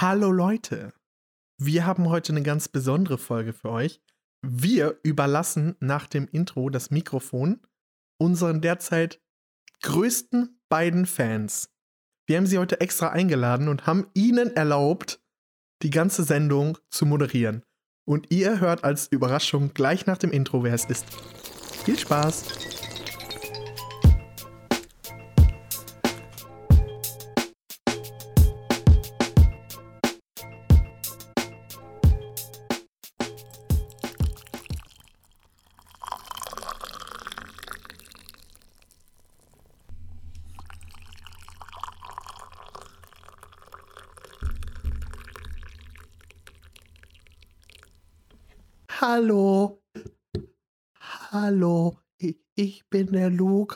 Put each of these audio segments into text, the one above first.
Hallo Leute, wir haben heute eine ganz besondere Folge für euch. Wir überlassen nach dem Intro das Mikrofon unseren derzeit größten beiden Fans. Wir haben sie heute extra eingeladen und haben ihnen erlaubt, die ganze Sendung zu moderieren. Und ihr hört als Überraschung gleich nach dem Intro, wer es ist. Viel Spaß!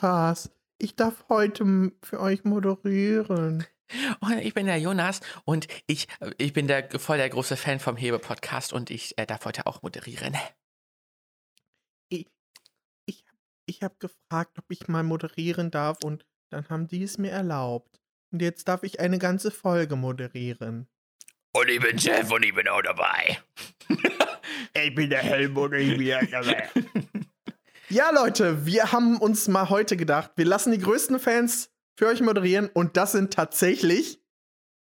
Lukas. Ich darf heute für euch moderieren. Und Oh, ich bin der Jonas und ich, ich bin der voll der große Fan vom Hebe-Podcast und ich äh, darf heute auch moderieren. Ich, ich, ich habe gefragt, ob ich mal moderieren darf und dann haben die es mir erlaubt. Und jetzt darf ich eine ganze Folge moderieren. Und ich bin Jeff und ich bin auch dabei. Ich bin der Helmut und ich bin der Ja, Leute, wir haben uns mal heute gedacht, wir lassen die größten Fans für euch moderieren und das sind tatsächlich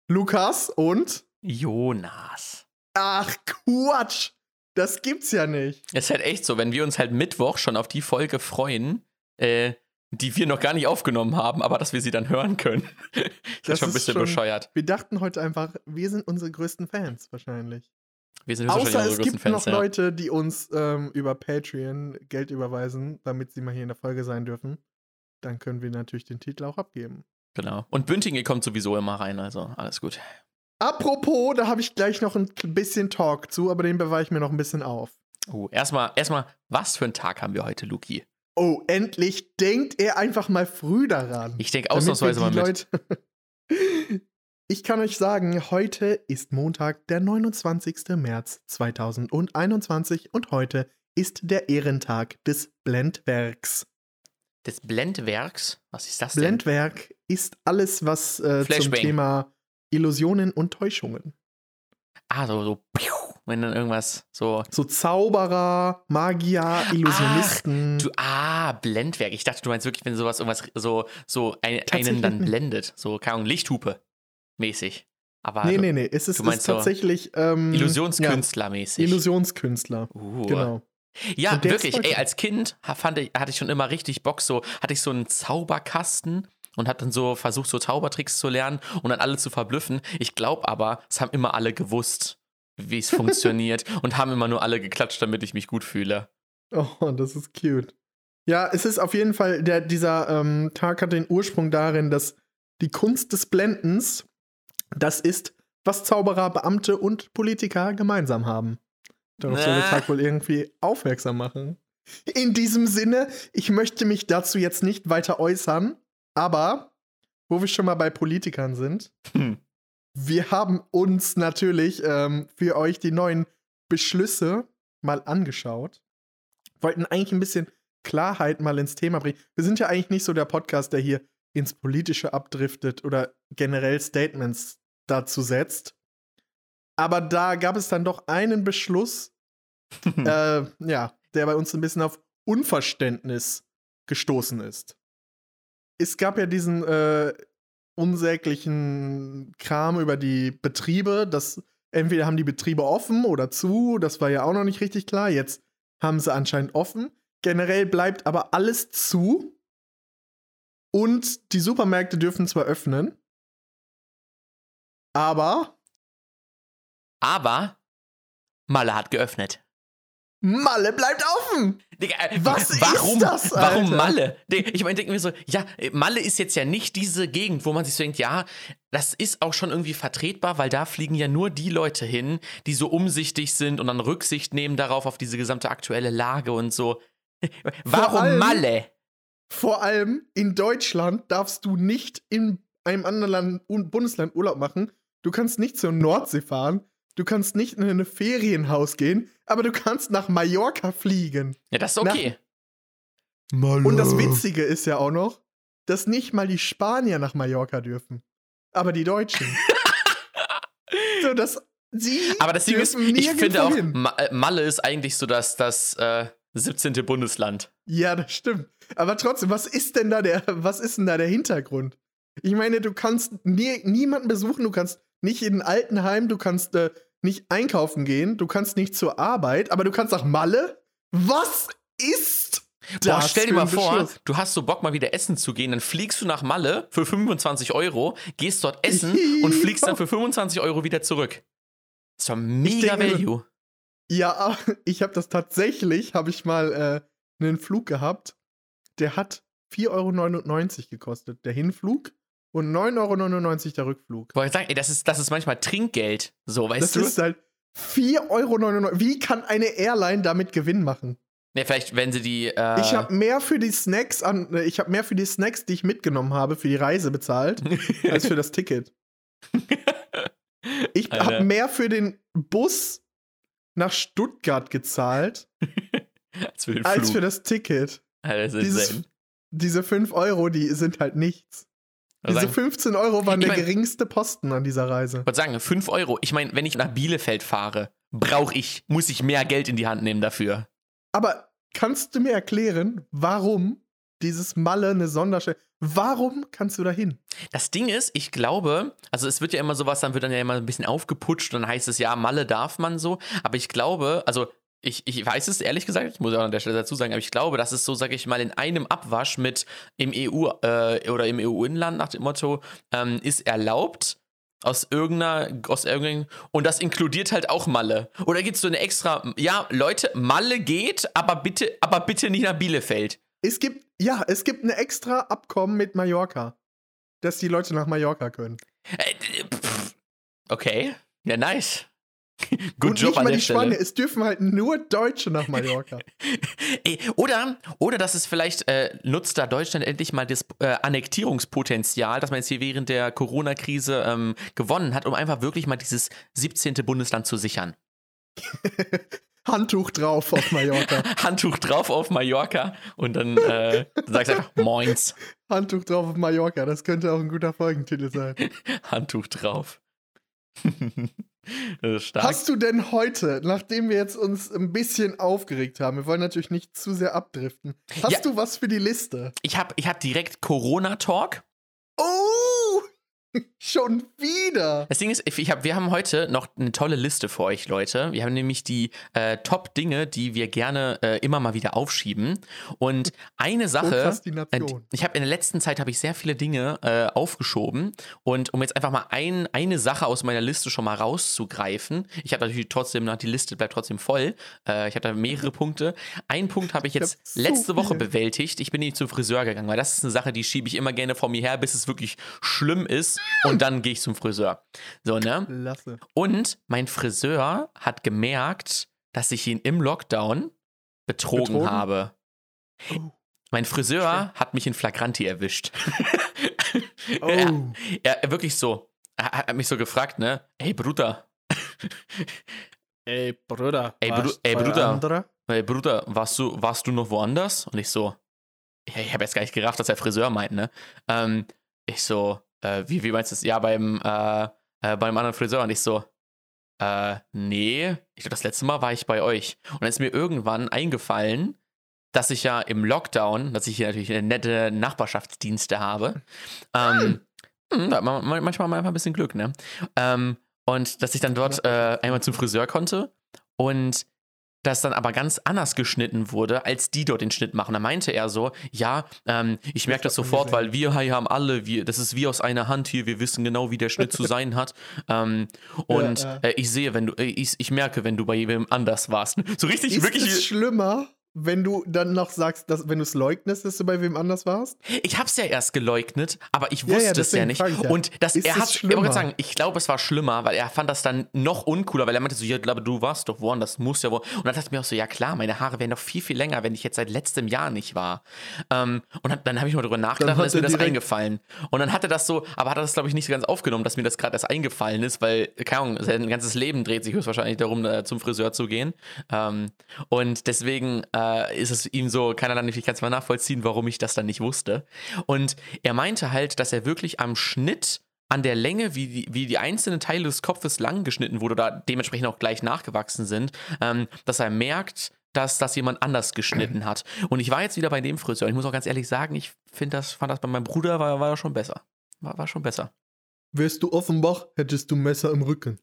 Lukas und. Jonas. Ach, Quatsch! Das gibt's ja nicht. Es ist halt echt so, wenn wir uns halt Mittwoch schon auf die Folge freuen, äh, die wir noch gar nicht aufgenommen haben, aber dass wir sie dann hören können. das, Das ist schon ein bisschen schon- bescheuert. Wir dachten heute einfach, wir sind unsere größten Fans wahrscheinlich. Wir sind Außer es gibt noch Fans, ja. Leute, die uns ähm, über Patreon Geld überweisen, damit sie mal hier in der Folge sein dürfen. Dann können wir natürlich den Titel auch abgeben. Genau. Und Bündinge kommt sowieso immer rein, also alles gut. Apropos, da habe ich gleich noch ein bisschen Talk zu, aber den bewahre ich mir noch ein bisschen auf. Oh, erstmal, erstmal, was für einen Tag haben wir heute, Luki? Oh, endlich denkt er einfach mal früh daran. Ich denke ausnahmsweise mal mit. Leute- ich kann euch sagen, heute ist Montag, der 29. März 2021 und heute ist der Ehrentag des Blendwerks. Des Blendwerks? Was ist das denn? Blendwerk ist alles, was äh, zum. Thema Illusionen und Täuschungen. Ah, so, so, wenn dann irgendwas so. So Zauberer, Magier, Illusionisten. Du, ah, Blendwerk. Ich dachte, du meinst wirklich, wenn sowas irgendwas so, so ein, einen dann blendet. So, keine Ahnung, Lichthupe mäßig. Aber nee, so nee, nee. Es ist, du ist so tatsächlich ähm, Illusionskünstler Ja, mäßig. Illusionskünstler. Uh. Genau. Ja, wirklich. Ey, als Kind fand ich, hatte ich schon immer richtig Bock. So hatte ich so einen Zauberkasten und hat dann so versucht, so Zaubertricks zu lernen und dann alle zu verblüffen. Ich glaube aber, es haben immer alle gewusst, wie es funktioniert und haben immer nur alle geklatscht, damit ich mich gut fühle. Oh, das ist cute. Ja, es ist auf jeden Fall, der, dieser ähm, Tag hat den Ursprung darin, dass die Kunst des Blendens, das ist, was Zauberer, Beamte und Politiker gemeinsam haben. Darauf soll der Na. Tag wohl irgendwie aufmerksam machen. In diesem Sinne, ich möchte mich dazu jetzt nicht weiter äußern, aber wo wir schon mal bei Politikern sind, Hm. wir haben uns natürlich ähm, für euch die neuen Beschlüsse mal angeschaut. Wollten eigentlich ein bisschen Klarheit mal ins Thema bringen. Wir sind ja eigentlich nicht so der Podcast, der hier ins Politische abdriftet oder generell Statements dazu setzt. Aber da gab es dann doch einen Beschluss, äh, ja, der bei uns ein bisschen auf Unverständnis gestoßen ist. Es gab ja diesen äh, unsäglichen Kram über die Betriebe, dass entweder haben die Betriebe offen oder zu, das war ja auch noch nicht richtig klar. Jetzt haben sie anscheinend offen. Generell bleibt aber alles zu. Und die Supermärkte dürfen zwar öffnen, aber Aber Malle hat geöffnet. Malle bleibt offen. Digga, äh, Was ist warum, das, Warum Alter? Malle? Digga, Ich meine, denke mir so, ja, äh, Malle ist jetzt ja nicht diese Gegend, wo man sich so denkt, ja, das ist auch schon irgendwie vertretbar, weil da fliegen ja nur die Leute hin, die so umsichtig sind und dann Rücksicht nehmen darauf, auf diese gesamte aktuelle Lage und so. Warum allem- Malle? Vor allem in Deutschland darfst du nicht in einem anderen Land, Un- Bundesland Urlaub machen. Du kannst nicht zur Nordsee fahren. Du kannst nicht in ein Ferienhaus gehen, aber du kannst nach Mallorca fliegen. Ja, das ist okay. Und das Witzige ist ja auch noch, dass nicht mal die Spanier nach Mallorca dürfen. Aber die Deutschen. so, dass sie. Aber das Ding ist, ich finde auch, äh, Malle ist eigentlich so das, das äh, 17. Bundesland. Ja, das stimmt. Aber trotzdem, was ist denn da der, was ist denn da der Hintergrund? Ich meine, du kannst nie, niemanden besuchen, du kannst nicht in ein Altenheim, du kannst äh, nicht einkaufen gehen, du kannst nicht zur Arbeit, aber du kannst nach Malle? Was ist? Boah, stell dir mal vor, du hast so Bock mal wieder essen zu gehen, dann fliegst du nach Malle für 25 Euro, gehst dort essen und fliegst dann für 25 Euro wieder zurück. Das doch mega denke Value. Ja, ich habe das tatsächlich, habe ich mal äh, einen Flug gehabt, der hat 4,99 Euro gekostet, der Hinflug und 9,99 Euro der Rückflug. Wollte ich sagen, ey, das ist, das ist manchmal Trinkgeld. So, weißt Das du? ist halt 4,99 Euro. Wie kann eine Airline damit Gewinn machen? ja, vielleicht, wenn sie die. Äh, Ich habe mehr für die Snacks an, äh, ich habe mehr für die Snacks, die ich mitgenommen habe, für die Reise bezahlt, als für das Ticket. Ich habe mehr für den Bus nach Stuttgart gezahlt, als für als für das Ticket. Alter, Dieses, diese 5 Euro, die sind halt nichts. Diese sagen, 15 Euro waren der mein- geringste Posten an dieser Reise. ich wollte sagen, 5 Euro. Ich meine, wenn ich nach Bielefeld fahre, brauche ich, muss ich mehr Geld in die Hand nehmen dafür. Aber kannst du mir erklären, warum dieses Malle eine Sonderstelle. Warum kannst du da hin? Das Ding ist, ich glaube, also es wird ja immer sowas, dann wird dann ja immer ein bisschen aufgeputscht und dann heißt es ja, Malle darf man so. Aber ich glaube, also ich, ich weiß es ehrlich gesagt, ich muss auch an der Stelle dazu sagen, aber ich glaube, dass es so, sage ich mal, in einem Abwasch mit im EU äh, oder im EU-Inland nach dem Motto ähm, ist erlaubt. Aus irgendeiner, aus irgendeinem, und das inkludiert halt auch Malle. Oder gibt es so eine extra, ja, Leute, Malle geht, aber bitte, aber bitte nicht nach Bielefeld. Es gibt, ja, es gibt ein extra Abkommen mit Mallorca, dass die Leute nach Mallorca können. Äh, pff, okay, ja, nice. Good Und Job nicht an mal der die Stelle. Spanier, es dürfen halt nur Deutsche nach Mallorca. Ey, oder, oder dass es vielleicht äh, nutzt da Deutschland endlich mal das äh, Annektierungspotenzial, das man jetzt hier während der Corona-Krise ähm, gewonnen hat, um einfach wirklich mal dieses 17. Bundesland zu sichern. Handtuch drauf auf Mallorca. Handtuch drauf auf Mallorca und dann äh, du sagst einfach Moins. Handtuch drauf auf Mallorca, das könnte auch ein guter Folgentitel sein. Handtuch drauf. stark. Hast du denn heute, nachdem wir jetzt uns ein bisschen aufgeregt haben, wir wollen natürlich nicht zu sehr abdriften, hast Ja. du was für die Liste? ich habe ich hab direkt Corona-Talk. Oh! Schon wieder! Das Ding ist, ich hab, wir haben heute noch eine tolle Liste für euch, Leute. Wir haben nämlich die äh, Top-Dinge, die wir gerne äh, immer mal wieder aufschieben. Und eine Sache, äh, ich habe in der letzten Zeit habe ich sehr viele Dinge äh, aufgeschoben. Und um jetzt einfach mal ein, eine Sache aus meiner Liste schon mal rauszugreifen, ich habe natürlich trotzdem noch, die Liste bleibt trotzdem voll. Äh, ich habe da mehrere Punkte. Einen Punkt habe ich Ich jetzt hab so letzte Woche viele. bewältigt. Ich bin nicht zum Friseur gegangen, weil das ist eine Sache, die schiebe ich immer gerne vor mir her, bis es wirklich schlimm ist. Und dann gehe ich zum Friseur. So, ne? Lasse. Und mein Friseur hat gemerkt, dass ich ihn im Lockdown betrogen, Betrogen? habe. Oh. Mein Friseur hat mich in Flagranti erwischt. Oh. er, er wirklich so. Er hat mich so gefragt, ne? Hey Bruder, Ey, Bruder. Ey, Bru- ey, Bruder. hey Bruder, warst du, warst du noch woanders? Und ich so, ja, ich habe jetzt gar nicht gerafft, dass er Friseur meint, ne? Ähm, ich so, äh, wie, wie meinst du das? Ja, beim, äh, äh, beim anderen Friseur. Und ich so, äh, nee, ich glaube, das letzte Mal war ich bei euch. Und dann ist mir irgendwann eingefallen, dass ich ja im Lockdown, dass ich hier natürlich nette Nachbarschaftsdienste habe. Ähm, hm, da hat man man- manchmal mal einfach ein bisschen Glück, ne? Ähm, und dass ich dann dort äh, einmal zum Friseur konnte und das dann aber ganz anders geschnitten wurde, als die dort den Schnitt machen. Da meinte er so, ja, ähm, ich merke das sofort, weil wir hier haben alle, wir, das ist wie aus einer Hand hier, wir wissen genau, wie der Schnitt zu sein hat. Ähm, und ja. Äh, ich sehe, wenn du, äh, ich, ich merke, wenn du bei jemandem anders warst. So richtig, Ist wirklich. es schlimmer, wenn du dann noch sagst, dass, wenn du es leugnest, dass du bei wem anders warst? Ich hab's ja erst geleugnet, aber ich Ja, ja, wusste es ja nicht. ich ja. Und das, Ist er es hat, ich schlimmer? wollte sagen, ich glaube, es war schlimmer, weil er fand das dann noch uncooler, weil er meinte so, ja, ich glaube, du warst doch woanders, muss ja wo. Und dann dachte ich mir auch so, ja klar, meine Haare wären doch viel, viel länger, wenn ich jetzt seit letztem Jahr nicht war. Ähm, und dann, dann habe ich mal drüber nachgedacht und ist mir das eingefallen. Und dann hat er das so, aber hat er das, glaube ich, nicht so ganz aufgenommen, dass mir das gerade erst eingefallen ist, weil, keine Ahnung, sein ganzes Leben dreht sich höchstwahrscheinlich darum, äh, zum Friseur zu gehen. Ähm, und deswegen äh, ist es ihm so, kann er dann nicht ganz mal nachvollziehen, warum ich das dann nicht wusste. Und er meinte halt, dass er wirklich am Schnitt an der Länge, wie die, wie die einzelnen Teile des Kopfes lang geschnitten wurde oder dementsprechend auch gleich nachgewachsen sind, ähm, dass er merkt, dass das jemand anders geschnitten hat. Und ich war jetzt wieder bei dem Friseur. Ich muss auch ganz ehrlich sagen, ich finde das, fand das bei meinem Bruder war, war schon besser. War, war schon besser. Wärst du Offenbach, hättest du Messer im Rücken.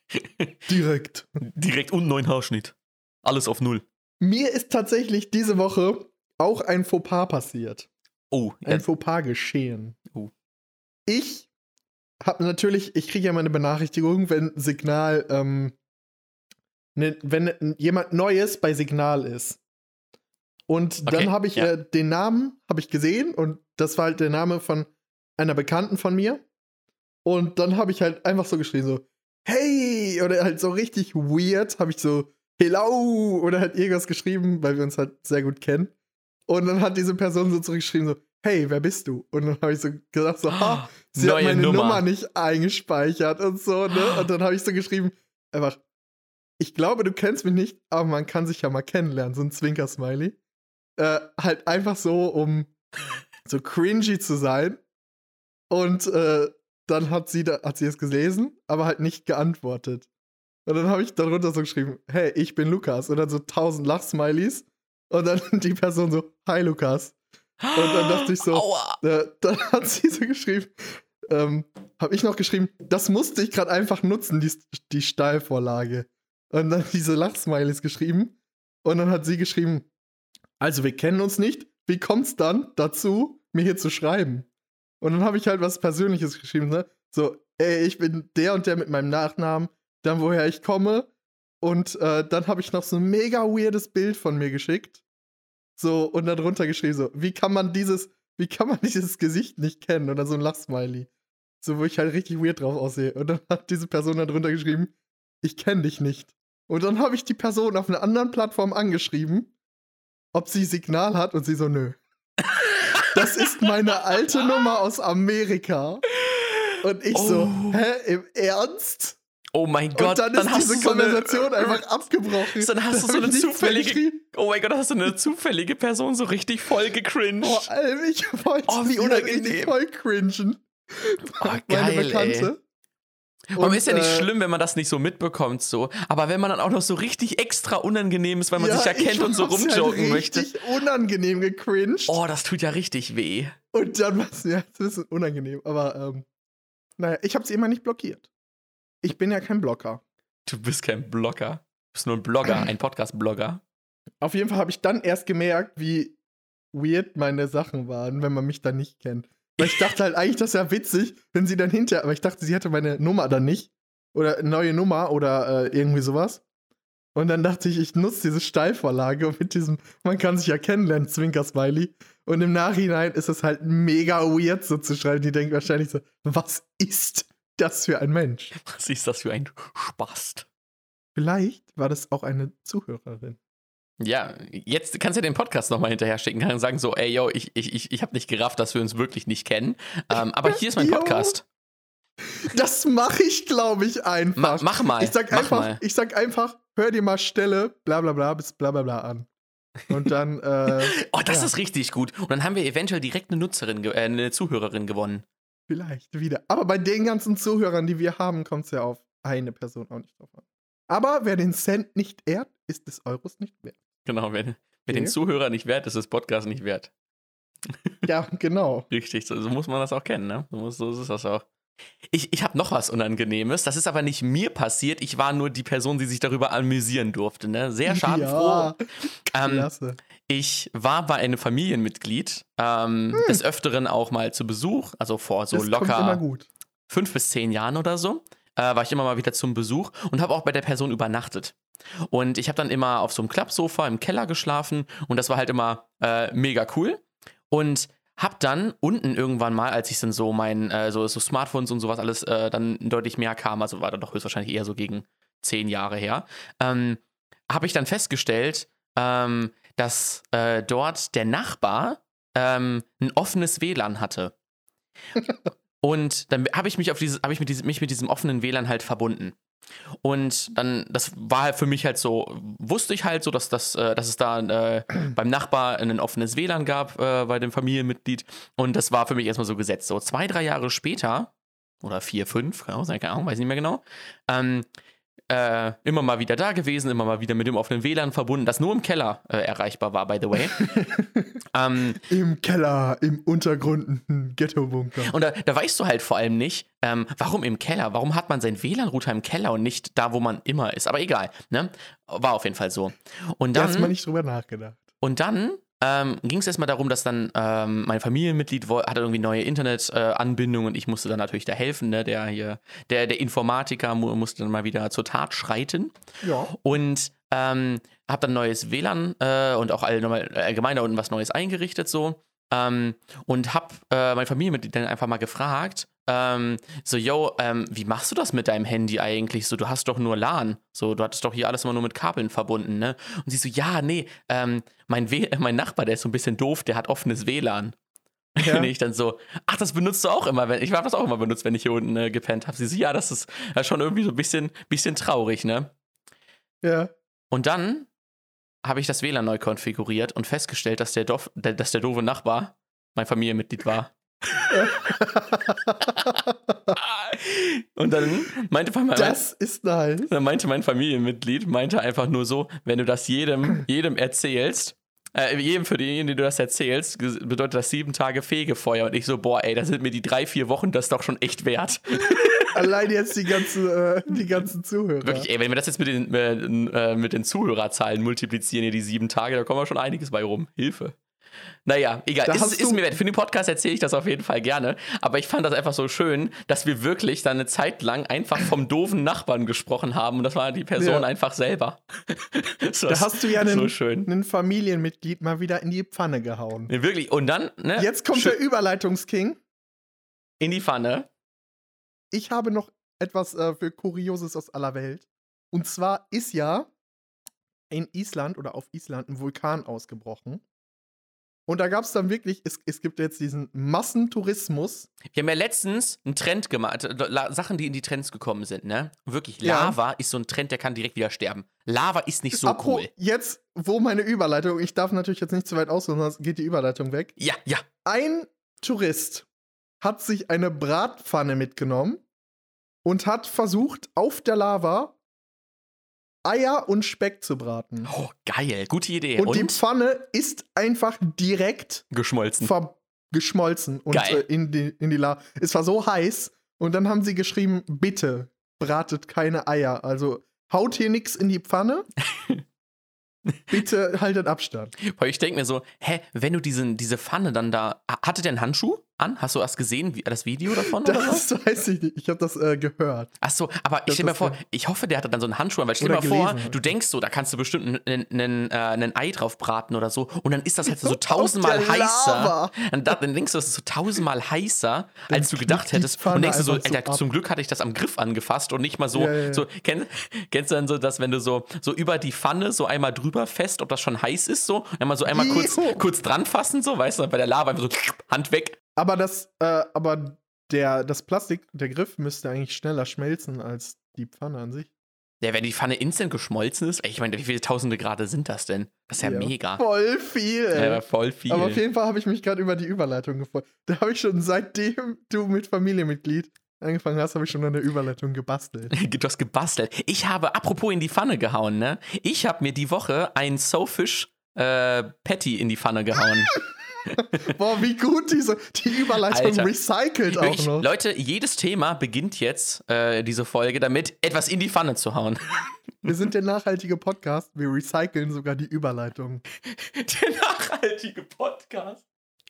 Direkt. Direkt und neuen Haarschnitt. Alles auf Null. Mir ist tatsächlich diese Woche auch ein Fauxpas passiert. Oh, Ein ja, Fauxpas geschehen. Oh. Ich habe natürlich, ich kriege ja mal eine Benachrichtigung, wenn Signal, ähm, ne, wenn jemand Neues bei Signal ist. Und dann Okay, habe ich ja. äh, den Namen habe ich gesehen und das war halt der Name von einer Bekannten von mir. Und dann habe ich halt einfach so geschrieben so Hey oder halt so richtig weird habe ich so Hello oder halt irgendwas geschrieben, weil wir uns halt sehr gut kennen. Und dann hat diese Person so zurückgeschrieben so Hey, wer bist du? Und dann habe ich so gesagt so ha, sie hat Neue meine Nummer. Nummer. nicht eingespeichert und so, ne? Und dann habe ich so geschrieben einfach ich glaube, du kennst mich nicht, aber man kann sich ja mal kennenlernen, so ein Zwinker-Smiley. Äh, halt einfach so, um so cringy zu sein. Und äh, dann hat sie, da, hat sie es gelesen, aber halt nicht geantwortet. Und dann habe ich darunter so geschrieben, hey, ich bin Lukas. Und dann so tausend Lachsmilies. Und dann die Person so, hi Lukas. Und dann dachte ich so, äh, dann hat sie so geschrieben, ähm, habe ich noch geschrieben, das musste ich gerade einfach nutzen, die, die Steilvorlage. Und dann diese Lachsmilies geschrieben. Und dann hat sie geschrieben, also wir kennen uns nicht, wie kommt's dann dazu, mir hier zu schreiben? Und dann habe ich halt was Persönliches geschrieben, ne? So, ey, ich bin der und der mit meinem Nachnamen, dann woher ich komme. Und äh, dann habe ich noch so ein mega weirdes Bild von mir geschickt. So, und dann drunter geschrieben, so, wie kann man dieses, wie kann man dieses Gesicht nicht kennen? Oder so ein Lachsmiley. So, wo ich halt richtig weird drauf aussehe. Und dann hat diese Person da drunter geschrieben, ich kenne dich nicht. Und dann habe ich die Person auf einer anderen Plattform angeschrieben, ob sie Signal hat und sie so, nö. Das ist meine alte Nummer aus Amerika. Und ich so, Oh. hä, im Ernst? Oh mein Gott, und dann, ist hast diese du so Konversation eine, einfach abgebrochen. Dann hast du so eine zufällige, oh mein Gott, hast du eine zufällige Person so richtig voll gecringed. Vor allem, ich wollte Oh, wie unangenehm. voll cringen. Oh, Meine geil, Bekannte. Warum Und, ist ja nicht äh, schlimm, wenn man das nicht so mitbekommt, so. Aber wenn man dann auch noch so richtig extra unangenehm ist, weil man sich ja kennt ich und so hab's rumjoken halt möchte. unangenehm gecringed. Oh, das tut ja richtig weh. Und dann war es mir ein bisschen unangenehm. Aber, ähm, naja, ich habe sie immer nicht blockiert. Ich bin ja kein Blocker. Du bist kein Blogger. Du bist nur ein Blogger, ein Podcast-Blogger. Auf jeden Fall habe ich dann erst gemerkt, wie weird meine Sachen waren, wenn man mich dann nicht kennt. Weil ich dachte halt eigentlich, das wäre witzig, wenn sie dann hinterher, aber ich dachte, sie hatte meine Nummer dann nicht. Oder eine neue Nummer oder äh, irgendwie sowas. Und dann dachte ich, ich nutze diese Steilvorlage und mit diesem, man kann sich ja kennenlernen, Zwinker-Smiley. Und im Nachhinein ist es halt mega weird so zu schreiben. Die denken wahrscheinlich so, was ist das für ein Mensch? Was ist das für ein Spast? Vielleicht war das auch eine Zuhörerin. Ja, jetzt kannst du den Podcast nochmal hinterher schicken und sagen so, ey, yo, ich, ich, ich, ich habe nicht gerafft, dass wir uns wirklich nicht kennen. Ähm, aber hier ist mein. Podcast. Das mache ich, glaube ich, einfach. Ma mach mal. Ich sag einfach, mal. ich sag einfach, hör dir mal Stelle, bla bla bla, bis bla bla bla an. Und dann, äh, Oh, das ja. ist richtig gut. Und dann haben wir eventuell direkt eine Nutzerin, äh, eine Zuhörerin gewonnen. Vielleicht wieder. Aber bei den ganzen Zuhörern, die wir haben, kommt es ja auf eine Person auch nicht drauf an. Aber wer den Cent nicht ehrt, ist des Euros nicht wert. Genau, wenn den Okay. Zuhörer nicht wert ist, ist das Podcast nicht wert. Ja, genau. Richtig, so, so muss man das auch kennen, ne? So, muss, so ist das auch. Ich, ich habe noch was Unangenehmes. Das ist aber nicht mir passiert. Ich war nur die Person, die sich darüber amüsieren durfte. Ne? Sehr schadenfroh. Ja, ähm, klasse. ich war bei einem Familienmitglied ähm, des Öfteren auch mal zu Besuch, also vor so Hm. das locker gut. fünf bis zehn Jahren oder so, äh, war ich immer mal wieder zum Besuch und habe auch bei der Person übernachtet. Und ich habe dann immer auf so einem Klappsofa im Keller geschlafen und das war halt immer äh, mega cool. Und hab dann unten irgendwann mal, als ich dann so mein, äh, so, so Smartphones und sowas alles äh, dann deutlich mehr kam, also war dann doch höchstwahrscheinlich eher so gegen zehn Jahre her, ähm, habe ich dann festgestellt, ähm, dass äh, dort der Nachbar ähm, ein offenes WLAN hatte. Und dann habe ich mich auf dieses, habe ich mit diesem, mich mit diesem offenen WLAN halt verbunden. Und dann, das war halt für mich halt so, wusste ich halt so, dass, das, äh, dass es da äh, beim Nachbar ein offenes WLAN gab äh, bei dem Familienmitglied. Und das war für mich erstmal so gesetzt. So zwei, drei Jahre später oder vier, fünf, Ahnung, keine Ahnung weiß nicht mehr genau. Ähm, äh, immer mal wieder da gewesen, immer mal wieder mit dem offenen WLAN verbunden, das nur im Keller äh, erreichbar war, by the way. ähm, Im Keller, im Untergrund, Ghetto-Bunker. und da, da weißt du halt vor allem nicht, ähm, warum im Keller? Warum hat man seinen WLAN-Router im Keller und nicht da, wo man immer ist? Aber egal, ne? War auf jeden Fall so. Und Da dann, hast man nicht drüber nachgedacht. und dann ähm, ging es erstmal darum, dass dann ähm, mein Familienmitglied hatte irgendwie neue Internetanbindung und ich musste dann natürlich da helfen, ne? Der hier, der, der Informatiker mu musste dann mal wieder zur Tat schreiten. Ja. Und ähm, habe dann neues WLAN äh, und auch all, nochmal allgemein da unten was Neues eingerichtet so. Ähm, und hab äh, mein Familienmitglied dann einfach mal gefragt, ähm, so, yo, ähm, wie machst du das mit deinem Handy eigentlich? So, du hast doch nur LAN. So, du hattest doch hier alles immer nur mit Kabeln verbunden, ne? Und sie so, ja, nee, ähm, mein, w mein Nachbar, der ist so ein bisschen doof, der hat offenes WLAN. Ja. Und ich dann so, ach, das benutzt du auch immer. Wenn, ich habe das auch immer benutzt, wenn ich hier unten äh, gepennt habe. Sie so, ja, das ist äh, schon irgendwie so ein bisschen, bisschen traurig, ne? Ja. Und dann habe ich das WLAN neu konfiguriert und festgestellt, dass der, Dof, der, dass der doofe Nachbar mein Familienmitglied war. und dann meinte, mein, Das ist nice. dann meinte mein Familienmitglied, meinte einfach nur so, wenn du das jedem, jedem erzählst, äh, jedem für den, den du das erzählst, bedeutet das sieben Tage Fegefeuer. Und ich so, boah, ey, das sind mir die drei, vier Wochen das doch schon echt wert. Allein jetzt die, ganze, äh, die ganzen Zuhörer. Wirklich, ey, wenn wir das jetzt mit den, äh, mit den Zuhörerzahlen multiplizieren, hier die sieben Tage, da kommen wir schon einiges bei rum. Hilfe. Naja, egal. Da Ist, ist mir wert. Für den Podcast erzähle ich das auf jeden Fall gerne. Aber ich fand das einfach so schön, dass wir wirklich dann eine Zeit lang einfach vom doofen Nachbarn gesprochen haben. Und das war die Person Ja. einfach selber. so, Da hast du ja so einen, schön. einen Familienmitglied mal wieder in die Pfanne gehauen. Nee, wirklich. Und dann, ne? Jetzt kommt der Überleitungsking. in die Pfanne. Ich habe noch etwas äh, für Kurioses aus aller Welt. Und zwar ist ja in Island oder auf Island ein Vulkan ausgebrochen. Und da gab es dann wirklich, es, es gibt jetzt diesen Massentourismus. Wir haben ja letztens einen Trend gemacht, äh, Sachen, die in die Trends gekommen sind, ne? Wirklich, Ja. Lava ist so ein Trend, der kann direkt wieder sterben. Lava ist nicht so Apro- cool. Jetzt, wo meine Überleitung, ich darf natürlich jetzt nicht zu weit ausholen, sonst geht die Überleitung weg. Ja, ja. Ein Tourist hat sich eine Bratpfanne mitgenommen und hat versucht, auf der Lava Eier und Speck zu braten. Oh, geil. Gute Idee. Und, Und, die Pfanne ist einfach direkt geschmolzen. geschmolzen und Geil. äh, in die, in die Lava. Es war so heiß und dann haben sie geschrieben, bitte bratet keine Eier. Also haut hier nichts in die Pfanne. bitte haltet Abstand. Weil ich denke mir so, hä, wenn du diesen, diese Pfanne dann da. ha- Hatte der einen Handschuh an? Hast du das gesehen, wie, das Video davon oder so? Das weiß ich nicht. Ich habe das äh, gehört. Ach so, aber ich Das stell mir vor, ich hoffe, der hatte dann so einen Handschuh an, weil stell dir Oder mal vor, du denkst so, da kannst du bestimmt einen äh, Ei drauf braten oder so und dann ist das halt so tausendmal heißer. Lava. Und da, dann denkst du, das ist so tausendmal heißer, Dann als du gedacht hättest. Und denkst du so, so Alter, ab. zum Glück hatte ich das am Griff angefasst und nicht mal so, Ja, ja, ja. so kenn, kennst du dann so, dass wenn du so, so über die Pfanne so einmal drüber fest, ob das schon heiß ist, so, einmal so einmal kurz, kurz dran fassen, so, weißt du, bei der Lava einfach so Hand weg. Aber das, äh, aber der, das Plastik, der Griff müsste eigentlich schneller schmelzen als die Pfanne an sich. Ja, wenn die Pfanne instant geschmolzen ist, ich meine, wie viele tausende Grad sind das denn? Das ist ja, mega. Voll viel. Ja, voll viel. Aber auf jeden Fall habe ich mich gerade über die Überleitung gefreut. Da habe ich schon seitdem du mit Familienmitglied angefangen hast, habe ich schon an der Überleitung gebastelt. Du hast gebastelt. Ich habe, apropos in die Pfanne gehauen, ne? Ich habe mir die Woche ein Sofish äh, Patty in die Pfanne gehauen. Boah, wie gut diese die Überleitung Alter. recycelt auch Wirklich, noch. Leute, jedes Thema beginnt jetzt, äh, diese Folge, damit etwas in die Pfanne zu hauen. Wir sind der nachhaltige Podcast, wir recyceln sogar die Überleitung. Der nachhaltige Podcast.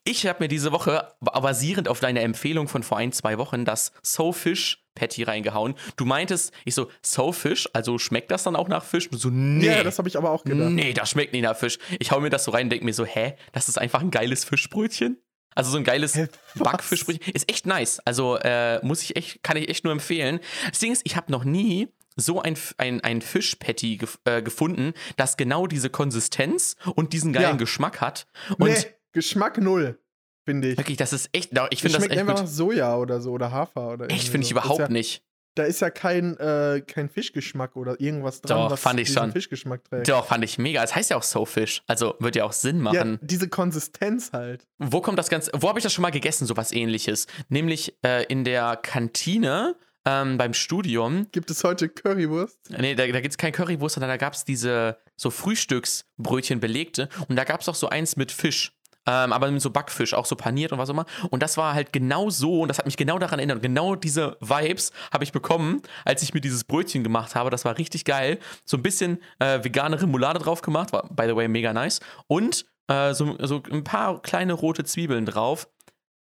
Ich habe mir diese Woche, ba- basierend auf deiner Empfehlung von vor ein, zwei Wochen, das Sofish Patty reingehauen. Du meintest, ich so, Sofish, also schmeckt das dann auch nach Fisch? So, nee. Ja, das habe ich aber auch gedacht. Nee, das schmeckt nicht nach Fisch. Ich hau mir das so rein und denke mir so, hä, das ist einfach ein geiles Fischbrötchen? Also so ein geiles? Backfischbrötchen. Ist echt nice. Also äh, muss ich echt, kann ich echt nur empfehlen. Das Ding ist, ich habe noch nie so ein, ein, ein Fischpatty gef äh, gefunden, das genau diese Konsistenz und diesen geilen Ja. Geschmack hat. Und nee, Geschmack null, finde ich. wirklich, das ist echt, ich Das finde das schmeckt echt einfach gut. Soja oder so oder Hafer oder Echt, finde ich so. Das ist überhaupt ja, nicht. da ist ja kein, äh, kein Fischgeschmack oder irgendwas dran, Doch, was fand ich schon. Fischgeschmack trägt. Doch, fand ich mega. Es heißt ja auch So Fish. Also wird ja auch Sinn Ja, machen. diese Konsistenz halt. Wo kommt das Ganze? Wo habe ich das schon mal gegessen, sowas ähnliches? Nämlich äh, in der Kantine ähm, beim Studium. Gibt es heute Currywurst? Nee, da, da gibt es kein Currywurst, sondern da gab es diese so Frühstücksbrötchen belegte. Und da gab es auch so eins mit Fisch. Ähm, aber mit so Backfisch, auch so paniert und was auch immer. Und das war halt genau so, und das hat mich genau daran erinnert. Genau diese Vibes habe ich bekommen, als ich mir dieses Brötchen gemacht habe. Das war richtig geil. So ein bisschen äh, vegane Remoulade drauf gemacht, war by the way mega nice. Und äh, so, so ein paar kleine rote Zwiebeln drauf.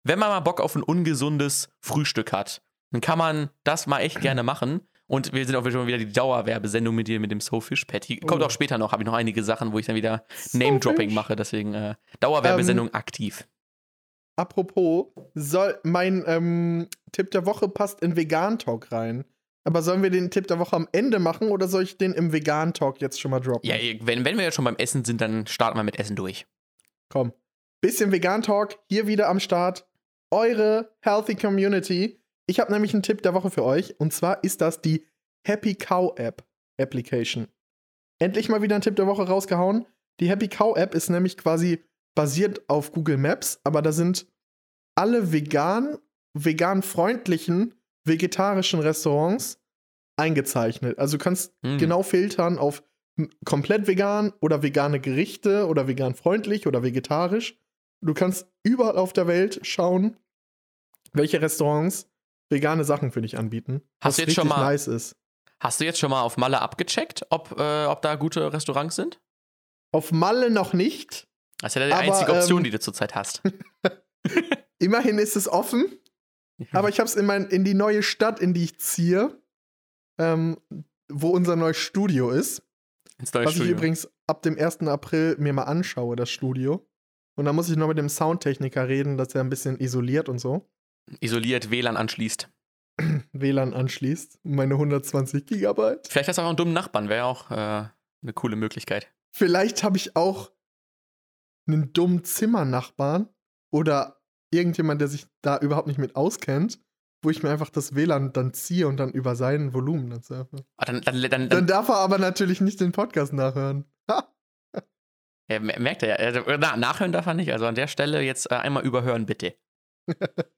Wenn man mal Bock auf ein ungesundes Frühstück hat, dann kann man das mal echt gerne machen. Und wir sind auch schon wieder die Dauerwerbesendung mit dir mit dem So Fish Patty. Kommt Oh. auch später noch, habe ich noch einige Sachen, wo ich dann wieder So Name-Dropping mache. Deswegen äh, Dauerwerbesendung aktiv. Apropos, soll mein ähm, Tipp der Woche passt in Vegan Talk rein. Aber sollen wir den Tipp der Woche am Ende machen oder soll ich den im Vegan Talk jetzt schon mal droppen? Ja, wenn, wenn wir jetzt schon beim Essen sind, dann starten wir mit Essen durch. Komm. Bisschen Vegan Talk, hier wieder am Start. Eure Healthy Community. Ich habe nämlich einen Tipp der Woche für euch. Und zwar ist das die Happy Cow App Application. Endlich mal wieder ein Tipp der Woche rausgehauen. Die Happy Cow App ist nämlich quasi basiert auf Google Maps, aber da sind alle vegan, vegan freundlichen vegetarischen Restaurants eingezeichnet. Also du kannst Mm. genau filtern auf komplett vegan oder vegane Gerichte oder vegan freundlich oder vegetarisch. Du kannst überall auf der Welt schauen, welche Restaurants vegane Sachen für dich anbieten. Hast was du jetzt schon richtig mal- nice ist. Hast du jetzt schon mal auf Malle abgecheckt, ob, äh, ob da gute Restaurants sind? Auf Malle noch nicht. Das ist ja die Aber, einzige Option, ähm, die du zurzeit hast. Immerhin ist es offen, aber ich habe es in, mein, in die neue Stadt, in die ich ziehe, ähm, wo unser neues Studio ist. Ins neue Was ich Studio. übrigens ab dem 1. April mir mal anschaue, das Studio. Und da muss ich noch mit dem Soundtechniker reden, dass er ein bisschen isoliert und so. Isoliert WLAN anschließt. WLAN anschließt. Meine 120 Gigabyte. Vielleicht hast du auch einen dummen Nachbarn, wäre auch äh, eine coole Möglichkeit. Vielleicht habe ich auch einen dummen Zimmernachbarn oder irgendjemand, der sich da überhaupt nicht mit auskennt, wo ich mir einfach das WLAN dann ziehe und dann über sein Volumen dann surfe. Ah, dann, dann, dann, dann, darf er aber natürlich nicht den Podcast nachhören. Ja, mer- merkt er ja. Also, na, nachhören darf er nicht. Also an der Stelle jetzt äh, einmal überhören, bitte.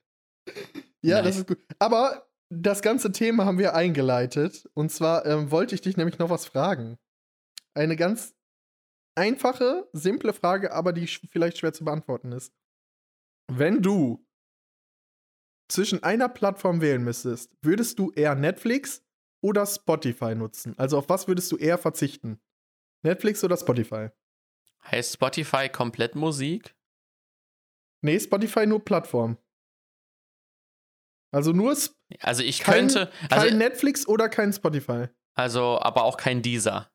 Ja, Nice. das ist gut. Aber das ganze Thema haben wir eingeleitet. Und zwar ähm, wollte ich dich nämlich noch was fragen. Eine ganz einfache, simple Frage, aber die sch- vielleicht schwer zu beantworten ist. Wenn du zwischen einer Plattform wählen müsstest, würdest du eher Netflix oder Spotify nutzen? Also auf was würdest du eher verzichten? Netflix oder Spotify? Heißt Spotify komplett Musik? Nee, Spotify nur Plattform. Also nur Sp- Also ich kein, könnte. kein Also, Netflix oder kein Spotify. also, aber auch kein Deezer.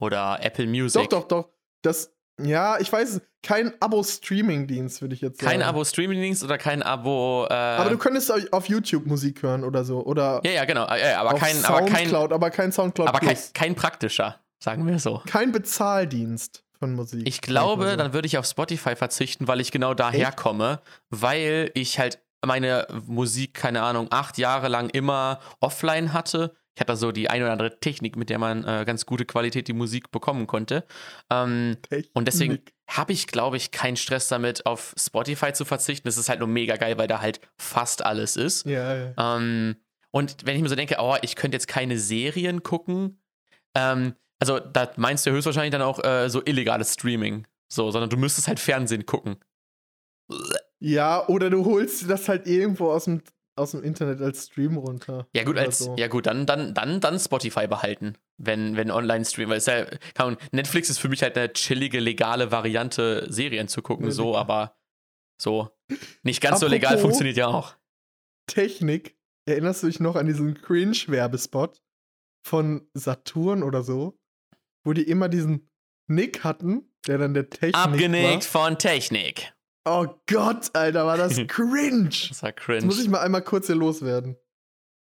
Oder Apple Music. Doch, doch, doch. Das, ja, ich weiß, es, kein Abo-Streaming-Dienst, würde ich jetzt sagen. Kein Abo-Streaming-Dienst oder kein Abo. Äh, Aber du könntest au- auf YouTube Musik hören oder so. Oder ja, ja, genau. Ja, aber, kein, aber kein. Soundcloud, aber kein Soundcloud Aber kein, kein praktischer, sagen wir so. Kein Bezahldienst von Musik. Ich glaube, mal dann würde ich auf Spotify verzichten, weil ich genau daher Echt? komme, weil ich halt meine Musik, keine Ahnung, acht Jahre lang immer offline hatte. Ich hatte so die ein oder andere Technik, mit der man äh, ganz gute Qualität die Musik bekommen konnte. Ähm, und deswegen habe ich, glaube ich, keinen Stress damit, auf Spotify zu verzichten. Das ist halt nur mega geil, weil da halt fast alles ist. Ja, ja. Ähm, und wenn ich mir so denke, oh, ich könnte jetzt keine Serien gucken, ähm, also da meinst du höchstwahrscheinlich dann auch äh, so illegales Streaming. So, sondern du müsstest halt Fernsehen gucken. Ja, oder du holst das halt irgendwo aus dem, aus dem Internet als Stream runter. Ja, gut, als, so. ja gut, dann, dann, dann, dann Spotify behalten, wenn, wenn Online-Stream. Weil ja, kann, Netflix ist für mich halt eine chillige, legale Variante, Serien zu gucken, Ja, so, legal. aber so. Nicht ganz so legal Apropos- funktioniert ja auch. Technik. Erinnerst du dich noch an diesen Cringe-Werbespot von Saturn oder so? Wo die immer diesen Nick hatten, der dann der Technik Abgenickt von Technik. Oh Gott, Alter, war das cringe. Das war cringe. muss ich mal einmal kurz hier loswerden.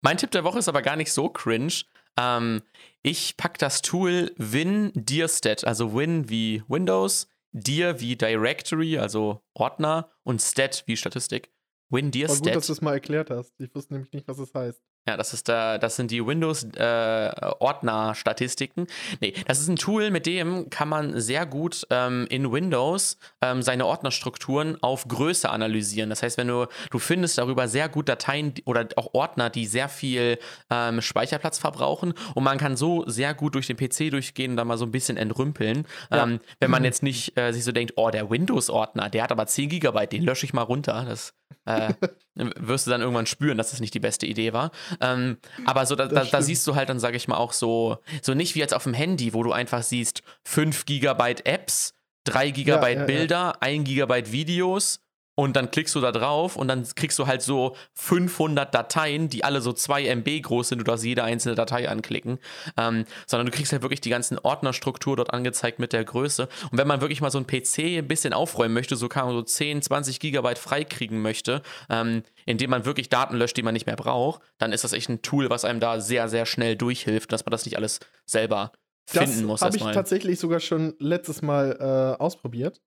Mein Tipp der Woche ist aber gar nicht so cringe. Ähm, ich packe das Tool Win Dirstat, also Win wie Windows, Dir wie Directory, also Ordner und Stat wie Statistik. Win War gut, dass du es mal erklärt hast. Ich wusste nämlich nicht, was es heißt. Ja, das ist da, das sind die Windows-Ordner-Statistiken. nee, das ist ein Tool, mit dem kann man sehr gut ähm, in Windows ähm, seine Ordnerstrukturen auf Größe analysieren. Das heißt, wenn du, du findest darüber sehr gut Dateien oder auch Ordner, die sehr viel ähm, Speicherplatz verbrauchen und man kann so sehr gut durch den PC durchgehen und da mal so ein bisschen entrümpeln. Ja. Ähm, wenn man jetzt nicht äh, sich so denkt, oh, der Windows-Ordner, der hat aber 10 Gigabyte, den lösche ich mal runter. Das äh, wirst du dann irgendwann spüren, dass das nicht die beste Idee war. Ähm, aber so, da, da, da, siehst du halt dann, sage ich mal, auch so, so nicht wie jetzt auf dem Handy, wo du einfach siehst, 5 Gigabyte Apps, 3 Gigabyte ja, ja, Bilder, ja. 1 Gigabyte Videos und dann klickst du da drauf und dann kriegst du halt so 500 Dateien, die alle so 2 MB groß sind. Du darfst jede einzelne Datei anklicken. Ähm, sondern du kriegst halt wirklich die ganzen Ordnerstruktur dort angezeigt mit der Größe. Und wenn man wirklich mal so ein PC ein bisschen aufräumen möchte, so kann man so 10, 20 Gigabyte freikriegen möchte, ähm, indem man wirklich Daten löscht, die man nicht mehr braucht, dann ist das echt ein Tool, was einem da sehr, sehr schnell durchhilft, dass man das nicht alles selber finden das muss. Das habe ich tatsächlich sogar schon letztes Mal äh, ausprobiert.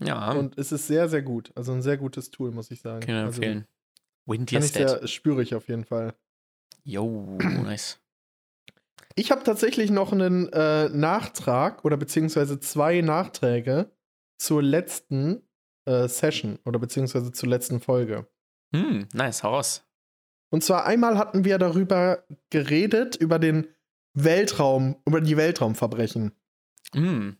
Ja. Und es ist sehr, sehr gut. Also ein sehr gutes Tool, muss ich sagen. Kann ich also, empfehlen. Wind kann ich sehr spürig auf jeden Fall. Yo, nice. Ich habe tatsächlich noch einen äh, Nachtrag oder beziehungsweise zwei Nachträge zur letzten äh, Session oder beziehungsweise zur letzten Folge. Hm, nice, hau raus. Und zwar einmal hatten wir darüber geredet, über den Weltraum, über die Weltraumverbrechen. Hm.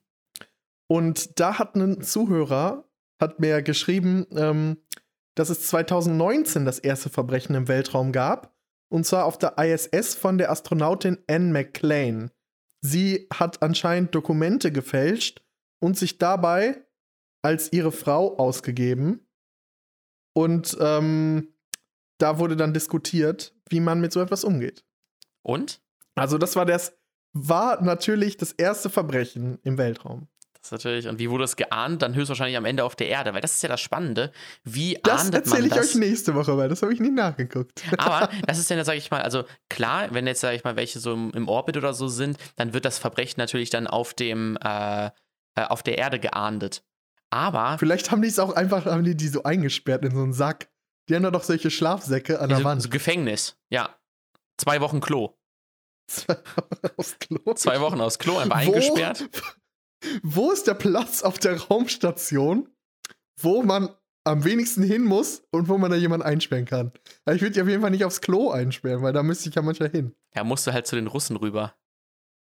Und da hat ein Zuhörer, hat mir geschrieben, ähm, dass es 2019 das erste Verbrechen im Weltraum gab. Und zwar auf der ISS von der Astronautin Anne McClain. Sie hat anscheinend Dokumente gefälscht und sich dabei als ihre Frau ausgegeben. Und ähm, da wurde dann diskutiert, wie man mit so etwas umgeht. Und? Also, das war das, war natürlich das erste Verbrechen im Weltraum. Das ist natürlich, und wie wurde es geahnt? Dann höchstwahrscheinlich am Ende auf der Erde, weil das ist ja das Spannende. Wie das ahndet man das? Das erzähle ich euch nächste Woche, weil das habe ich nie nachgeguckt. Aber das ist dann, sage ich mal, also klar, wenn jetzt, sage ich mal, welche so im, im, Orbit oder so sind, dann wird das Verbrechen natürlich dann auf dem, äh, äh auf der Erde geahndet. Aber. Vielleicht haben die es auch einfach, haben die die so eingesperrt in so einen Sack. Die haben doch solche Schlafsäcke an der so, Wand. So Gefängnis, ja. Zwei Wochen Klo. Zwei Wochen aus Klo. Zwei Wochen aus Klo, einfach eingesperrt wo ist der Platz auf der Raumstation, wo man am wenigsten hin muss und wo man da jemanden einsperren kann. Ich würde die auf jeden Fall nicht aufs Klo einsperren, weil da müsste ich ja manchmal hin. Ja, musst du halt zu den Russen rüber.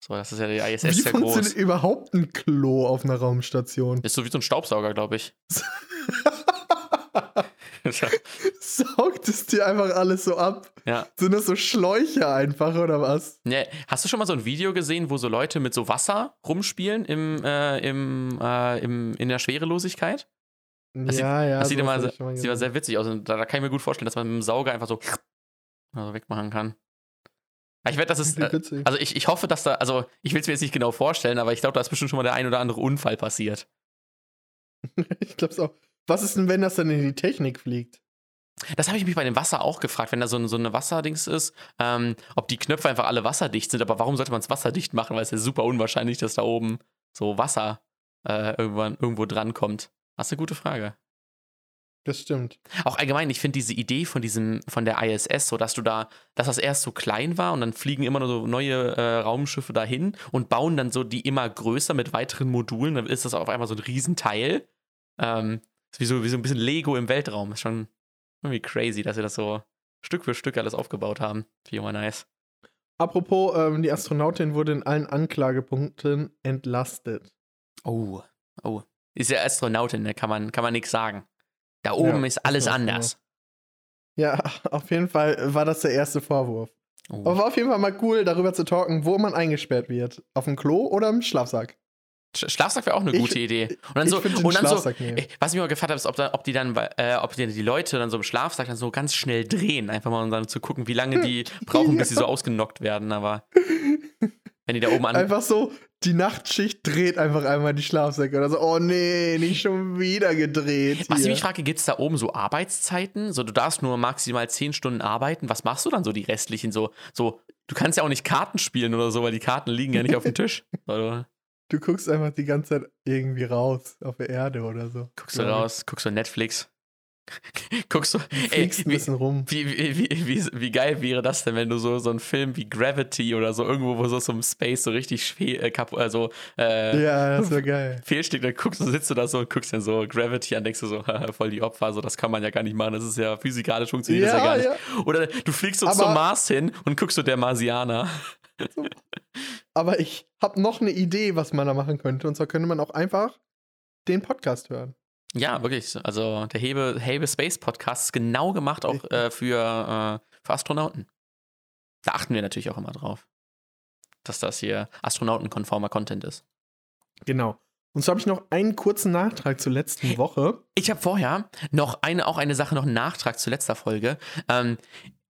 So, das ist ja die ISS wie sehr groß. Wie funktioniert überhaupt ein Klo auf einer Raumstation? Ist so wie so ein Staubsauger, glaube ich. Saugt es dir einfach alles so ab? Ja. Sind das so Schläuche einfach oder was? Nee. Hast du schon mal so ein Video gesehen, wo so Leute mit so Wasser rumspielen im, äh, im, äh, im, in der Schwerelosigkeit? Das ja, sieht, ja. Das sieht immer, sieht immer sehr witzig aus. Und da, da, kann ich mir gut vorstellen, dass man mit dem Sauger einfach so also wegmachen kann. Ich werde, das ist. Äh, also ich, ich hoffe, dass da. Also ich will es mir jetzt nicht genau vorstellen, aber ich glaube, da ist bestimmt schon mal der ein oder andere Unfall passiert. ich glaube es auch. Was ist denn, wenn das dann in die Technik fliegt? Das habe ich mich bei dem Wasser auch gefragt, wenn da so, so eine Wasserdings ist, ähm, ob die Knöpfe einfach alle wasserdicht sind. Aber warum sollte man es wasserdicht machen? Weil es ja super unwahrscheinlich, dass da oben so Wasser äh, irgendwann irgendwo drankommt. Das ist eine gute Frage. Das stimmt. Auch allgemein, ich finde diese Idee von diesem, von der ISS, so dass du da, dass das erst so klein war und dann fliegen immer nur so neue äh, Raumschiffe dahin und bauen dann so die immer größer mit weiteren Modulen, dann ist das auf einmal so ein Riesenteil. Ähm, ist wie so, wie so ein bisschen Lego im Weltraum. Ist schon irgendwie crazy, dass sie das so Stück für Stück alles aufgebaut haben. Wie immer nice. Apropos, ähm, die Astronautin wurde in allen Anklagepunkten entlastet. Oh, oh. Ist ja Astronautin, da ne? kann man, kann man nichts sagen. Da oben ja, ist alles anders. Ja, auf jeden Fall war das der erste Vorwurf. Oh. Aber war auf jeden Fall mal cool, darüber zu talken, wo man eingesperrt wird. Auf dem Klo oder im Schlafsack. Schlafsack wäre auch eine gute ich, Idee. Und dann so, und dann so nehmen. was ich mir mal gefragt habe, ist, ob, da, ob die dann, äh, ob die, die, Leute dann so im Schlafsack dann so ganz schnell drehen, einfach mal um dann zu gucken, wie lange die brauchen, bis sie so ausgenockt werden. Aber wenn die da oben an. Einfach so, die Nachtschicht dreht einfach einmal die Schlafsäcke oder so, oh nee, nicht schon wieder gedreht. Was ich mich frage, gibt es da oben so Arbeitszeiten? So, du darfst nur maximal zehn Stunden arbeiten. Was machst du dann so die restlichen? So, so, du kannst ja auch nicht Karten spielen oder so, weil die Karten liegen ja nicht auf dem Tisch. Oder? Du guckst einfach die ganze Zeit irgendwie raus auf der Erde oder so. Guckst du raus, guckst du Netflix. Guckst du, ey, Fliegst ein bisschen rum. wie, wie, wie, wie, geil wäre das denn, wenn du so, so einen Film wie Gravity oder so irgendwo, wo so zum Space so richtig also Ja, das wäre geil. fehlsteckt, dann guckst du, sitzt du da so und guckst dann so Gravity an, denkst du so, voll die Opfer, so das kann man ja gar nicht machen, das ist ja physikalisch funktioniert das ja gar nicht. Oder du fliegst so zum Mars hin und guckst so der Marsianer. Aber ich habe noch eine Idee, was man da machen könnte. Und zwar könnte man auch einfach den Podcast hören. Ja, wirklich. Also der Hebe, Hebe Space Podcast ist genau gemacht auch äh, für, äh, für Astronauten. Da achten wir natürlich auch immer drauf, dass das hier astronautenkonformer Content ist. Genau. Und so habe ich noch einen kurzen Nachtrag zur letzten Woche. Ich habe vorher noch eine, auch eine Sache, noch einen Nachtrag zu letzter Folge. Ähm,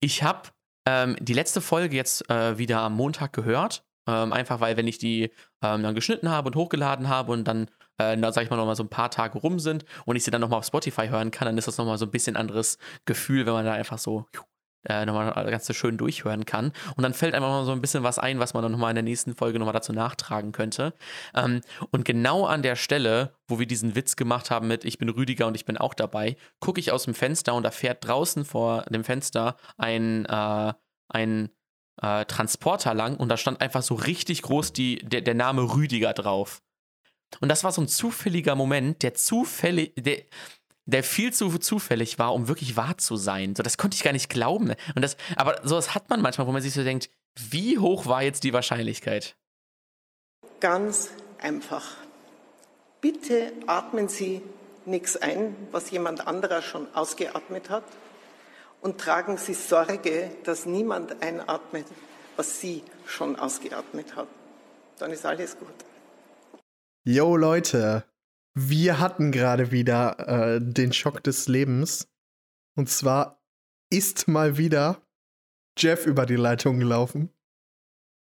ich habe ähm, die letzte Folge jetzt äh, wieder am Montag gehört. Ähm, einfach weil, wenn ich die ähm, dann geschnitten habe und hochgeladen habe und dann, äh, na, sag ich mal, nochmal so ein paar Tage rum sind und ich sie dann nochmal auf Spotify hören kann, dann ist das nochmal so ein bisschen anderes Gefühl, wenn man da einfach so äh, nochmal ganz so schön durchhören kann. Und dann fällt einfach mal so ein bisschen was ein, was man dann nochmal in der nächsten Folge nochmal dazu nachtragen könnte. Ähm, und genau an der Stelle, wo wir diesen Witz gemacht haben mit Ich bin Rüdiger und ich bin auch dabei, gucke ich aus dem Fenster und da fährt draußen vor dem Fenster ein, äh, ein äh, Transporter lang und da stand einfach so richtig groß die, der, der Name Rüdiger drauf. Und das war so ein zufälliger Moment, der zufällig, der, der viel zu zufällig war, um wirklich wahr zu sein. So, das konnte ich gar nicht glauben. Und das, aber sowas hat man manchmal, wo man sich so denkt, wie hoch war jetzt die Wahrscheinlichkeit? Ganz einfach. Bitte atmen Sie nichts ein, was jemand anderer schon ausgeatmet hat. Und tragen Sie Sorge, dass niemand einatmet, was Sie schon ausgeatmet haben. Dann ist alles gut. Yo, Leute. Wir hatten gerade wieder äh, den Schock des Lebens. Und zwar ist mal wieder Jeff über die Leitung gelaufen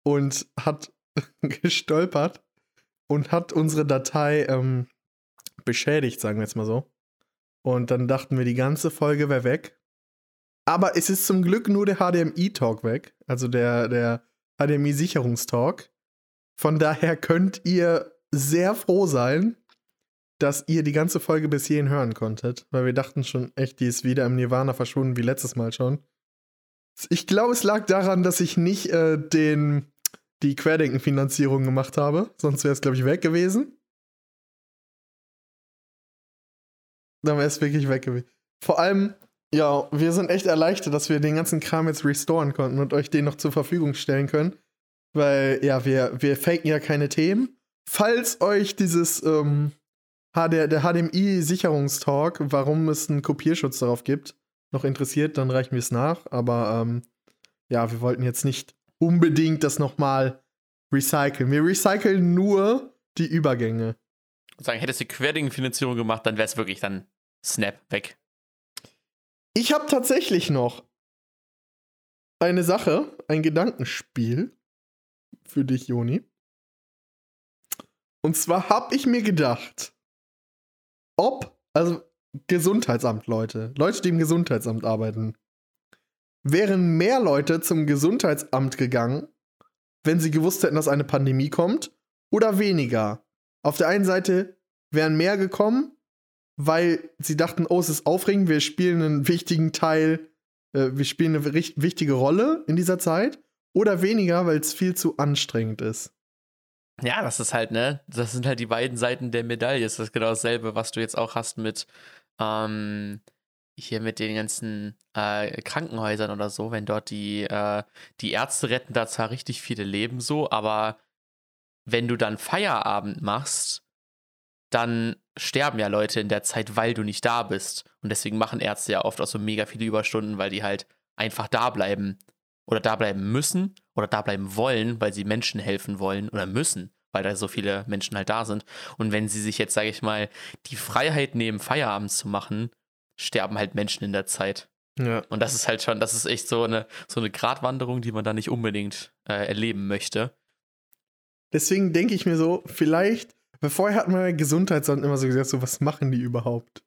und hat gestolpert und hat unsere Datei ähm, beschädigt, sagen wir jetzt mal so. Und dann dachten wir, die ganze Folge wäre weg. Aber es ist zum Glück nur der HDMI-Talk weg, also der, der HDMI-Sicherungstalk. Von daher könnt ihr sehr froh sein, dass ihr die ganze Folge bis hierhin hören konntet, weil wir dachten schon echt, die ist wieder im Nirvana verschwunden, wie letztes Mal schon. Ich glaube, es lag daran, dass ich nicht äh, den, die Querdenken-Finanzierung gemacht habe, sonst wäre es, glaube ich, weg gewesen. Dann wäre es wirklich weg gewesen. Vor allem, ja, wir sind echt erleichtert, dass wir den ganzen Kram jetzt restoren konnten und euch den noch zur Verfügung stellen können. Weil, ja, wir, wir faken ja keine Themen. Falls euch dieses, ähm, HD, der HDMI-Sicherungstalk, warum es einen Kopierschutz darauf gibt, noch interessiert, dann reichen wir es nach. Aber ähm, ja, wir wollten jetzt nicht unbedingt das nochmal recyceln. Wir recyceln nur die Übergänge. Und sagen, hättest du Querdenken-Finanzierung gemacht, dann wäre es wirklich dann Snap weg. Ich habe tatsächlich noch eine Sache, ein Gedankenspiel für dich, Joni. Und zwar habe ich mir gedacht, ob, also Gesundheitsamt, Leute, Leute, die im Gesundheitsamt arbeiten, wären mehr Leute zum Gesundheitsamt gegangen, wenn sie gewusst hätten, dass eine Pandemie kommt, oder weniger. Auf der einen Seite wären mehr gekommen, weil sie dachten, oh, es ist aufregend, wir spielen einen wichtigen Teil, äh, wir spielen eine wichtige Rolle in dieser Zeit, oder weniger, weil es viel zu anstrengend ist. Ja, das ist halt, ne? Das sind halt die beiden Seiten der Medaille. Das ist genau dasselbe, was du jetzt auch hast mit ähm, hier mit den ganzen äh, Krankenhäusern oder so, wenn dort die, äh, die Ärzte retten da zwar richtig viele Leben so, aber wenn du dann Feierabend machst, dann sterben ja Leute in der Zeit, weil du nicht da bist. Und deswegen machen Ärzte ja oft auch so mega viele Überstunden, weil die halt einfach da bleiben oder da bleiben müssen oder da bleiben wollen, weil sie Menschen helfen wollen oder müssen, weil da so viele Menschen halt da sind. Und wenn sie sich jetzt, sage ich mal, die Freiheit nehmen, Feierabend zu machen, sterben halt Menschen in der Zeit. Ja. Und das ist halt schon, das ist echt so eine, so eine Gratwanderung, die man da nicht unbedingt äh, erleben möchte. Deswegen denke ich mir so, vielleicht, vorher hat man ja Gesundheitsamt immer so gesagt, so, was machen die überhaupt?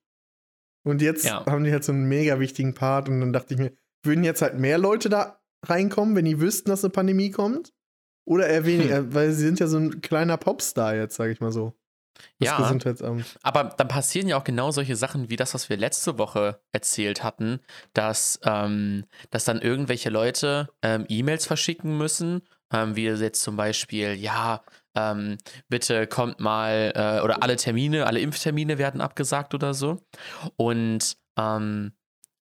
Und jetzt Ja. haben die halt so einen mega wichtigen Part und dann dachte ich mir, würden jetzt halt mehr Leute da reinkommen, wenn die wüssten, dass eine Pandemie kommt? Oder eher weniger, weil sie sind ja so ein kleiner Popstar jetzt, sag ich mal so. Das Ja. Gesundheitsamt. Aber dann passieren ja auch genau solche Sachen wie das, was wir letzte Woche erzählt hatten, dass, ähm, dass dann irgendwelche Leute ähm, E-Mails verschicken müssen, ähm, wie jetzt zum Beispiel, ja, ähm, bitte kommt mal, äh, oder alle Termine, alle Impftermine werden abgesagt oder so. Und ähm,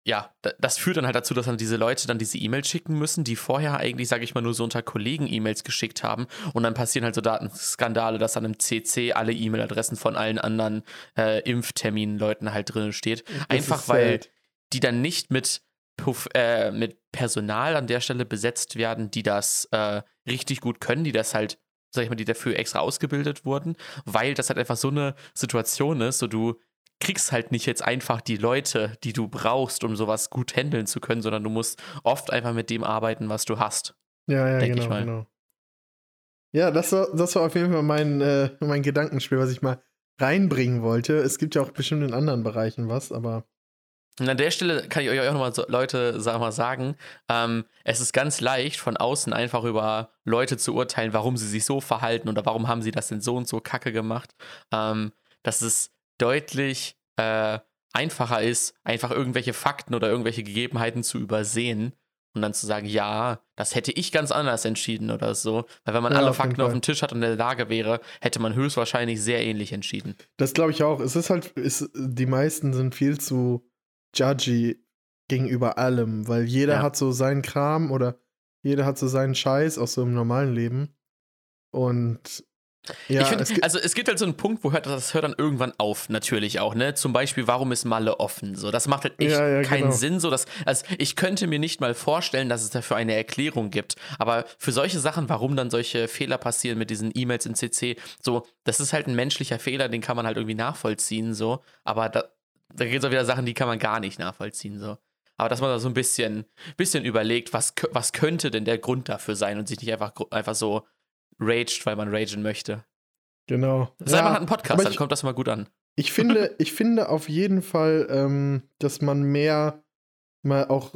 ja, da- das führt dann halt dazu, dass dann diese Leute dann diese E-Mails schicken müssen, die vorher eigentlich, sage ich mal, nur so unter Kollegen E-Mails geschickt haben. Und dann passieren halt so Datenskandale, dass dann im CC alle E-Mail-Adressen von allen anderen äh, Impfterminen-Leuten halt drin steht. Das Einfach weil sad. die dann nicht mit, Puff, äh, mit Personal an der Stelle besetzt werden, die das äh, richtig gut können, die das halt, sag ich mal, die dafür extra ausgebildet wurden, weil das halt einfach so eine Situation ist, so du kriegst halt nicht jetzt einfach die Leute, die du brauchst, um sowas gut handeln zu können, sondern du musst oft einfach mit dem arbeiten, was du hast. Ja, ja, genau, mal. genau. Ja, das war, das war auf jeden Fall mein, äh, mein Gedankenspiel, was ich mal reinbringen wollte. Es gibt ja auch bestimmt in anderen Bereichen was, aber Und an der Stelle kann ich euch auch nochmal so, Leute, sag mal, sagen, ähm, es ist ganz leicht von außen einfach über Leute zu urteilen, warum sie sich so verhalten oder warum haben sie das denn so und so kacke gemacht. Ähm, dass es deutlich äh, einfacher ist, einfach irgendwelche Fakten oder irgendwelche Gegebenheiten zu übersehen und dann zu sagen, ja, das hätte ich ganz anders entschieden oder so. Weil wenn man Ja, alle auf Fakten auf dem Tisch hat und in der Lage wäre, hätte man höchstwahrscheinlich sehr ähnlich entschieden. das glaube ich auch. Es ist halt, ist, die meisten sind viel zu judgy gegenüber allem, weil jeder Ja. hat so seinen Kram oder jeder hat so seinen Scheiß, auch so im normalen Leben. Und ja, ich finde, es also es gibt halt so einen Punkt, wo hört, das hört dann irgendwann auf, natürlich auch, ne? Zum Beispiel, warum ist Malle offen? So, das macht halt echt Ja, ja, keinen genau. Sinn. So, dass, also ich könnte mir nicht mal vorstellen, dass es dafür eine Erklärung gibt. Aber für solche Sachen, warum dann solche Fehler passieren mit diesen E-Mails in CC, so, das ist halt ein menschlicher Fehler, den kann man halt irgendwie nachvollziehen, so. Aber da, da gibt es auch wieder Sachen, die kann man gar nicht nachvollziehen, so. Aber dass man da so ein bisschen, bisschen überlegt, was, was könnte denn der Grund dafür sein und sich nicht einfach, einfach so raged, weil man ragen möchte. genau. Sei Ja, mal hat einen Podcast, aber dann ich- kommt das mal gut an. Ich finde, ich finde auf jeden Fall, ähm, dass man mehr mal auch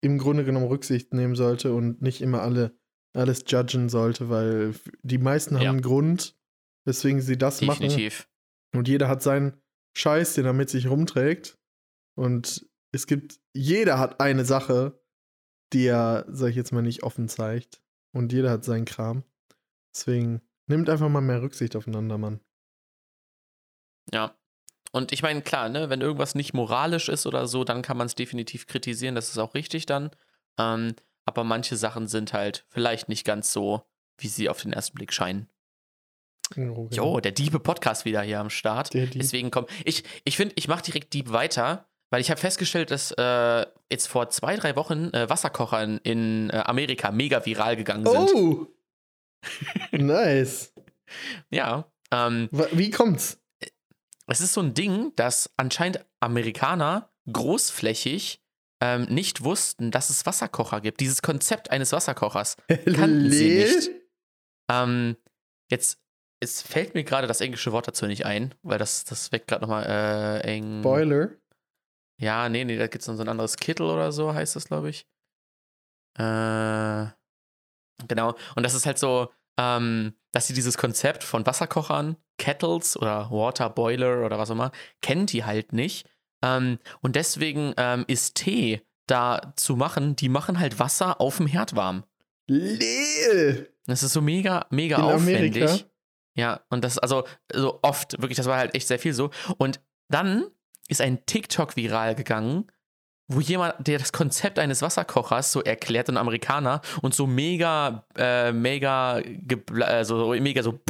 im Grunde genommen Rücksicht nehmen sollte und nicht immer alle alles judgen sollte, weil die meisten haben Ja. einen Grund, weswegen sie das machen. Definitiv. Und jeder hat seinen Scheiß, den er mit sich rumträgt. Und es gibt, jeder hat eine Sache, die er, sag ich jetzt mal, nicht offen zeigt. Und jeder hat seinen Kram. Deswegen nimmt einfach mal mehr Rücksicht aufeinander, Mann. Ja. Und ich meine, klar, ne, wenn irgendwas nicht moralisch ist oder so, dann kann man es definitiv kritisieren, das ist auch richtig dann. Ähm, aber manche Sachen sind halt vielleicht nicht ganz so, wie sie auf den ersten Blick scheinen. Jo, Jo, der Diebe Podcast wieder hier am Start. Deswegen komm, ich ich finde, ich mache direkt Dieb weiter, weil ich habe festgestellt, dass äh, jetzt vor zwei, drei Wochen äh, Wasserkocher in, in äh, Amerika mega viral gegangen sind. Oh! Nice. Ja. Ähm, Wie kommt's? Es ist so ein Ding, dass anscheinend Amerikaner großflächig ähm, nicht wussten, dass es Wasserkocher gibt. Dieses Konzept eines Wasserkochers kannten sie nicht. Ähm, jetzt, es fällt mir gerade das englische Wort dazu nicht ein, weil das, das weckt gerade nochmal äh, eng. Boiler. Ja, nee, nee, da gibt es noch so ein anderes Kittel oder so, heißt das, glaube ich. Äh, genau. Und das ist halt so, ähm, dass sie dieses Konzept von Wasserkochern, Kettles oder Water Boiler oder was auch immer, kennen die halt nicht. Ähm, und deswegen ähm, ist Tee da zu machen, die machen halt Wasser auf dem Herd warm. Lel! Das ist so mega, mega In aufwendig. Amerika? Ja, und das, also, so oft, wirklich, das war halt echt sehr viel so. Und dann ist ein TikTok viral gegangen, wo jemand, der das Konzept eines Wasserkochers so erklärt, ein Amerikaner, und so mega, äh, mega, also mega so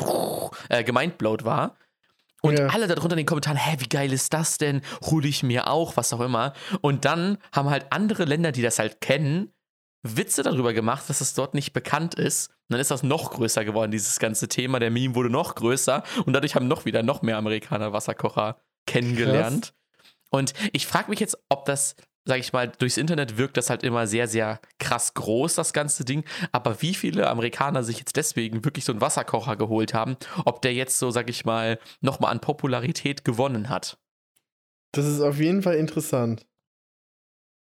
äh, gemindblowt war. Und Ja. alle darunter in den Kommentaren, hä, wie geil ist das denn? Hol ich mir auch, was auch immer. Und dann haben halt andere Länder, die das halt kennen, Witze darüber gemacht, dass es dort nicht bekannt ist. Und dann ist das noch größer geworden, dieses ganze Thema. Der Meme wurde noch größer und dadurch haben noch wieder noch mehr Amerikaner Wasserkocher kennengelernt. Und ich frage mich jetzt, ob das, sage ich mal, durchs Internet wirkt das halt immer sehr, sehr krass groß, das ganze Ding. Aber wie viele Amerikaner sich jetzt deswegen wirklich so einen Wasserkocher geholt haben, ob der jetzt so, sage ich mal, nochmal an Popularität gewonnen hat. Das ist auf jeden Fall interessant.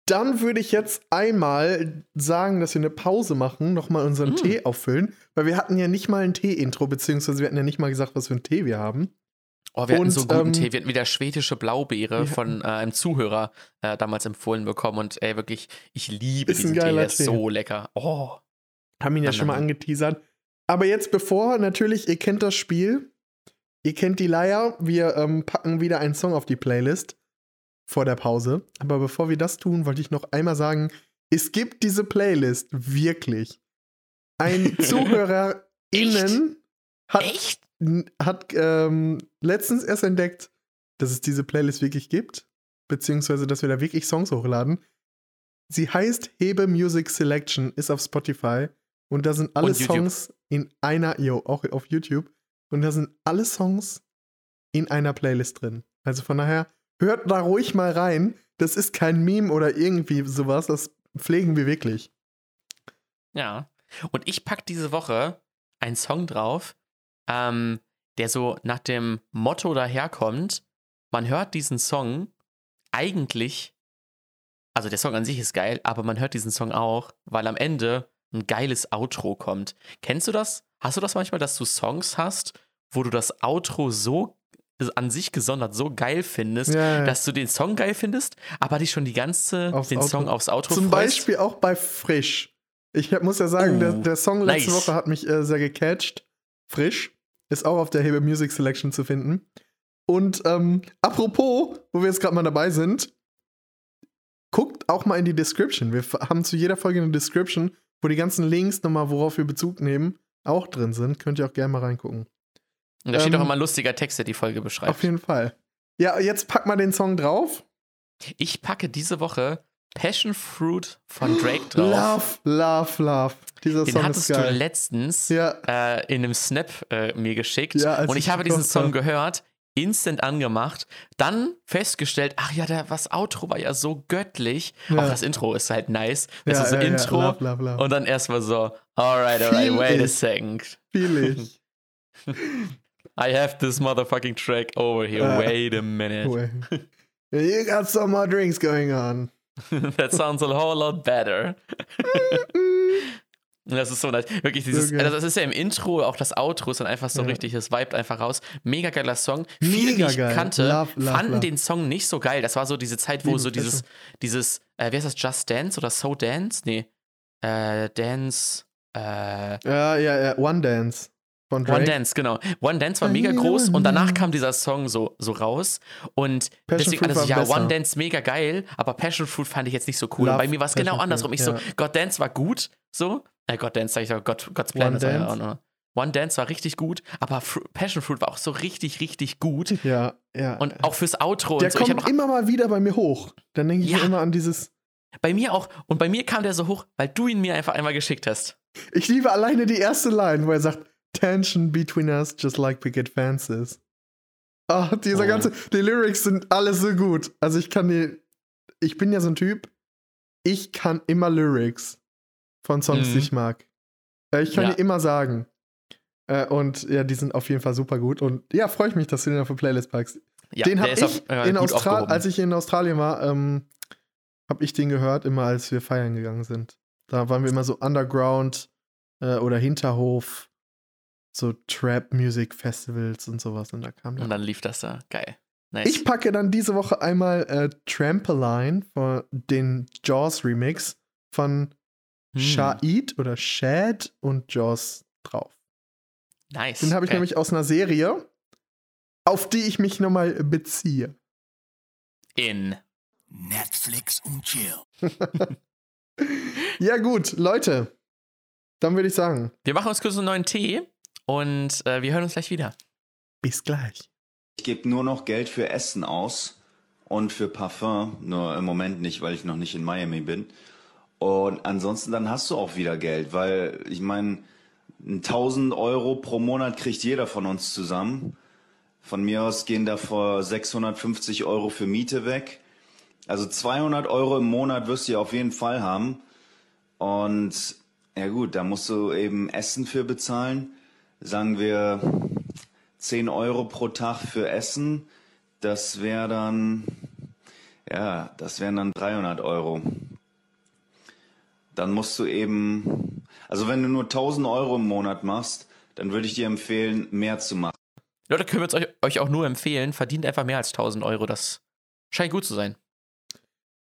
Dann würde ich jetzt einmal sagen, dass wir eine Pause machen, nochmal unseren Mm. Tee auffüllen, weil wir hatten ja nicht mal ein Tee-Intro, beziehungsweise wir hatten ja nicht mal gesagt, was für einen Tee wir haben. Oh, wir hatten Und, so guten ähm, Tee. Wir hatten wieder schwedische Blaubeere Ja. von äh, einem Zuhörer äh, damals empfohlen bekommen. Und ey, wirklich, ich liebe diesen Tee. Der ist Tee. so lecker. Oh. Haben ihn ja schon mal angeteasert. Aber jetzt bevor, natürlich, ihr kennt das Spiel, ihr kennt die Leier, wir ähm, packen wieder einen Song auf die Playlist vor der Pause. Aber bevor wir das tun, wollte ich noch einmal sagen, es gibt diese Playlist wirklich. Ein ZuhörerInnen hat, Echt? Hat ähm, letztens erst entdeckt, dass es diese Playlist wirklich gibt, beziehungsweise dass wir da wirklich Songs hochladen. Sie heißt Hebe Music Selection, ist auf Spotify und da sind alle. Songs in einer, jo, auch auf YouTube und da sind alle Songs in einer Playlist drin. Also von daher, hört da ruhig mal rein. Das ist kein Meme oder irgendwie sowas, das pflegen wir wirklich. Ja. Und ich pack diese Woche einen Song drauf, ähm, der so nach dem Motto daherkommt. Man hört diesen Song eigentlich, also der Song an sich ist geil, aber man hört diesen Song auch, weil am Ende ein geiles Outro kommt. Kennst du das? Hast du das manchmal, dass du Songs hast, wo du das Outro so an sich gesondert so geil findest, Ja, ja. dass du den Song geil findest, aber dich schon die ganze Aufs den Outro. Song aufs Outro Zum freust? Beispiel auch bei Frisch. Ich muss ja sagen, Oh, der, der Song letzte nice. Woche hat mich äh, sehr gecatcht. Frisch. Ist auch auf der Hebe Music Selection zu finden. Und ähm, apropos, wo wir jetzt gerade mal dabei sind, guckt auch mal in die Description. Wir haben zu jeder Folge eine Description, wo die ganzen Links nochmal, worauf wir Bezug nehmen, auch drin sind. Könnt ihr auch gerne mal reingucken. Und da steht Ähm, auch immer ein lustiger Text, der die Folge beschreibt. Auf jeden Fall. Ja, jetzt pack mal den Song drauf. Ich packe diese Woche Passion Fruit von Drake drauf. Love, love, love. Dieser Den Song ist hattest du geil. letztens Ja. äh, in einem Snap äh, mir geschickt. Ja, und ich ich habe diesen Song gehört, instant angemacht, dann festgestellt, ach ja, der, das Outro war ja so göttlich. Ja. Auch das Intro ist halt nice. Das ist so. Intro. Love, love, love. Und dann erstmal so, alright, alright, wait a ich. second. Fühl ich. I have this motherfucking track over here. Wait a minute. Wait. You got some more drinks going on. That sounds a whole lot better. Das ist so nice. Wirklich, dieses, geil. also das ist ja im Intro, auch das Outro ist dann einfach so Ja. richtig, es vibet einfach raus. Mega geiler Song. Viele, Mega die ich geil. kannte, Love, love, fanden love. den Song nicht so geil. Das war so diese Zeit, wo Liebe so dieses, Fresse. dieses, äh, wie heißt das, Just Dance oder So Dance? Nee. Äh, Dance, äh, Ja, ja, ja. One Dance von Drake. One Dance, genau. One Dance war mega groß und danach kam dieser Song so, so raus. Und Passion deswegen, Fruit war ja, besser. One Dance mega geil, aber Passion Fruit fand ich jetzt nicht so cool. Love und bei mir war es genau andersrum. Fruit, Ich so, ja. God Dance war gut, so. Äh, God Dance, sag ich doch, God, God's Plan One ist ja Dance? auch noch. One Dance war richtig gut, aber Fru Passion Fruit war auch so richtig, richtig gut. Ja, ja. Und auch fürs Outro der so. Kommt immer mal wieder bei mir hoch. Dann denke ich Ja. immer an dieses. bei mir auch. Und bei mir kam der so hoch, weil du ihn mir einfach einmal geschickt hast. Ich liebe alleine die erste Line, wo er sagt: Tension between us, just like picket fences. Ah, dieser Oh. ganze. Die Lyrics sind alle so gut. Also ich kann die. Ich bin ja so ein Typ. Ich kann immer Lyrics von Songs, Mhm. die ich mag. Äh, Ich kann Ja. die immer sagen. Äh, Und ja, die sind auf jeden Fall super gut. Und ja, freue ich mich, dass du den auf die Playlist packst. Ja, den der habe ich auf, äh, in Australien, als ich in Australien war, ähm, habe ich den gehört, immer als wir feiern gegangen sind. Da waren wir immer so Underground äh, oder Hinterhof, so Trap-Music-Festivals und sowas. Und da kam Und der. dann lief das da. Geil. Nice. Ich packe dann diese Woche einmal äh, Trampoline von den Jaws Remix von Hm, Shahid oder Shad und Jaws drauf. Nice. Den habe ich Geil. nämlich aus einer Serie, auf die ich mich nochmal beziehe. in. Netflix und Chill. Ja, gut, Leute. Dann würde ich sagen, Wir machen uns kurz einen neuen Tee und äh, wir hören uns gleich wieder. bis gleich. Ich gebe nur noch Geld für Essen aus und für Parfum, nur im Moment nicht, weil ich noch nicht in Miami bin. Und ansonsten dann hast du auch wieder Geld, weil ich meine, 1000 Euro pro Monat kriegt jeder von uns zusammen. Von mir aus gehen da vor 650 Euro für Miete weg. Also 200 Euro im Monat wirst du ja auf jeden Fall haben. Und ja gut, da musst du eben Essen für bezahlen. Sagen wir 10 Euro pro Tag für Essen. Das wäre dann, Ja, das wären dann 300 Euro. Dann musst du eben, also wenn du nur 1000 Euro im Monat machst, dann würde ich dir empfehlen, mehr zu machen. Leute, können wir uns euch, euch auch nur empfehlen, verdient einfach mehr als 1000 Euro. Das scheint gut zu sein.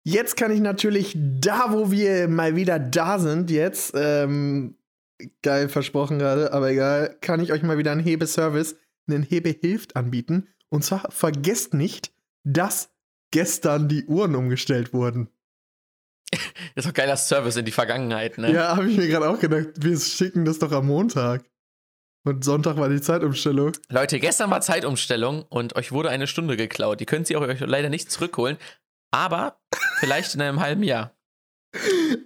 Jetzt kann ich natürlich da, wo wir mal wieder da sind, jetzt, ähm, geil versprochen gerade, aber egal, kann ich euch mal wieder einen Hebeservice, einen Hebehilft anbieten. Und zwar vergesst nicht, dass gestern die Uhren umgestellt wurden. Das ist doch geiler Service in die Vergangenheit, ne? Ja, habe ich mir gerade auch gedacht, wir schicken das doch am Montag. Und Sonntag war die Zeitumstellung. Leute, gestern war Zeitumstellung und euch wurde eine Stunde geklaut. Die könnt ihr euch leider nicht zurückholen, aber vielleicht in einem halben Jahr.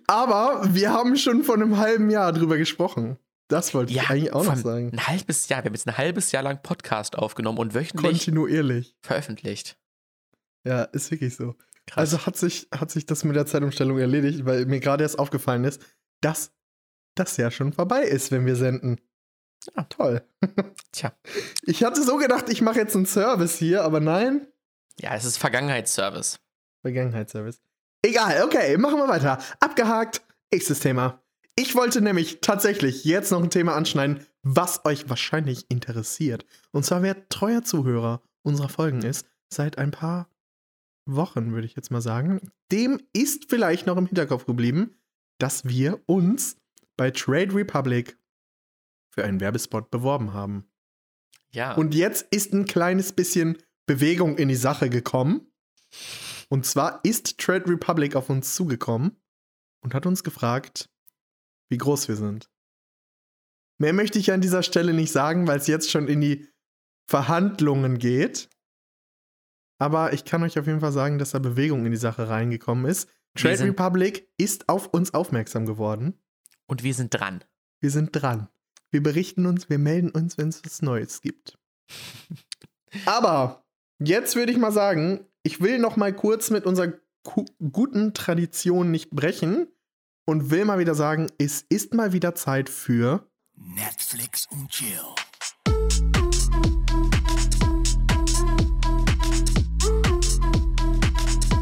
Aber wir haben schon vor einem halben Jahr drüber gesprochen. Das wollte Ja, ich eigentlich auch noch sagen. Ein halbes Jahr. Wir haben jetzt ein halbes Jahr lang Podcast aufgenommen und wöchentlich Kontinuierlich. veröffentlicht. Ja, ist wirklich so. Krass. Also hat sich, hat sich das mit der Zeitumstellung erledigt, weil mir gerade erst aufgefallen ist, dass das ja schon vorbei ist, wenn wir senden. Ja. Toll. Tja. Ich hatte so gedacht, ich mache jetzt einen Service hier, aber nein. Ja, es ist Vergangenheitsservice. Vergangenheitsservice. Egal, okay, machen wir weiter. Abgehakt. Nächstes Thema. Ich wollte nämlich tatsächlich jetzt noch ein Thema anschneiden, was euch wahrscheinlich interessiert. Und zwar, wer treuer Zuhörer unserer Folgen ist, seit ein paar Wochen, würde ich jetzt mal sagen, dem ist vielleicht noch im Hinterkopf geblieben, dass wir uns bei Trade Republic für einen Werbespot beworben haben. Ja. Und jetzt ist ein kleines bisschen Bewegung in die Sache gekommen. Und zwar ist Trade Republic auf uns zugekommen und hat uns gefragt, wie groß wir sind. Mehr möchte ich an dieser Stelle nicht sagen, weil es jetzt schon in die Verhandlungen geht. Aber ich kann euch auf jeden Fall sagen, dass da Bewegung in die Sache reingekommen ist. Trade Republic ist auf uns aufmerksam geworden. und wir sind dran. Wir sind dran. Wir berichten uns, wir melden uns, wenn es was Neues gibt. Aber jetzt würde ich mal sagen, ich will noch mal kurz mit unserer guten Tradition nicht brechen und will mal wieder sagen, es ist mal wieder Zeit für Netflix und Chill.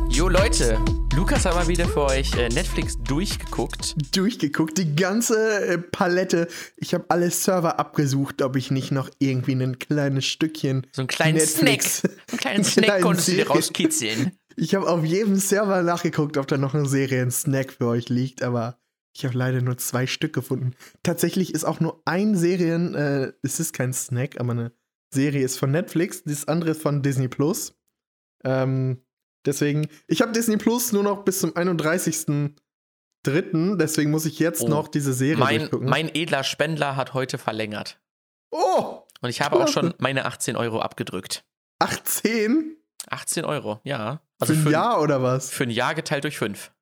Jo Leute, Lukas hat mal wieder für euch äh, Netflix durchgeguckt. durchgeguckt, die ganze äh, Palette. Ich habe alle Server abgesucht, ob ich nicht noch irgendwie ein kleines Stückchen So einen kleinen Netflix- Snack. Einen kleinen einen Snack konntest du dir rauskitzeln. Ich habe auf jedem Server nachgeguckt, ob da noch ein Snack für euch liegt, aber ich habe leider nur zwei Stück gefunden. Tatsächlich ist auch nur ein Serien, äh, es ist kein Snack, aber eine Serie ist von Netflix, das andere ist von Disney Plus. Ähm, deswegen, ich habe Disney Plus nur noch bis zum 31.03., deswegen muss ich jetzt Oh. noch diese Serie Mein, durchgucken. mein edler Spendler hat heute verlängert. oh, Und ich habe auch schon meine 18 Euro abgedrückt. 18 18 Euro, ja. für ein Jahr oder was? Für ein Jahr geteilt durch 5.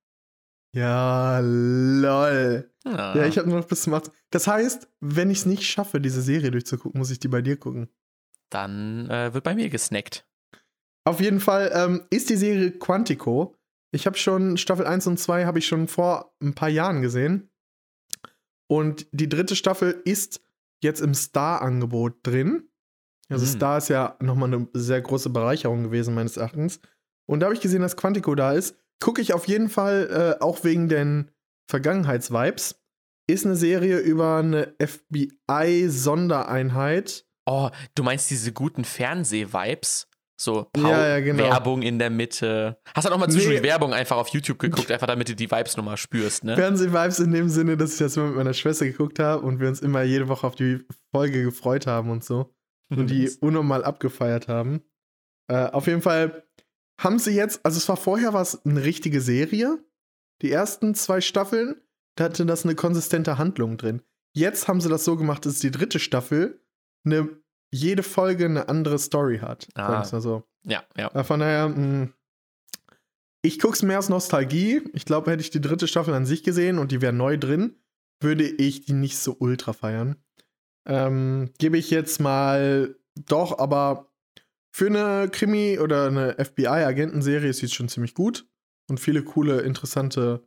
Ja, lol. Ja, Ja, ich habe nur noch bis zum 18. Das heißt, wenn ich es nicht schaffe, diese Serie durchzugucken, muss ich die bei dir gucken. Dann äh, wird bei mir gesnackt. Auf jeden Fall ähm, ist die Serie Quantico. Ich habe schon Staffel 1 und 2 habe ich schon vor ein paar Jahren gesehen. Und die dritte Staffel ist jetzt im Star-Angebot drin. Also Mhm. Star ist ja nochmal eine sehr große Bereicherung gewesen, meines Erachtens. Und da habe ich gesehen, dass Quantico da ist. Gucke ich auf jeden Fall, äh, auch wegen den Vergangenheitsvibes. Ist eine Serie über eine FBI-Sondereinheit. Oh, du meinst diese guten Fernseh-Vibes? So Pau Ja, ja, genau. Werbung in der Mitte. Hast du auch mal zwischendurch Nee. Werbung einfach auf YouTube geguckt, einfach damit du die Vibes nochmal spürst, ne? Fernseh-Vibes in dem Sinne, dass ich das immer mit meiner Schwester geguckt habe und wir uns immer jede Woche auf die Folge gefreut haben und so. Und die unnormal abgefeiert haben. Äh, auf jeden Fall haben sie jetzt, also es war vorher was eine richtige Serie. Die ersten zwei Staffeln, da hatte das eine konsistente Handlung drin. Jetzt haben sie das so gemacht, dass die dritte Staffel eine, jede Folge eine andere Story hat. Ah. So. Ja, ja. Von daher, mh, ich guck's mehr aus Nostalgie. Ich glaube, hätte ich die dritte Staffel an sich gesehen und die wäre neu drin, würde ich die nicht so ultra feiern. Ähm, Gebe ich jetzt mal doch, aber für eine Krimi- oder eine FBI-Agentenserie ist sie schon ziemlich gut und viele coole, interessante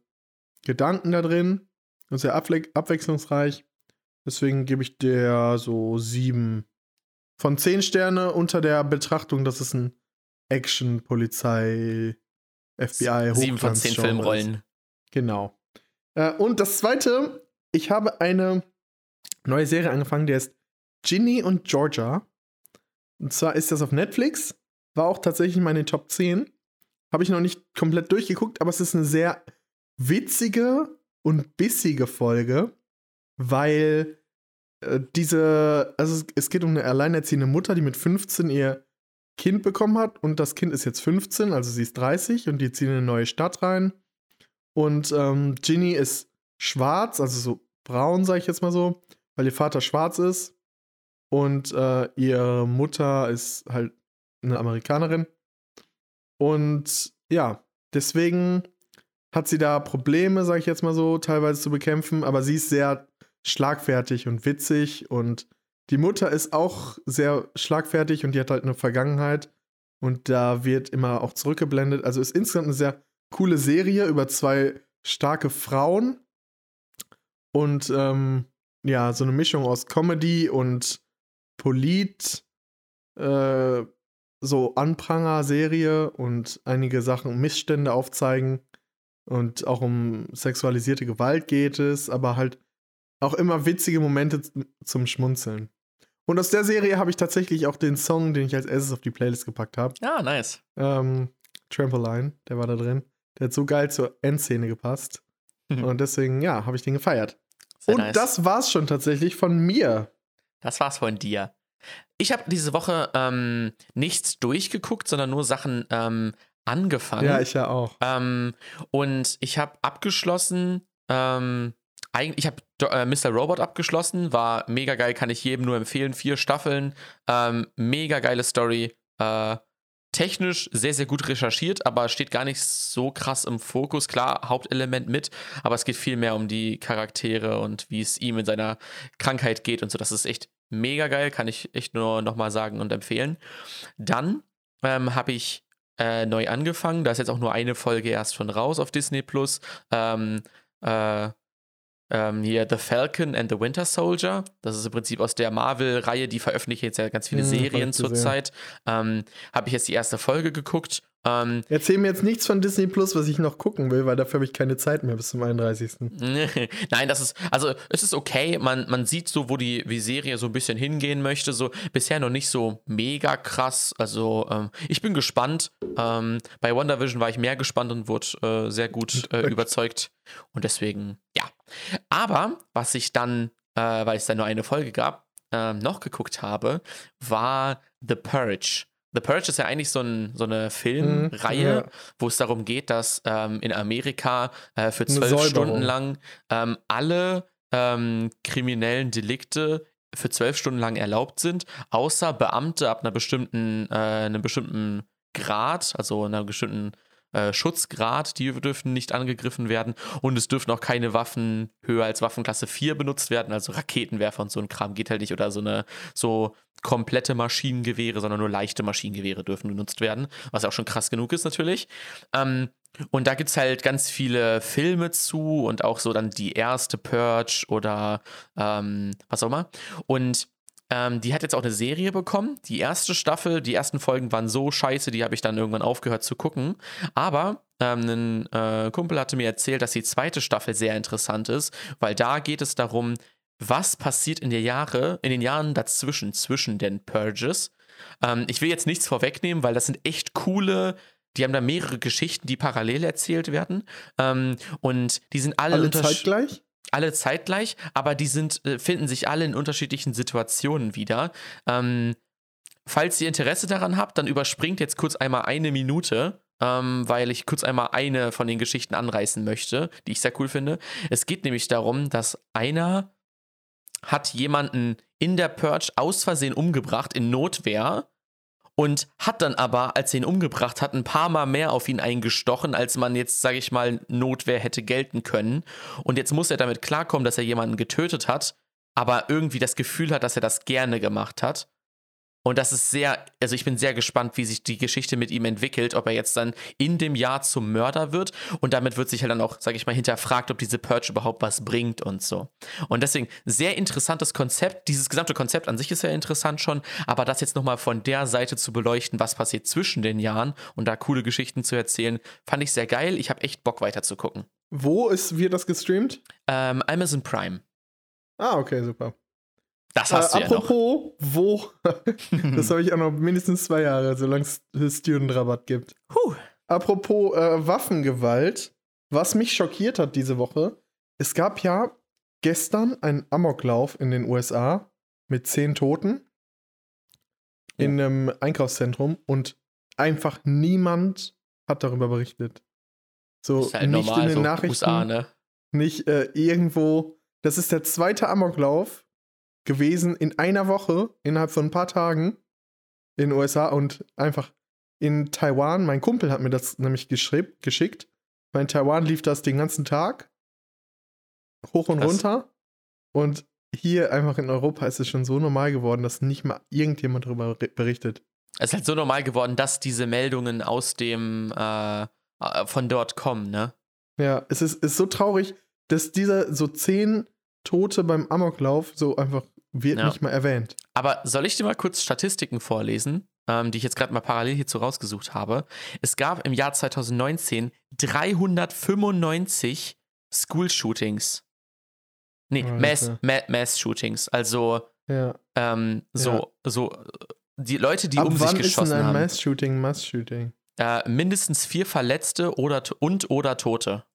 Gedanken da drin und sehr abwe abwechslungsreich. Deswegen gebe ich der so sieben von zehn Sterne unter der Betrachtung, dass es ein Action-Polizei FBI Sieben von zehn. Filmrollen. Genau. Äh, und das zweite, ich habe eine neue Serie angefangen, die heißt Ginny und Georgia. Und zwar ist das auf Netflix. War auch tatsächlich meine Top 10. Habe ich noch nicht komplett durchgeguckt, aber es ist eine sehr witzige und bissige Folge, weil diese, also es, geht um eine alleinerziehende Mutter, die mit 15 ihr Kind bekommen hat und das Kind ist jetzt 15, also sie ist 30 und die ziehen in eine neue Stadt rein. Und ähm, Ginny ist schwarz, also so braun, sag ich jetzt mal so, weil ihr Vater schwarz ist. Und äh, ihre Mutter ist halt eine Amerikanerin. Und ja, deswegen hat sie da Probleme, sag ich jetzt mal so, teilweise zu bekämpfen, aber sie ist sehr schlagfertig und witzig und die Mutter ist auch sehr schlagfertig und die hat halt eine Vergangenheit und da wird immer auch zurückgeblendet. Also ist insgesamt eine sehr coole Serie über zwei starke Frauen und ähm, ja, so eine Mischung aus Comedy und Polit, äh, so Anpranger-Serie und einige Sachen, Missstände aufzeigen und auch um sexualisierte Gewalt geht es, aber halt auch immer witzige Momente zum Schmunzeln. Und aus der Serie habe ich tatsächlich auch den Song, den ich als erstes auf die Playlist gepackt habe. Ja, nice. Ähm, Trampoline, der war da drin. Der hat so geil zur Endszene gepasst. Mhm. Und deswegen, ja, habe ich den gefeiert. Sehr Und nice. das war's schon tatsächlich von mir. Das war's von dir. Ich habe diese Woche ähm, nichts durchgeguckt, sondern nur Sachen ähm, angefangen. Ja, ich ja auch. Ähm, und ich habe abgeschlossen, ähm, ich habe äh, Mr. Robot abgeschlossen, war mega geil, kann ich jedem nur empfehlen. Vier Staffeln, ähm, mega geile Story. Äh, technisch sehr, sehr gut recherchiert, aber steht gar nicht so krass im Fokus. Klar, Hauptelement mit, aber es geht viel mehr um die Charaktere und wie es ihm in seiner Krankheit geht und so. Das ist echt mega geil, kann ich echt nur nochmal sagen und empfehlen. Dann ähm, habe ich äh, neu angefangen. Da ist jetzt auch nur eine Folge erst von raus auf Disney Plus. Ähm, äh, ähm, hier The Falcon and the Winter Soldier. Das ist im Prinzip aus der Marvel-Reihe, die veröffentlichen jetzt ja ganz viele Hm, ich Serien zurzeit. Ähm, Habe ich jetzt die erste Folge geguckt. Ähm, Erzähl mir jetzt nichts von Disney Plus, was ich noch gucken will, weil dafür habe ich keine Zeit mehr bis zum 31. Nein, das ist, also es ist okay, man, man sieht so, wo die wie Serie so ein bisschen hingehen möchte. So bisher noch nicht so mega krass. Also ähm, ich bin gespannt. Ähm, bei WandaVision war ich mehr gespannt und wurde äh, sehr gut äh, überzeugt. Und deswegen, ja. Aber was ich dann, äh, weil es da nur eine Folge gab, ähm, noch geguckt habe, war The Purge. The Purge ist ja eigentlich so, ein, so eine Filmreihe, ja. wo es darum geht, dass ähm, in Amerika äh, für zwölf. Stunden lang ähm, alle ähm, kriminellen Delikte für zwölf Stunden lang erlaubt sind, außer Beamte ab einer bestimmten, äh, einem bestimmten Grad, also einer bestimmten äh, Schutzgrad, die dürfen nicht angegriffen werden und es dürfen auch keine Waffen höher als Waffenklasse 4 benutzt werden, also Raketenwerfer und so ein Kram geht halt nicht oder so eine so komplette Maschinengewehre, sondern nur leichte Maschinengewehre dürfen genutzt werden, was auch schon krass genug ist natürlich. Ähm, und da gibt es halt ganz viele Filme zu und auch so dann die erste Purge oder ähm, was auch immer. Und ähm, die hat jetzt auch eine Serie bekommen. Die erste Staffel, die ersten Folgen waren so scheiße, die habe ich dann irgendwann aufgehört zu gucken. Aber ähm, ein äh, Kumpel hatte mir erzählt, dass die zweite Staffel sehr interessant ist, weil da geht es darum, was passiert in, der Jahre, in den Jahren dazwischen, zwischen den Purges. Ähm, ich will jetzt nichts vorwegnehmen, weil das sind echt coole. Die haben da mehrere Geschichten, die parallel erzählt werden. Ähm, und die sind alle, Alle zeitgleich? alle zeitgleich, aber die sind, äh, finden sich alle in unterschiedlichen Situationen wieder. Ähm, falls ihr Interesse daran habt, dann überspringt jetzt kurz einmal eine Minute, ähm, weil ich kurz einmal eine von den Geschichten anreißen möchte, die ich sehr cool finde. Es geht nämlich darum, dass einer hat jemanden in der Purge aus Versehen umgebracht, in Notwehr. Und hat dann aber, als er ihn umgebracht hat, ein paar Mal mehr auf ihn eingestochen, als man jetzt, sage ich mal, Notwehr hätte gelten können. Und jetzt muss er damit klarkommen, dass er jemanden getötet hat, aber irgendwie das Gefühl hat, dass er das gerne gemacht hat. Und das ist sehr, also ich bin sehr gespannt, wie sich die Geschichte mit ihm entwickelt, ob er jetzt dann in dem Jahr zum Mörder wird und damit wird sich halt dann auch, sage ich mal, hinterfragt, ob diese Purge überhaupt was bringt und so. Und deswegen sehr interessantes Konzept. Dieses gesamte Konzept an sich ist ja interessant schon, aber das jetzt nochmal von der Seite zu beleuchten, was passiert zwischen den Jahren und da coole Geschichten zu erzählen, fand ich sehr geil. Ich habe echt Bock weiter zu gucken. Wo ist, wird das gestreamt? Ähm, Amazon Prime. Ah, okay, super. Das hast äh, du ja noch. apropos, wo? das habe ich auch noch mindestens zwei Jahre, solange es Student-Rabatt gibt. Puh. Apropos äh, Waffengewalt, was mich schockiert hat diese Woche, es gab ja gestern einen Amoklauf in den USA mit zehn Toten in einem Einkaufszentrum und einfach niemand hat darüber berichtet. So, halt nicht normal, in den so Nachrichten, USA, ne? nicht äh, irgendwo. Das ist der zweite Amoklauf gewesen in einer Woche, innerhalb von ein paar Tagen in den USA und einfach in Taiwan. Mein Kumpel hat mir das nämlich geschickt. Weil in Taiwan lief das den ganzen Tag. Hoch und Krass. runter. Und hier einfach in Europa ist es schon so normal geworden, dass nicht mal irgendjemand darüber berichtet. Es ist halt so normal geworden, dass diese Meldungen aus dem, äh, äh, von dort kommen, ne? Ja, es ist, ist so traurig, dass dieser so zehn Tote beim Amoklauf so einfach wird Ja. nicht mal erwähnt. Aber soll ich dir mal kurz Statistiken vorlesen, ähm, die ich jetzt gerade mal parallel hierzu rausgesucht habe? Es gab im Jahr 2019 395 School-Shootings. Nee. Mass, Ma Mass-Shootings. Also Ja. ähm, so, Ja. so die Leute, die Ab um sich wann ist geschossen denn ein haben. Mass-Shooting Mass-Shooting? Äh, mindestens vier Verletzte oder und oder Tote.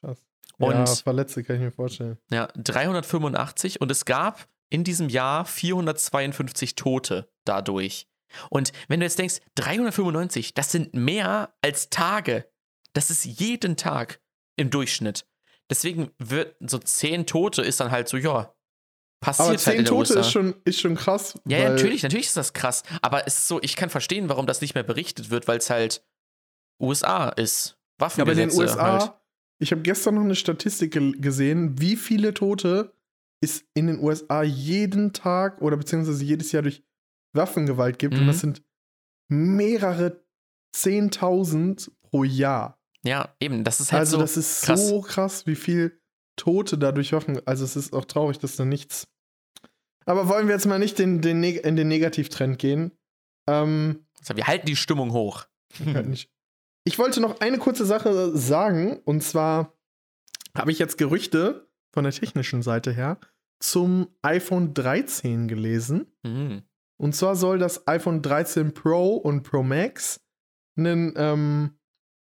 Krass. Und- ja, Verletzte kann ich mir vorstellen. Ja, 385 und es gab in diesem Jahr 452 Tote dadurch. Und wenn du jetzt denkst, 395, das sind mehr als Tage. Das ist jeden Tag im Durchschnitt. Deswegen wird so 10 Tote ist dann halt so, ja, passiert Aber halt in der Tote USA. ist schon, ist schon krass. Ja, ja, natürlich, natürlich ist das krass. Aber es ist so, ich kann verstehen, warum das nicht mehr berichtet wird, weil es halt USA ist. Ja, aber in den Waffengesetze USA, halt. Ich habe gestern noch eine Statistik gesehen, wie viele Tote es in den USA jeden Tag oder beziehungsweise jedes Jahr durch Waffengewalt gibt. Und Mhm. das sind mehrere 10.000 pro Jahr. Ja, eben, das ist halt also so das ist krass. so krass, wie viel Tote dadurch Waffen. Also es ist auch traurig, dass da nichts. Aber wollen wir jetzt mal nicht den, den, in den Negativtrend gehen? Ähm, Also, wir halten die Stimmung hoch. halt nicht. Ich wollte noch eine kurze Sache sagen, und zwar habe ich jetzt Gerüchte von der technischen Seite her zum iPhone 13 gelesen. Mhm. Und zwar soll das iPhone 13 Pro und Pro Max ein ähm,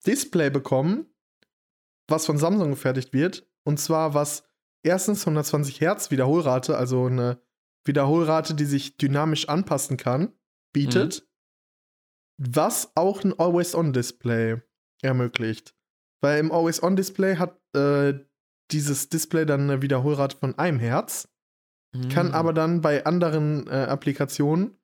Display bekommen, was von Samsung gefertigt wird. Und zwar was erstens 120 Hertz Wiederholrate, also eine Wiederholrate, die sich dynamisch anpassen kann, bietet. Was auch ein Always-On-Display ermöglicht. Weil im Always-On-Display hat äh, dieses Display dann eine Wiederholrate von einem Hertz kann Mhm. aber dann bei anderen äh, Applikationen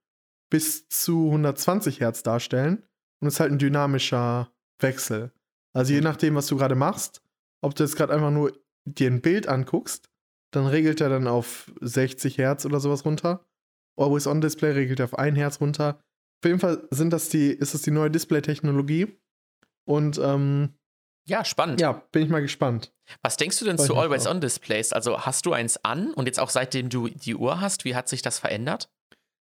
bis zu 120 Hertz darstellen und ist halt ein dynamischer Wechsel. Also Mhm. je nachdem, was du gerade machst, ob du jetzt gerade einfach nur dir ein Bild anguckst, dann regelt er dann auf 60 Hertz oder sowas runter. Always On Display regelt er auf 1 Hertz runter. Auf jeden Fall sind das die, ist das die neue Display-Technologie. Und ähm, Ja, spannend. ja, bin ich mal gespannt. Was denkst du denn ich zu Always-On-Displays? Also hast du eins an und jetzt auch seitdem du die Uhr hast, wie hat sich das verändert?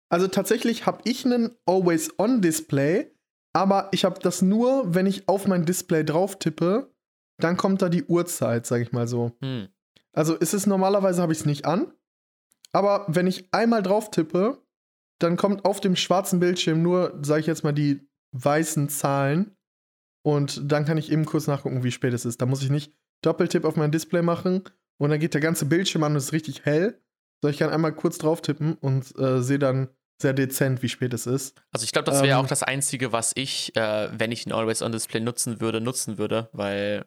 Also tatsächlich habe ich einen Always-On-Display, aber ich habe das nur, wenn ich auf mein Display drauf tippe, dann kommt da die Uhrzeit, sage ich mal so. Hm. Also ist es normalerweise habe ich es nicht an, aber wenn ich einmal drauf tippe, dann kommt auf dem schwarzen Bildschirm nur, sage ich jetzt mal, die weißen Zahlen und dann kann ich eben kurz nachgucken, wie spät es ist. Da muss ich nicht Doppeltipp auf mein Display machen und dann geht der ganze Bildschirm an und ist richtig hell. So, ich kann einmal kurz drauf tippen und äh, sehe dann sehr dezent, wie spät es ist. Also ich glaube, das wäre Ähm. auch das Einzige, was ich, äh, wenn ich ein Always-On-Display nutzen würde, nutzen würde, weil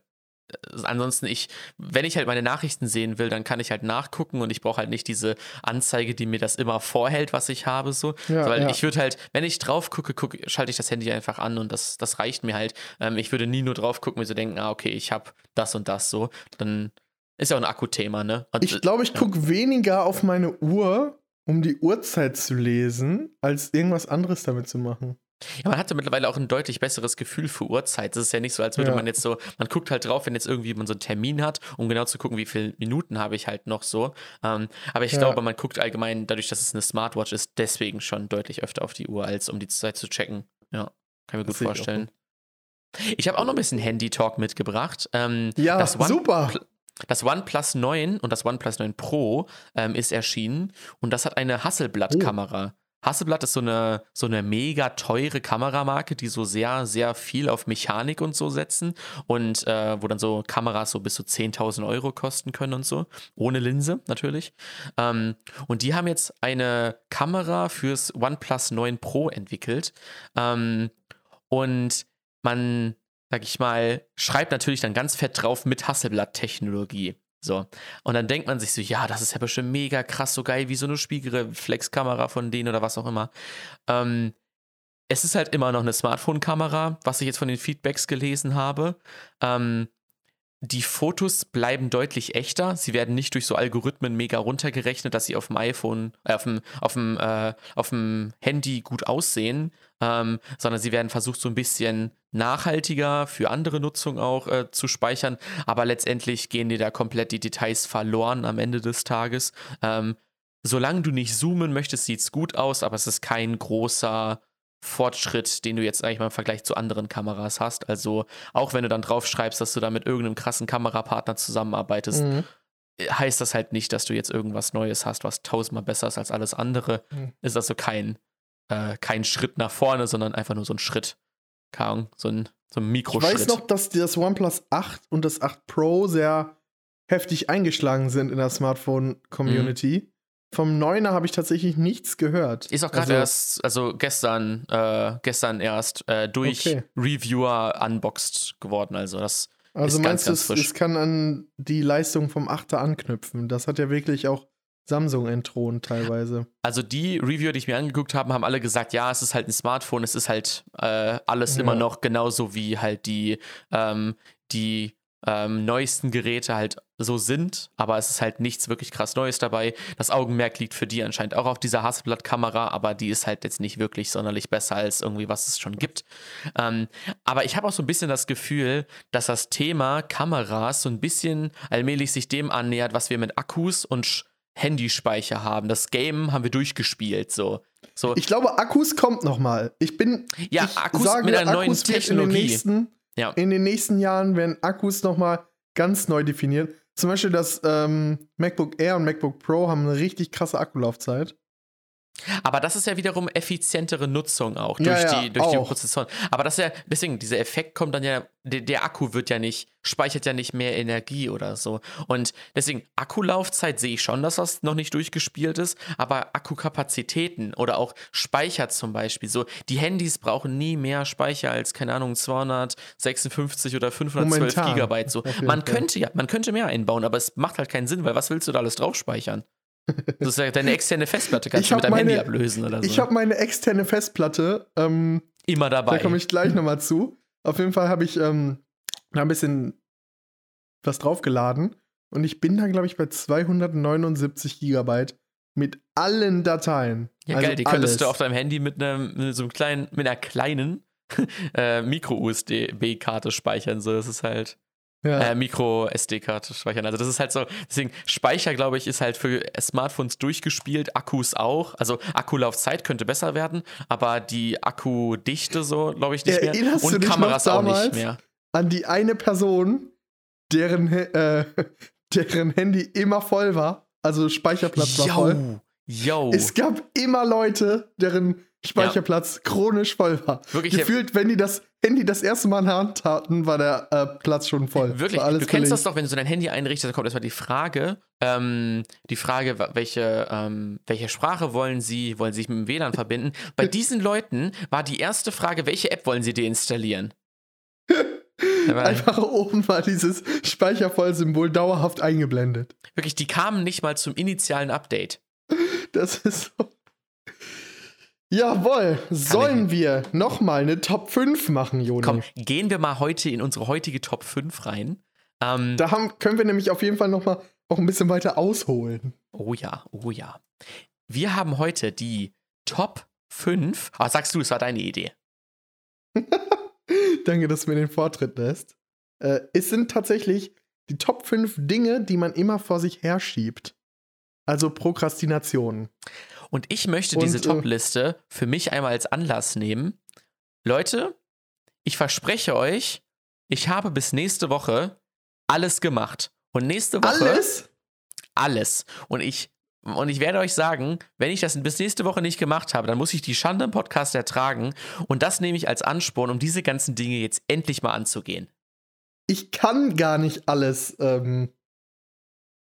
ansonsten ich, wenn ich halt meine Nachrichten sehen will, dann kann ich halt nachgucken und ich brauche halt nicht diese Anzeige, die mir das immer vorhält, was ich habe, so. Ja, weil ja. ich würde halt, wenn ich drauf gucke, guck, schalte ich das Handy einfach an und das, das reicht mir halt. Ähm, ich würde nie nur drauf gucken, mir so denken, ah, okay, ich habe das und das so. Dann ist ja auch ein Akkuthema, ne? Und, Ich glaube, ich ja. gucke weniger auf meine Uhr, um die Uhrzeit zu lesen, als irgendwas anderes damit zu machen. Ja, man hatte mittlerweile auch ein deutlich besseres Gefühl für Uhrzeit. Es ist ja nicht so, als würde Ja. man jetzt so, man guckt halt drauf, wenn jetzt irgendwie man so einen Termin hat, um genau zu gucken, wie viele Minuten habe ich halt noch so. Ähm, aber ich Ja. glaube, man guckt allgemein, dadurch, dass es eine Smartwatch ist, deswegen schon deutlich öfter auf die Uhr, als um die Zeit zu checken. Ja, kann ich mir Das gut sehe ich vorstellen. Ich habe auch noch ein bisschen Handy-Talk mitgebracht. Ähm, Ja, das One- super. Das OnePlus 9 und das OnePlus 9 Pro ähm, ist erschienen und das hat eine Hasselblad-Kamera. Hasselblad ist so eine, so eine mega teure Kameramarke, die so sehr, sehr viel auf Mechanik und so setzen und äh, wo dann so Kameras so bis zu 10.000 Euro kosten können und so. Ohne Linse natürlich. Ähm, und die haben jetzt eine Kamera fürs OnePlus 9 Pro entwickelt. Ähm, und man, sag ich mal, schreibt natürlich dann ganz fett drauf mit Hasselblatt-Technologie. So. Und dann denkt man sich so, ja, das ist ja bestimmt mega krass, so geil wie so eine Spiegelreflexkamera von denen oder was auch immer. Ähm, es ist halt immer noch eine Smartphone-Kamera, was ich jetzt von den Feedbacks gelesen habe. Ähm, die Fotos bleiben deutlich echter. Sie werden nicht durch so Algorithmen mega runtergerechnet, dass sie auf dem iPhone, äh, auf dem, auf dem, äh, auf dem Handy gut aussehen, ähm, sondern sie werden versucht, so ein bisschen nachhaltiger für andere Nutzung auch äh, zu speichern. Aber letztendlich gehen dir da komplett die Details verloren am Ende des Tages. Ähm, solange du nicht zoomen möchtest, sieht es gut aus, aber es ist kein großer Fortschritt, den du jetzt eigentlich mal im Vergleich zu anderen Kameras hast. Also auch wenn du dann drauf schreibst, dass du da mit irgendeinem krassen Kamerapartner zusammenarbeitest, Mhm. heißt das halt nicht, dass du jetzt irgendwas Neues hast, was tausendmal besser ist als alles andere. Mhm. Ist also kein, äh, kein Schritt nach vorne, sondern einfach nur so ein Schritt. Keine Ahnung, so ein, so ein Ich Mikroschritt. weiß noch, dass das OnePlus 8 und das 8 Pro sehr heftig eingeschlagen sind in der Smartphone-Community. Vom 9er habe ich tatsächlich nichts gehört. Ist auch gerade Also, erst, also gestern, äh, gestern erst äh, durch Okay. Reviewer unboxed geworden. Also das Also ist ganz, meinst du, ganz es, frisch. es kann an die Leistung vom 8er anknüpfen? Das hat ja wirklich auch Samsung entthront teilweise. Also die Reviewer, die ich mir angeguckt habe, haben alle gesagt, ja, es ist halt ein Smartphone, es ist halt äh, alles Ja. immer noch genauso wie halt die, ähm, die ähm, neuesten Geräte halt so sind, aber es ist halt nichts wirklich krass Neues dabei. Das Augenmerk liegt für die anscheinend auch auf dieser Hasselblatt-Kamera, aber die ist halt jetzt nicht wirklich sonderlich besser als irgendwie, was es schon gibt. Ähm, aber ich habe auch so ein bisschen das Gefühl, dass das Thema Kameras so ein bisschen allmählich sich dem annähert, was wir mit Akkus und Sch- Handyspeicher haben. Das Game haben wir durchgespielt, so. so Ich glaube, Akkus kommt noch mal. Ich bin Ja, ich Akkus mit einer neuen wird In den, Technologie. nächsten, Ja. in den nächsten Jahren werden Akkus noch mal ganz neu definiert. Zum Beispiel das ähm, MacBook Air und MacBook Pro haben eine richtig krasse Akkulaufzeit. Aber das ist ja wiederum effizientere Nutzung auch Ja, durch, ja, die, durch die auch. Prozessoren. Aber das ist ja, deswegen, dieser Effekt kommt dann ja, der, der Akku wird ja nicht, speichert ja nicht mehr Energie oder so. Und deswegen, Akkulaufzeit sehe ich schon, dass das noch nicht durchgespielt ist, aber Akkukapazitäten oder auch Speicher zum Beispiel, so, die Handys brauchen nie mehr Speicher als, keine Ahnung, 256 oder 512 Momentan, Gigabyte. So. Man könnte ja, man könnte mehr einbauen, aber es macht halt keinen Sinn, weil was willst du da alles drauf speichern? Das ja deine externe Festplatte, kannst Ich du mit deinem Handy meine- ablösen oder so. Ich habe meine externe Festplatte. Ähm, Immer dabei. Da komme ich gleich nochmal zu. Auf jeden Fall habe ich ähm, da ein bisschen was draufgeladen. Und ich bin da, glaube ich, bei 279 Gigabyte mit allen Dateien. ja, Also geil, die könntest alles. du auf deinem Handy mit, einem, mit so einem kleinen, mit einer kleinen äh, Micro-USB-Karte speichern. So, das ist halt Ja. äh, Micro-SD-Karte speichern. Also das ist halt so, deswegen Speicher, glaube ich, ist halt für Smartphones durchgespielt, Akkus auch. Also Akkulaufzeit könnte besser werden, aber die Akkudichte so, glaube ich, nicht mehr. Erinnerst du Und Kameras auch nicht mehr. An die eine Person, deren, äh, deren Handy immer voll war. Also Speicherplatz war voll. Yo, yo. Es gab immer Leute, deren Speicherplatz chronisch voll war. Wirklich, Gefühlt, wenn die das Handy das erste Mal in der Hand hatten, war der äh, Platz schon voll. Wirklich, war alles du kennst das belegt. doch, wenn du so dein Handy einrichtest, dann kommt erstmal die Frage, ähm, die Frage, welche, ähm, welche Sprache wollen sie, wollen sie sich mit dem WLAN verbinden? Bei diesen Leuten war die erste Frage, welche App wollen sie deinstallieren? Einfach oben war dieses Speichervoll-Symbol dauerhaft eingeblendet. wirklich, die kamen nicht mal zum initialen Update. Das ist so. Jawohl, sollen wir nochmal eine Top 5 machen, Joni? Komm, gehen wir mal heute in unsere heutige Top 5 rein. Ähm, Da haben, können wir nämlich auf jeden Fall nochmal auch ein bisschen weiter ausholen. oh ja, oh ja. wir haben heute die Top 5. Ah, sagst du, es war deine Idee. Danke, dass du mir den Vortritt lässt. Äh, es sind tatsächlich die Top 5 Dinge, die man immer vor sich herschiebt. Also Prokrastination. Und ich möchte Und, diese äh, Top-Liste für mich einmal als Anlass nehmen. Leute, ich verspreche euch, ich habe bis nächste Woche alles gemacht. Und nächste Woche Alles? alles. Und ich und ich werde euch sagen, wenn ich das bis nächste Woche nicht gemacht habe, dann muss ich die Schande im Podcast ertragen. Und das nehme ich als Ansporn, um diese ganzen Dinge jetzt endlich mal anzugehen. Ich kann gar nicht alles. Ähm,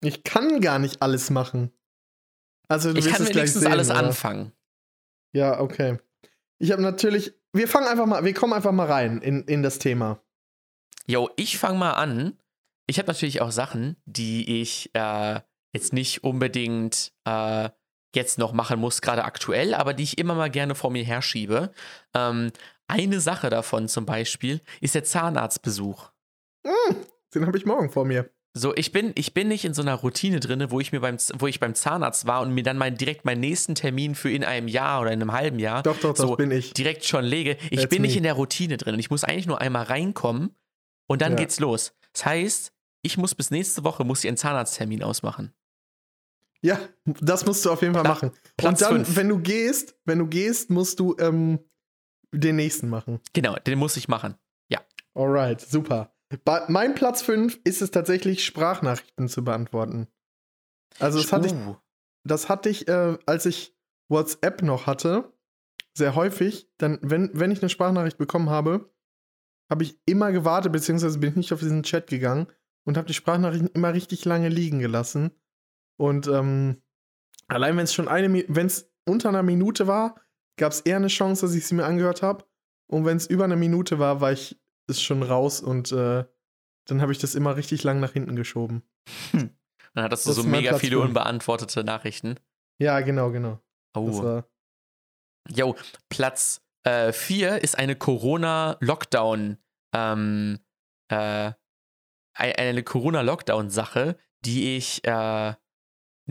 ich kann gar nicht alles machen. Also du Ich kann wenigstens sehen, alles oder? anfangen. Ja, okay. Ich habe natürlich. Wir fangen einfach mal. Wir kommen einfach mal rein in, in das Thema. Jo, ich fange mal an. Ich habe natürlich auch Sachen, die ich äh, jetzt nicht unbedingt äh, jetzt noch machen muss, gerade aktuell, aber die ich immer mal gerne vor mir herschiebe. Ähm, eine Sache davon zum Beispiel ist der Zahnarztbesuch. Den habe ich morgen vor mir. So, ich bin, ich bin nicht in so einer Routine drin, wo ich mir beim, wo ich beim Zahnarzt war und mir dann mein, direkt meinen nächsten Termin für in einem Jahr oder in einem halben Jahr Doch, doch, so bin ich. direkt schon lege. Ich That's bin nicht me. in der Routine drin ich muss eigentlich nur einmal reinkommen und dann Ja. geht's los. Das heißt, ich muss bis nächste Woche muss ich einen Zahnarzttermin ausmachen. Ja, das musst du auf jeden Fall Pla- machen. Platz Und dann, fünf. wenn du gehst, wenn du gehst, musst du ähm, den nächsten machen. Genau, den muss ich machen. Alright, super. Bei, mein Platz 5 ist es tatsächlich, Sprachnachrichten zu beantworten. Also das hatte ich, Uh, das hatte ich, äh, als ich WhatsApp noch hatte, sehr häufig. Dann, wenn, wenn ich eine Sprachnachricht bekommen habe, habe ich immer gewartet, beziehungsweise bin ich nicht auf diesen Chat gegangen und habe die Sprachnachrichten immer richtig lange liegen gelassen. Und ähm, allein wenn es schon eine, wenn es unter einer Minute war, gab es eher eine Chance, dass ich sie mir angehört habe. Und wenn es über eine Minute war, war ich es schon raus und äh, dann habe ich das immer richtig lang nach hinten geschoben. dann hattest du das so ist mega Platz viele fünf. unbeantwortete Nachrichten. Ja, genau, genau. Oh. Jo, Platz 4 ist eine Corona-Lockdown, ähm, äh, ei- eine Corona-Lockdown-Sache, die ich, äh,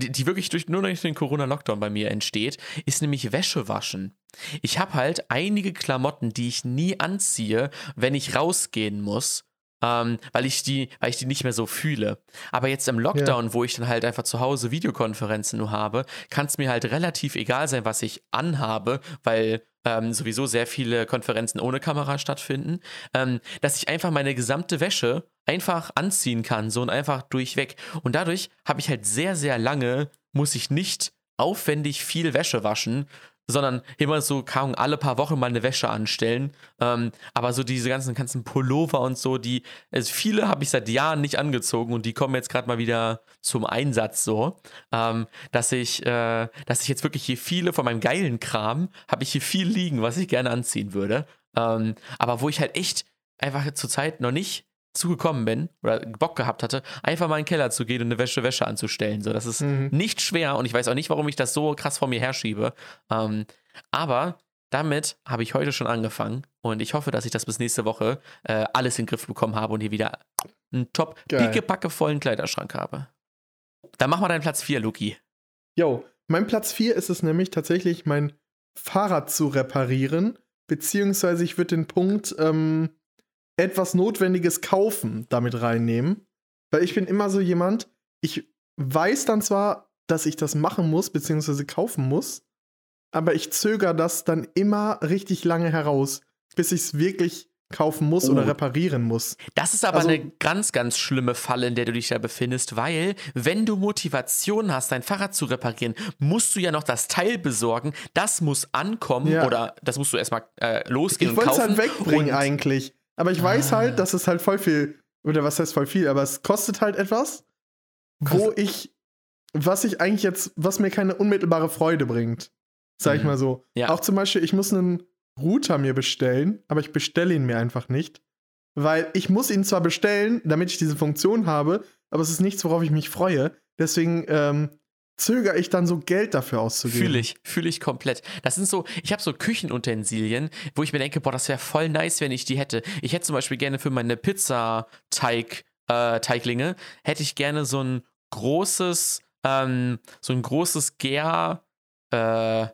die, die wirklich durch, nur durch den Corona-Lockdown bei mir entsteht, ist nämlich Wäsche waschen. Ich habe halt einige Klamotten, die ich nie anziehe, wenn ich rausgehen muss. Ähm, weil ich die, weil ich die nicht mehr so fühle. Aber jetzt im Lockdown, wo ich dann halt einfach zu Hause Videokonferenzen nur habe, kann es mir halt relativ egal sein, was ich anhabe, weil ähm, sowieso sehr viele Konferenzen ohne Kamera stattfinden, ähm, dass ich einfach meine gesamte Wäsche einfach anziehen kann, so und einfach durchweg. Und dadurch habe ich halt sehr, sehr lange, muss ich nicht aufwendig viel Wäsche waschen, sondern immer so, Ahnung, alle paar Wochen mal eine Wäsche anstellen. Ähm, aber so diese ganzen, ganzen Pullover und so, die, also viele habe ich seit Jahren nicht angezogen und die kommen jetzt gerade mal wieder zum Einsatz so, ähm, dass ich, äh, dass ich jetzt wirklich hier viele von meinem geilen Kram, habe ich hier viel liegen, was ich gerne anziehen würde. Ähm, aber wo ich halt echt einfach zur Zeit noch nicht zugekommen bin oder Bock gehabt hatte, einfach mal in den Keller zu gehen und eine Wäsche Wäsche anzustellen. So, das ist Mhm. nicht schwer und ich weiß auch nicht, warum ich das so krass vor mir herschiebe. Ähm, aber damit habe ich heute schon angefangen und ich hoffe, dass ich das bis nächste Woche äh, alles in den Griff bekommen habe und hier wieder einen top pickepacke vollen Kleiderschrank habe. Dann mach mal deinen Platz 4, Luki. Yo, mein Platz 4 ist es nämlich tatsächlich, mein Fahrrad zu reparieren, beziehungsweise ich würde den Punkt ähm, etwas Notwendiges kaufen damit reinnehmen. Weil ich bin immer so jemand, ich weiß dann zwar, dass ich das machen muss, beziehungsweise kaufen muss, aber ich zögere das dann immer richtig lange heraus, bis ich es wirklich kaufen muss Oh. oder reparieren muss. Das ist aber Also- eine ganz, ganz schlimme Falle, in der du dich da befindest, weil wenn du Motivation hast, dein Fahrrad zu reparieren, musst du ja noch das Teil besorgen. Das muss ankommen Ja. oder das musst du erstmal äh, losgehen Ich und wollte es kaufen. halt wegbringen eigentlich. Aber ich weiß Ah. halt, dass es halt voll viel, oder was heißt voll viel, aber es kostet halt etwas, wo ich, was ich eigentlich jetzt, was mir keine unmittelbare Freude bringt. Sag ich Mhm. mal so. Ja. Auch zum Beispiel, ich muss einen Router mir bestellen, aber ich bestelle ihn mir einfach nicht. Weil ich muss ihn zwar bestellen, damit ich diese Funktion habe, aber es ist nichts, worauf ich mich freue. Deswegen ähm, zögere ich dann so Geld dafür auszugeben. Fühle ich, fühle ich komplett. Das sind so, ich habe so Küchenutensilien, wo ich mir denke, boah, das wäre voll nice, wenn ich die hätte. Ich hätte zum Beispiel gerne für meine Pizzateig, äh, Teiglinge, hätte ich gerne so ein großes, ähm, so ein großes Gär, äh,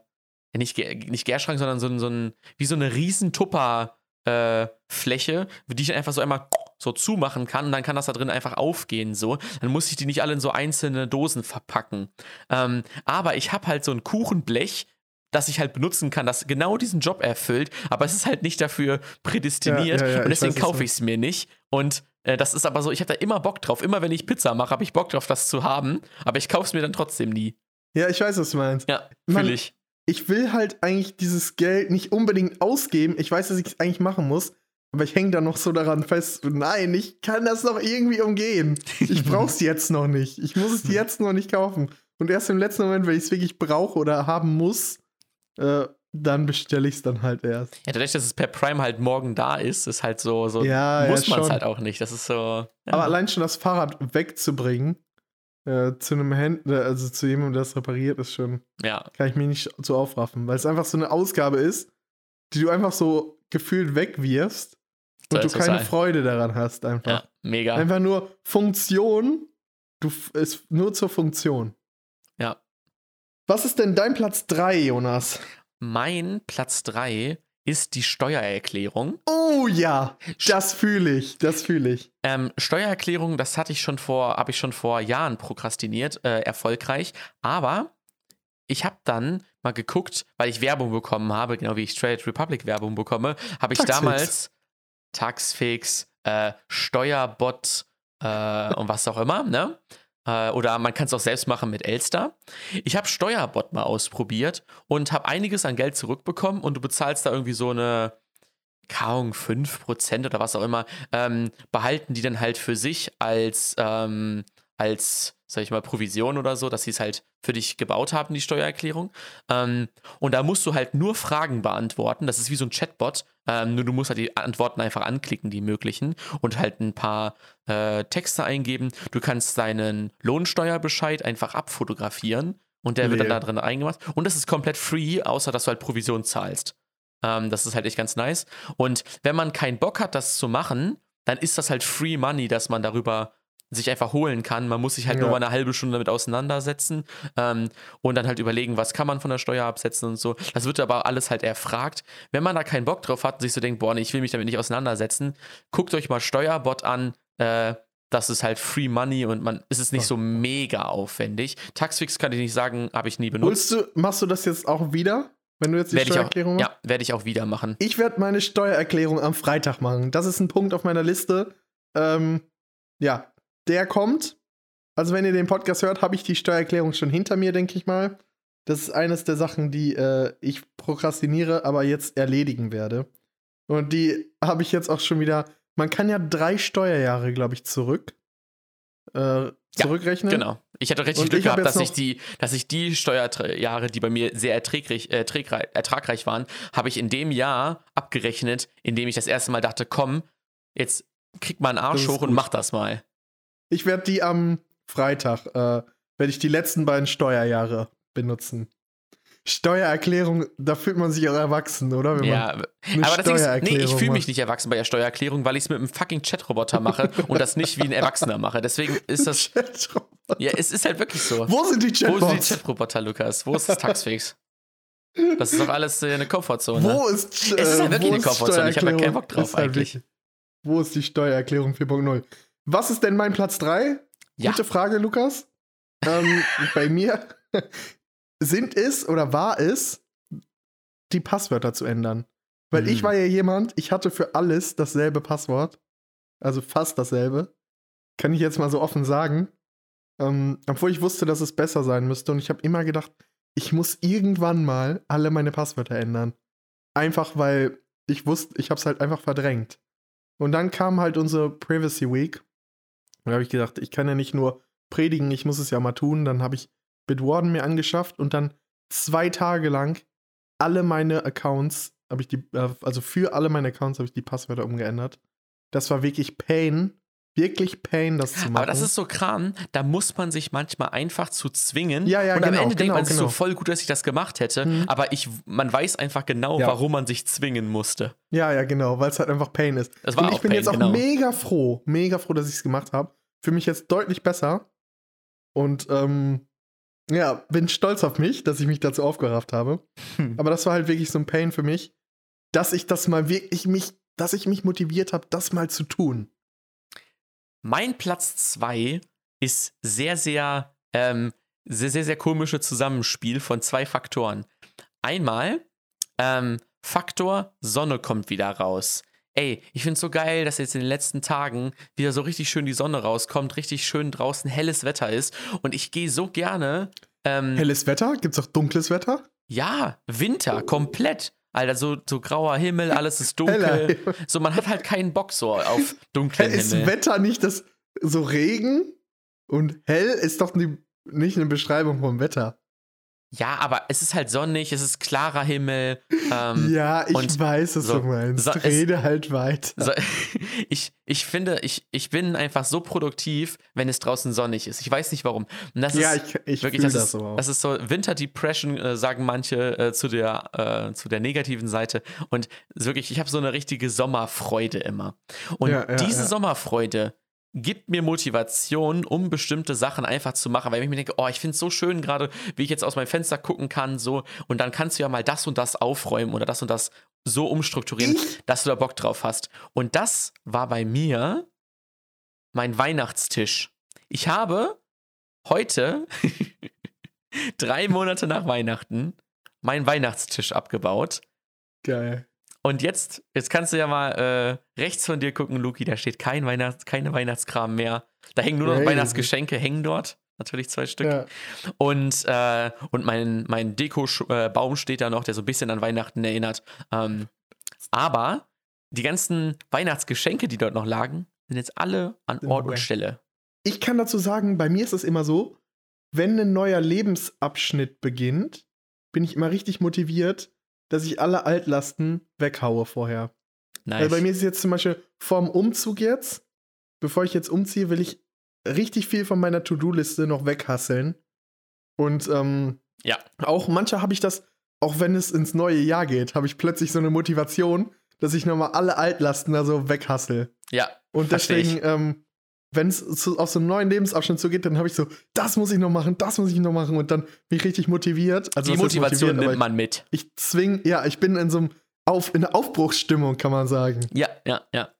nicht, nicht Gärschrank, sondern so, ein- so ein, wie so eine riesen Tupper äh, Fläche, die ich einfach so einmal so zumachen kann und dann kann das da drin einfach aufgehen so. Dann muss ich die nicht alle in so einzelne Dosen verpacken. Ähm, aber ich habe halt so ein Kuchenblech, das ich halt benutzen kann, das genau diesen Job erfüllt, aber es ist halt nicht dafür prädestiniert Ja, ja, ja, und deswegen kaufe ich es mir nicht. Und äh, das ist aber so, ich habe da immer Bock drauf. Immer wenn ich Pizza mache, habe ich Bock drauf, das zu haben, aber ich kaufe es mir dann trotzdem nie. Ja, ich weiß, was du meinst. Ja, fühle ich. Ich will halt eigentlich dieses Geld nicht unbedingt ausgeben. Ich weiß, dass ich es eigentlich machen muss. Aber ich hänge da noch so daran fest. Nein, ich kann das noch irgendwie umgehen. Ich brauch's jetzt noch nicht. Ich muss es jetzt noch nicht kaufen. Und erst im letzten Moment, wenn ich es wirklich brauche oder haben muss, äh, dann bestelle ich es dann halt erst. Ja, dadurch, dass es per Prime halt morgen da ist, ist halt so, so Ja, ja, muss man es halt auch nicht. Das ist so. Ja. Aber allein schon das Fahrrad wegzubringen äh, zu einem Händler, also zu jemandem, der es repariert, ist schon, ja, kann ich mich nicht so aufraffen, weil es einfach so eine Ausgabe ist, die du einfach so gefühlt wegwirfst und du keine sein. Freude daran hast einfach. ja, mega. Einfach nur Funktion, du ist nur zur Funktion. Ja. Was ist denn dein Platz 3, Jonas? Mein Platz 3 ist die Steuererklärung. Oh ja, das fühle ich, das fühle ich. Ähm, Steuererklärung, das hatte ich schon vor, habe ich schon vor Jahren prokrastiniert, äh, erfolgreich. Aber ich habe dann mal geguckt, weil ich Werbung bekommen habe, genau wie ich Trade Republic Werbung bekomme, habe ich Taxfix. damals Taxfix, äh, Steuerbot äh, und was auch immer, ne? Äh, oder man kann es auch selbst machen mit Elster. Ich habe Steuerbot mal ausprobiert und habe einiges an Geld zurückbekommen und du bezahlst da irgendwie so eine, Ahnung, 5% oder was auch immer, ähm, behalten die dann halt für sich als, ähm, als, sag ich mal, Provision oder so, dass sie es halt für dich gebaut haben, die Steuererklärung. Ähm, und da musst du halt nur Fragen beantworten. Das ist wie so ein Chatbot. Ähm, nur du musst halt die Antworten einfach anklicken, die möglichen, und halt ein paar äh, Texte eingeben. Du kannst deinen Lohnsteuerbescheid einfach abfotografieren und der wird dann da drin eingemacht. Und das ist komplett free, außer dass du halt Provision zahlst. Ähm, das ist halt echt ganz nice. Und wenn man keinen Bock hat, das zu machen, dann ist das halt Free Money, dass man darüber sich einfach holen kann. Man muss sich halt Ja. nur mal eine halbe Stunde damit auseinandersetzen ähm, und dann halt überlegen, was kann man von der Steuer absetzen und so. Das wird aber alles halt erfragt. Wenn man da keinen Bock drauf hat und sich so denkt, boah, nee, ich will mich damit nicht auseinandersetzen, guckt euch mal Steuerbot an. Äh, das ist halt Free Money und man es ist nicht so mega aufwendig. Taxfix kann ich nicht sagen, habe ich nie benutzt. Du, machst du das jetzt auch wieder, wenn du jetzt die Werde ich auch, Steuererklärung machst? ja, werde ich auch wieder machen. Ich werde meine Steuererklärung am Freitag machen. Das ist ein Punkt auf meiner Liste. Ähm, ja, der kommt. Also, wenn ihr den Podcast hört, habe ich die Steuererklärung schon hinter mir, denke ich mal. Das ist eines der Sachen, die äh, ich prokrastiniere, aber jetzt erledigen werde. Und die habe ich jetzt auch schon wieder. Man kann ja drei Steuerjahre, glaube ich, zurück. Äh, zurückrechnen. Genau. Ich hatte richtig Und Glück gehabt, dass ich die, dass ich die Steuerjahre, die bei mir sehr erträglich, äh, ertragreich waren, habe ich in dem Jahr abgerechnet, in dem ich das erste Mal dachte, komm, jetzt krieg mal einen Arsch hoch und gut. mach das mal. Ich werde die am Freitag, äh, werde ich die letzten beiden Steuerjahre benutzen. Steuererklärung, da fühlt man sich auch erwachsen, oder? Wenn Ja, aber das ist, nee, ich fühle mich nicht erwachsen bei der Steuererklärung, weil ich es mit einem fucking Chatroboter mache und das nicht wie ein Erwachsener mache. Deswegen ist das, Chatroboter. ja, es ist halt wirklich so. Wo sind die Wo sind die Chatbots? Chatroboter, Lukas? Wo ist das Taxfix? Das ist doch alles äh, eine Komfortzone. Wo ist Es ist halt wirklich wo eine Komfortzone, ich hab ja keinen Steuererklärung? Bock drauf halt eigentlich. wirklich- Wo ist die Steuererklärung 4.0? Was ist denn mein Platz 3? Ja. Gute Frage, Lukas. Ähm, bei mir sind es oder war es, die Passwörter zu ändern. Weil Hm. ich war ja jemand, ich hatte für alles dasselbe Passwort. Also fast dasselbe. Kann ich jetzt mal so offen sagen. Ähm, obwohl ich wusste, dass es besser sein müsste. Und ich habe immer gedacht, ich muss irgendwann mal alle meine Passwörter ändern. Einfach weil ich wusste, ich habe es halt einfach verdrängt. Und dann kam halt unsere Privacy Week. Da habe ich gedacht, ich kann ja nicht nur predigen, ich muss es ja mal tun. Dann habe ich Bitwarden mir angeschafft und dann zwei Tage lang alle meine Accounts, habe ich die, äh, also für alle meine Accounts habe ich die Passwörter umgeändert. Das war wirklich Pain. Wirklich Pain, das zu machen. Aber das ist so Kram, da muss man sich manchmal einfach zu zwingen. Ja, ja, und am genau, Ende denkt genau, man sich genau. so voll gut, dass ich das gemacht hätte. Mhm. Aber ich, man weiß einfach genau, Ja. warum man sich zwingen musste. Ja, ja, genau, weil es halt einfach Pain ist. Das war und ich auch bin Pain, jetzt auch genau. mega froh, mega froh, dass ich es gemacht habe. Für mich jetzt deutlich besser. Und ähm, Ja, bin stolz auf mich, dass ich mich dazu aufgerafft habe. Hm. Aber das war halt wirklich so ein Pain für mich, dass ich das mal wirklich mich, dass ich mich motiviert habe, das mal zu tun. Mein Platz 2 ist sehr, sehr, ähm, sehr, sehr, sehr komische Zusammenspiel von zwei Faktoren. Einmal, ähm, Faktor Sonne kommt wieder raus. Ey, ich finde es so geil, dass jetzt in den letzten Tagen wieder so richtig schön die Sonne rauskommt, richtig schön draußen helles Wetter ist. Und ich gehe so gerne. Ähm, Helles Wetter? Gibt's auch dunkles Wetter? ja, Winter, komplett. Alter, so, so grauer Himmel, alles ist dunkel. So, man hat halt keinen Bock so auf dunklen Ist Himmel. Wetter nicht das so Regen und hell ist doch nie, nicht eine Beschreibung vom Wetter. Ja, aber es ist halt sonnig, es ist klarer Himmel. Ähm, ja, ich und weiß, was so- du meinst. so- es- Rede halt weiter. So, ich, ich finde, ich, ich bin einfach so produktiv, wenn es draußen sonnig ist. Ich weiß nicht warum. Ja, ist ich, ich wirklich, das, das, ist, so auch. das ist so Winter Depression, äh, sagen manche äh, zu, der, äh, zu der negativen Seite. Und wirklich, ich habe so eine richtige Sommerfreude immer. Und Ja, ja, diese ja. Sommerfreude gibt mir Motivation, um bestimmte Sachen einfach zu machen, weil ich mir denke, oh, ich finde es so schön gerade, wie ich jetzt aus meinem Fenster gucken kann, so und dann kannst du ja mal das und das aufräumen oder das und das so umstrukturieren, dass du da Bock drauf hast. Und das war bei mir mein Weihnachtstisch. Ich habe heute, drei Monate nach Weihnachten, meinen Weihnachtstisch abgebaut. Geil. Und jetzt, jetzt kannst du ja mal äh, rechts von dir gucken, Luki, da steht kein Weihnachts-, keine Weihnachtskram mehr. Da hängen nur noch Crazy. Weihnachtsgeschenke, hängen dort. Natürlich zwei Stück. Ja. Und, äh, und mein, mein Deko-Baum steht da noch, der so ein bisschen an Weihnachten erinnert. Ähm, aber die ganzen Weihnachtsgeschenke, die dort noch lagen, sind jetzt alle an Ort und. Stelle. Ich kann dazu sagen, bei mir ist es immer so, wenn ein neuer Lebensabschnitt beginnt, bin ich immer richtig motiviert, dass ich alle Altlasten weghaue vorher. Nice. Weil bei mir ist es jetzt zum Beispiel vorm Umzug jetzt, bevor ich jetzt umziehe, will ich richtig viel von meiner To-Do-Liste noch weghasseln. Und ähm, Ja. auch manchmal habe ich das, auch wenn es ins neue Jahr geht, habe ich plötzlich so eine Motivation, dass ich nochmal alle Altlasten da so weghassel. ja, Und deswegen, ähm, wenn es auf so einen neuen Lebensabschnitt zugeht, dann habe ich so, das muss ich noch machen, das muss ich noch machen und dann bin ich richtig motiviert. Also die Motivation nimmt man mit. Ich, ich zwing, ja, ich bin in so einem auf, in der Aufbruchsstimmung, kann man sagen. Ja, ja, ja.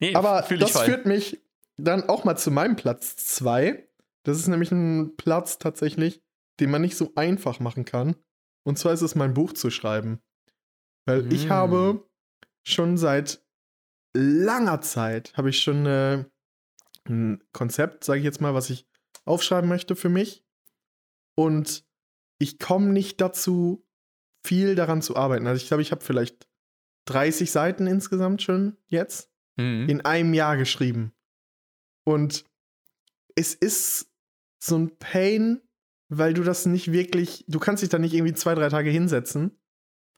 Nee, Aber ich das voll. führt mich dann auch mal zu meinem Platz 2. Das ist nämlich ein Platz tatsächlich, den man nicht so einfach machen kann. Und zwar ist es mein Buch zu schreiben. Weil ich Mm. habe schon seit langer Zeit, habe ich schon äh, ein Konzept, sage ich jetzt mal, was ich aufschreiben möchte für mich. Und ich komme nicht dazu, viel daran zu arbeiten. Also ich glaube, ich habe vielleicht 30 Seiten insgesamt schon jetzt Mhm. in einem Jahr geschrieben. Und es ist so ein Pain, weil du das nicht wirklich, du kannst dich da nicht irgendwie zwei, drei Tage hinsetzen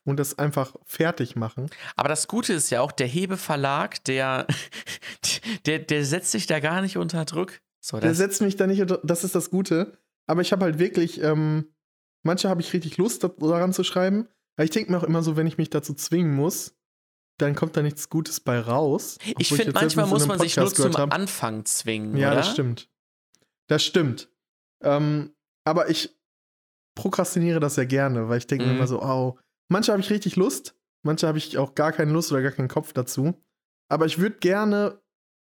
und das einfach fertig machen. Aber das Gute ist ja auch, der Hebe Verlag, der, der, der setzt sich da gar nicht unter Druck. So, Der das, setzt mich da nicht, unter- das ist das Gute. Aber ich habe halt wirklich, ähm, manche habe ich richtig Lust da- daran zu schreiben. Aber ich denke mir auch immer so, wenn ich mich dazu zwingen muss, dann kommt da nichts Gutes bei raus. ich finde, manchmal muss man sich nur zum hab. Anfang zwingen, Ja, oder? das stimmt. Das stimmt. Ähm, aber ich prokrastiniere das sehr gerne, weil ich denke mir Mhm. immer so, oh, manche habe ich richtig Lust, manche habe ich auch gar keine Lust oder gar keinen Kopf dazu. Aber ich würde gerne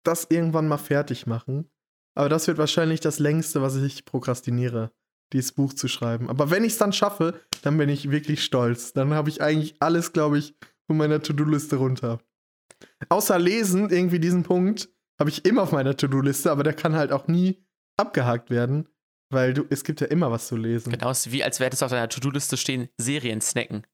das irgendwann mal fertig machen. Aber das wird wahrscheinlich das längste, was ich prokrastiniere, dieses Buch zu schreiben. Aber wenn ich es dann schaffe, dann bin ich wirklich stolz. Dann habe ich eigentlich alles, glaube ich, von meiner To-Do-Liste runter. Außer lesen, irgendwie diesen Punkt, habe ich immer auf meiner To-Do-Liste, aber der kann halt auch nie abgehakt werden, weil du, es gibt ja immer was zu lesen. Genau, wie als wäre das auf deiner To-Do-Liste stehen, Serien snacken.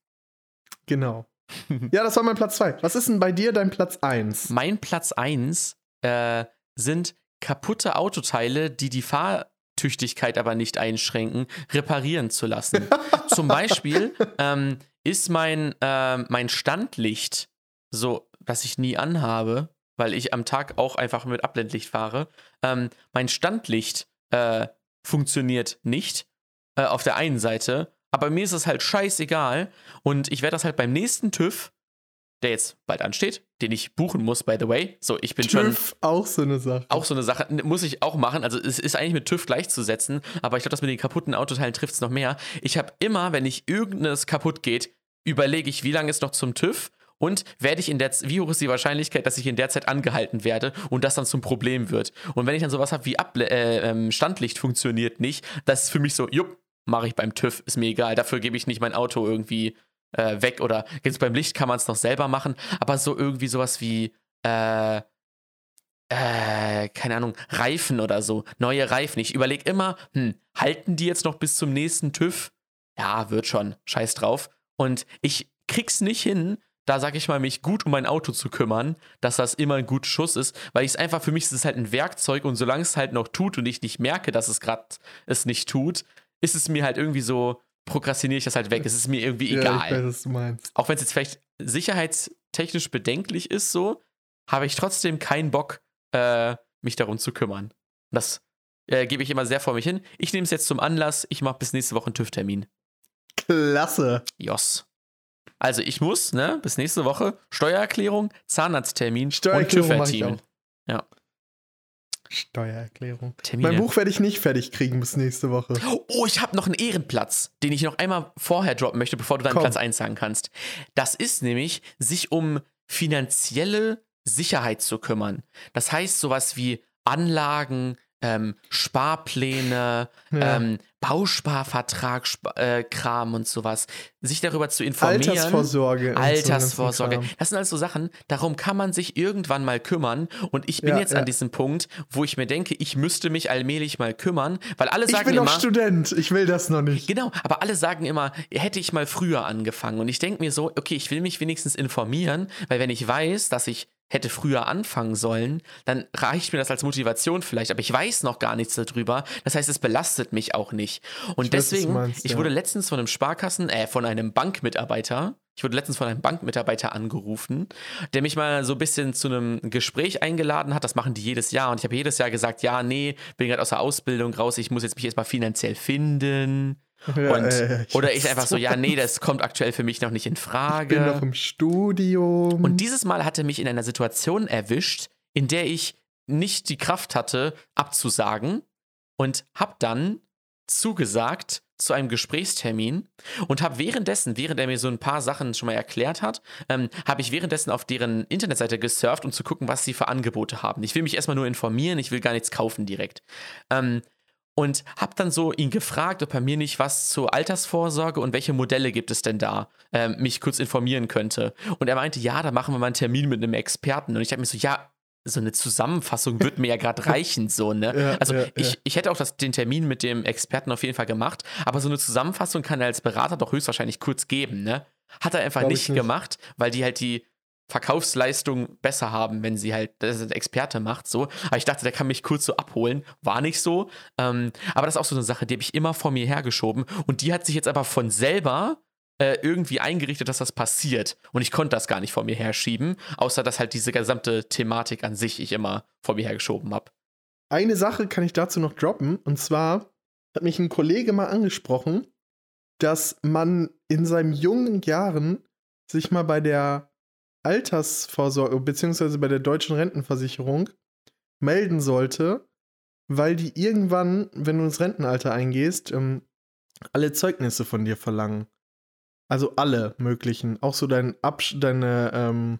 Genau. ja, das war mein Platz 2. Was ist denn bei dir dein Platz 1? Mein Platz 1 äh, sind kaputte Autoteile, die die Fahrtüchtigkeit aber nicht einschränken, reparieren zu lassen. Zum Beispiel ähm, ist mein, ähm, mein Standlicht so, das ich nie anhabe, weil ich am Tag auch einfach mit Abblendlicht fahre. Ähm, mein Standlicht äh, funktioniert nicht äh, auf der einen Seite, aber mir ist es halt scheißegal und ich werde das halt beim nächsten TÜV der jetzt bald ansteht, den ich buchen muss, by the way. So, ich bin schon TÜV, auch so eine Sache. auch so eine Sache, muss ich auch machen. Also es ist eigentlich mit TÜV gleichzusetzen, aber ich glaube, das mit den kaputten Autoteilen trifft es noch mehr. Ich habe immer, wenn ich irgendeines kaputt geht, überlege ich, wie lange ist noch zum TÜV und werde ich in der wie hoch ist die Wahrscheinlichkeit, dass ich in der Zeit angehalten werde und das dann zum Problem wird. Und wenn ich dann sowas habe wie Able äh, ähm, Standlicht funktioniert nicht, das ist für mich so, jupp, mache ich beim TÜV, ist mir egal. Dafür gebe ich nicht mein Auto irgendwie äh, weg oder jetzt beim Licht kann man es noch selber machen, aber so irgendwie sowas wie äh, äh, keine Ahnung, Reifen oder so, neue Reifen. Ich überlege immer, hm, halten die jetzt noch bis zum nächsten TÜV? Ja, wird schon, scheiß drauf. Und ich krieg's nicht hin, da sag ich mal, mich gut um mein Auto zu kümmern, dass das immer ein guter Schuss ist, weil ich es einfach, für mich ist es halt ein Werkzeug und solange es halt noch tut und ich nicht merke, dass es gerade es nicht tut, ist es mir halt irgendwie so, prokrastiniere ich das halt weg. Es ist mir irgendwie Ja, egal ich weiß, was du meinst. auch wenn es jetzt vielleicht sicherheitstechnisch bedenklich ist, so, habe ich trotzdem keinen Bock, äh, mich darum zu kümmern. Das äh, gebe ich immer sehr vor mich hin. Ich nehme es jetzt zum Anlass, ich mache bis nächste Woche einen TÜV-Termin. Klasse. Jos. Also ich muss, ne, bis nächste Woche Steuererklärung, Zahnarzttermin Steuererklärung und mache ich TÜV-Termin. Steuererklärung. Termine. Mein Buch werde ich nicht fertig kriegen bis nächste Woche. Oh, ich habe noch einen Ehrenplatz, den ich noch einmal vorher droppen möchte, bevor du deinen Komm. Platz 1 sagen kannst. Das ist nämlich, sich um finanzielle Sicherheit zu kümmern. Das heißt, sowas wie Anlagen, ähm, Sparpläne, Ja. ähm, Bausparvertrag, Sp äh, Kram und sowas. Sich darüber zu informieren. Altersvorsorge. so Altersvorsorge. Kram. Das sind alles so Sachen, darum kann man sich irgendwann mal kümmern. Und ich bin Ja, jetzt ja. an diesem Punkt, wo ich mir denke, ich müsste mich allmählich mal kümmern, weil alle Ich sagen bin immer. noch Student, ich will das noch nicht. Genau, aber alle sagen immer, hätte ich mal früher angefangen. Und ich denke mir so, okay, ich will mich wenigstens informieren, weil wenn ich weiß, dass ich hätte früher anfangen sollen, dann reicht mir das als Motivation vielleicht, aber ich weiß noch gar nichts darüber. Das heißt, es belastet mich auch nicht. Und Ich weiß, deswegen, meinst, ich ja. wurde letztens von einem Sparkassen, äh, von einem Bankmitarbeiter, ich wurde letztens von einem Bankmitarbeiter angerufen, der mich mal so ein bisschen zu einem Gespräch eingeladen hat. Das machen die jedes Jahr. Und ich habe jedes Jahr gesagt, ja, nee, bin gerade aus der Ausbildung raus, ich muss jetzt mich erstmal finanziell finden. Ja, Und, äh, ich oder ich einfach so, ja, nee, das kommt aktuell für mich noch nicht in Ich bin noch Frage. im Studium. Und dieses Mal hatte mich in einer Situation erwischt, in der ich nicht die Kraft hatte, abzusagen und habe dann zugesagt zu einem Gesprächstermin und habe währenddessen, während er mir so ein paar Sachen schon mal erklärt hat, ähm, habe ich währenddessen auf deren Internetseite gesurft, um zu gucken, was sie für Angebote haben. Ich will mich erstmal nur informieren, ich will gar nichts kaufen direkt. Ähm, und habe dann so ihn gefragt, ob er mir nicht was zur Altersvorsorge und welche Modelle gibt es denn da, ähm, mich kurz informieren könnte. Und er meinte, ja, da machen wir mal einen Termin mit einem Experten. Und ich dachte mir so, ja, so eine Zusammenfassung wird mir ja gerade reichen, so, ne? Ja, also ja, ich, ja. ich hätte auch das, den Termin mit dem Experten auf jeden Fall gemacht, aber so eine Zusammenfassung kann er als Berater doch höchstwahrscheinlich kurz geben, ne? Hat er einfach nicht, nicht. gemacht, weil die halt die Verkaufsleistung besser haben, wenn sie halt das ein Experte macht, so. Aber ich dachte, der kann mich kurz so abholen. War nicht so. Ähm, aber das ist auch so eine Sache, die habe ich immer vor mir hergeschoben. Und die hat sich jetzt aber von selber äh, irgendwie eingerichtet, dass das passiert. Und ich konnte das gar nicht vor mir herschieben, außer dass halt diese gesamte Thematik an sich ich immer vor mir hergeschoben habe. Eine Sache kann ich dazu noch droppen. Und zwar hat mich ein Kollege mal angesprochen, dass man in seinen jungen Jahren sich mal bei der Altersvorsorge beziehungsweise bei der deutschen Rentenversicherung melden sollte, weil die irgendwann, wenn du ins Rentenalter eingehst, ähm, alle Zeugnisse von dir verlangen. Also alle möglichen. Auch so dein, Absch deine, ähm,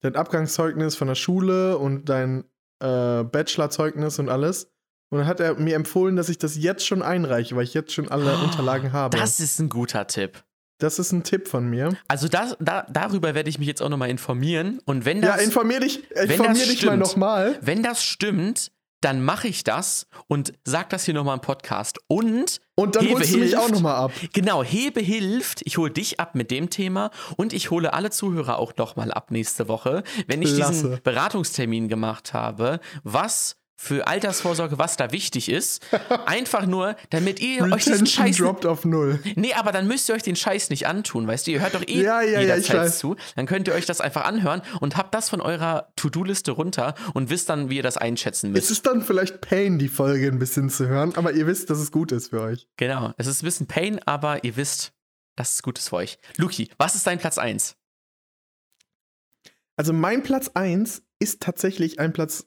dein Abgangszeugnis von der Schule und dein äh, Bachelorzeugnis und alles. Und dann hat er mir empfohlen, dass ich das jetzt schon einreiche, weil ich jetzt schon alle Unterlagen habe. Oh, Das ist ein guter Tipp. Das ist ein Tipp von mir. Also das, da, darüber werde ich mich jetzt auch nochmal informieren. Und wenn Ja, das, informier dich, wenn informier dich mal stimmt. nochmal. wenn das stimmt, dann mache ich das und sag das hier nochmal im Podcast. Und Und dann Hebe holst du mich hilft. auch nochmal ab. Genau, Hebe hilft. Ich hole dich ab mit dem Thema und ich hole alle Zuhörer auch nochmal ab nächste Woche, wenn ich Klasse. diesen Beratungstermin gemacht habe, was für Altersvorsorge, was da wichtig ist. Einfach nur, damit ihr euch diesen Scheiß. droppt auf null. Nee, aber dann müsst ihr euch den Scheiß nicht antun, weißt du? Ihr hört doch eh Ja, ja, ja, jederzeit weiß. zu. Dann könnt ihr euch das einfach anhören und habt das von eurer To-Do-Liste runter und wisst dann, wie ihr das einschätzen müsst. Es ist dann vielleicht Pain, die Folge ein bisschen zu hören, aber ihr wisst, dass es gut ist für euch. Genau. Es ist ein bisschen Pain, aber ihr wisst, dass es gut ist für euch. Luki, was ist dein Platz 1? Also mein Platz 1 ist tatsächlich ein Platz,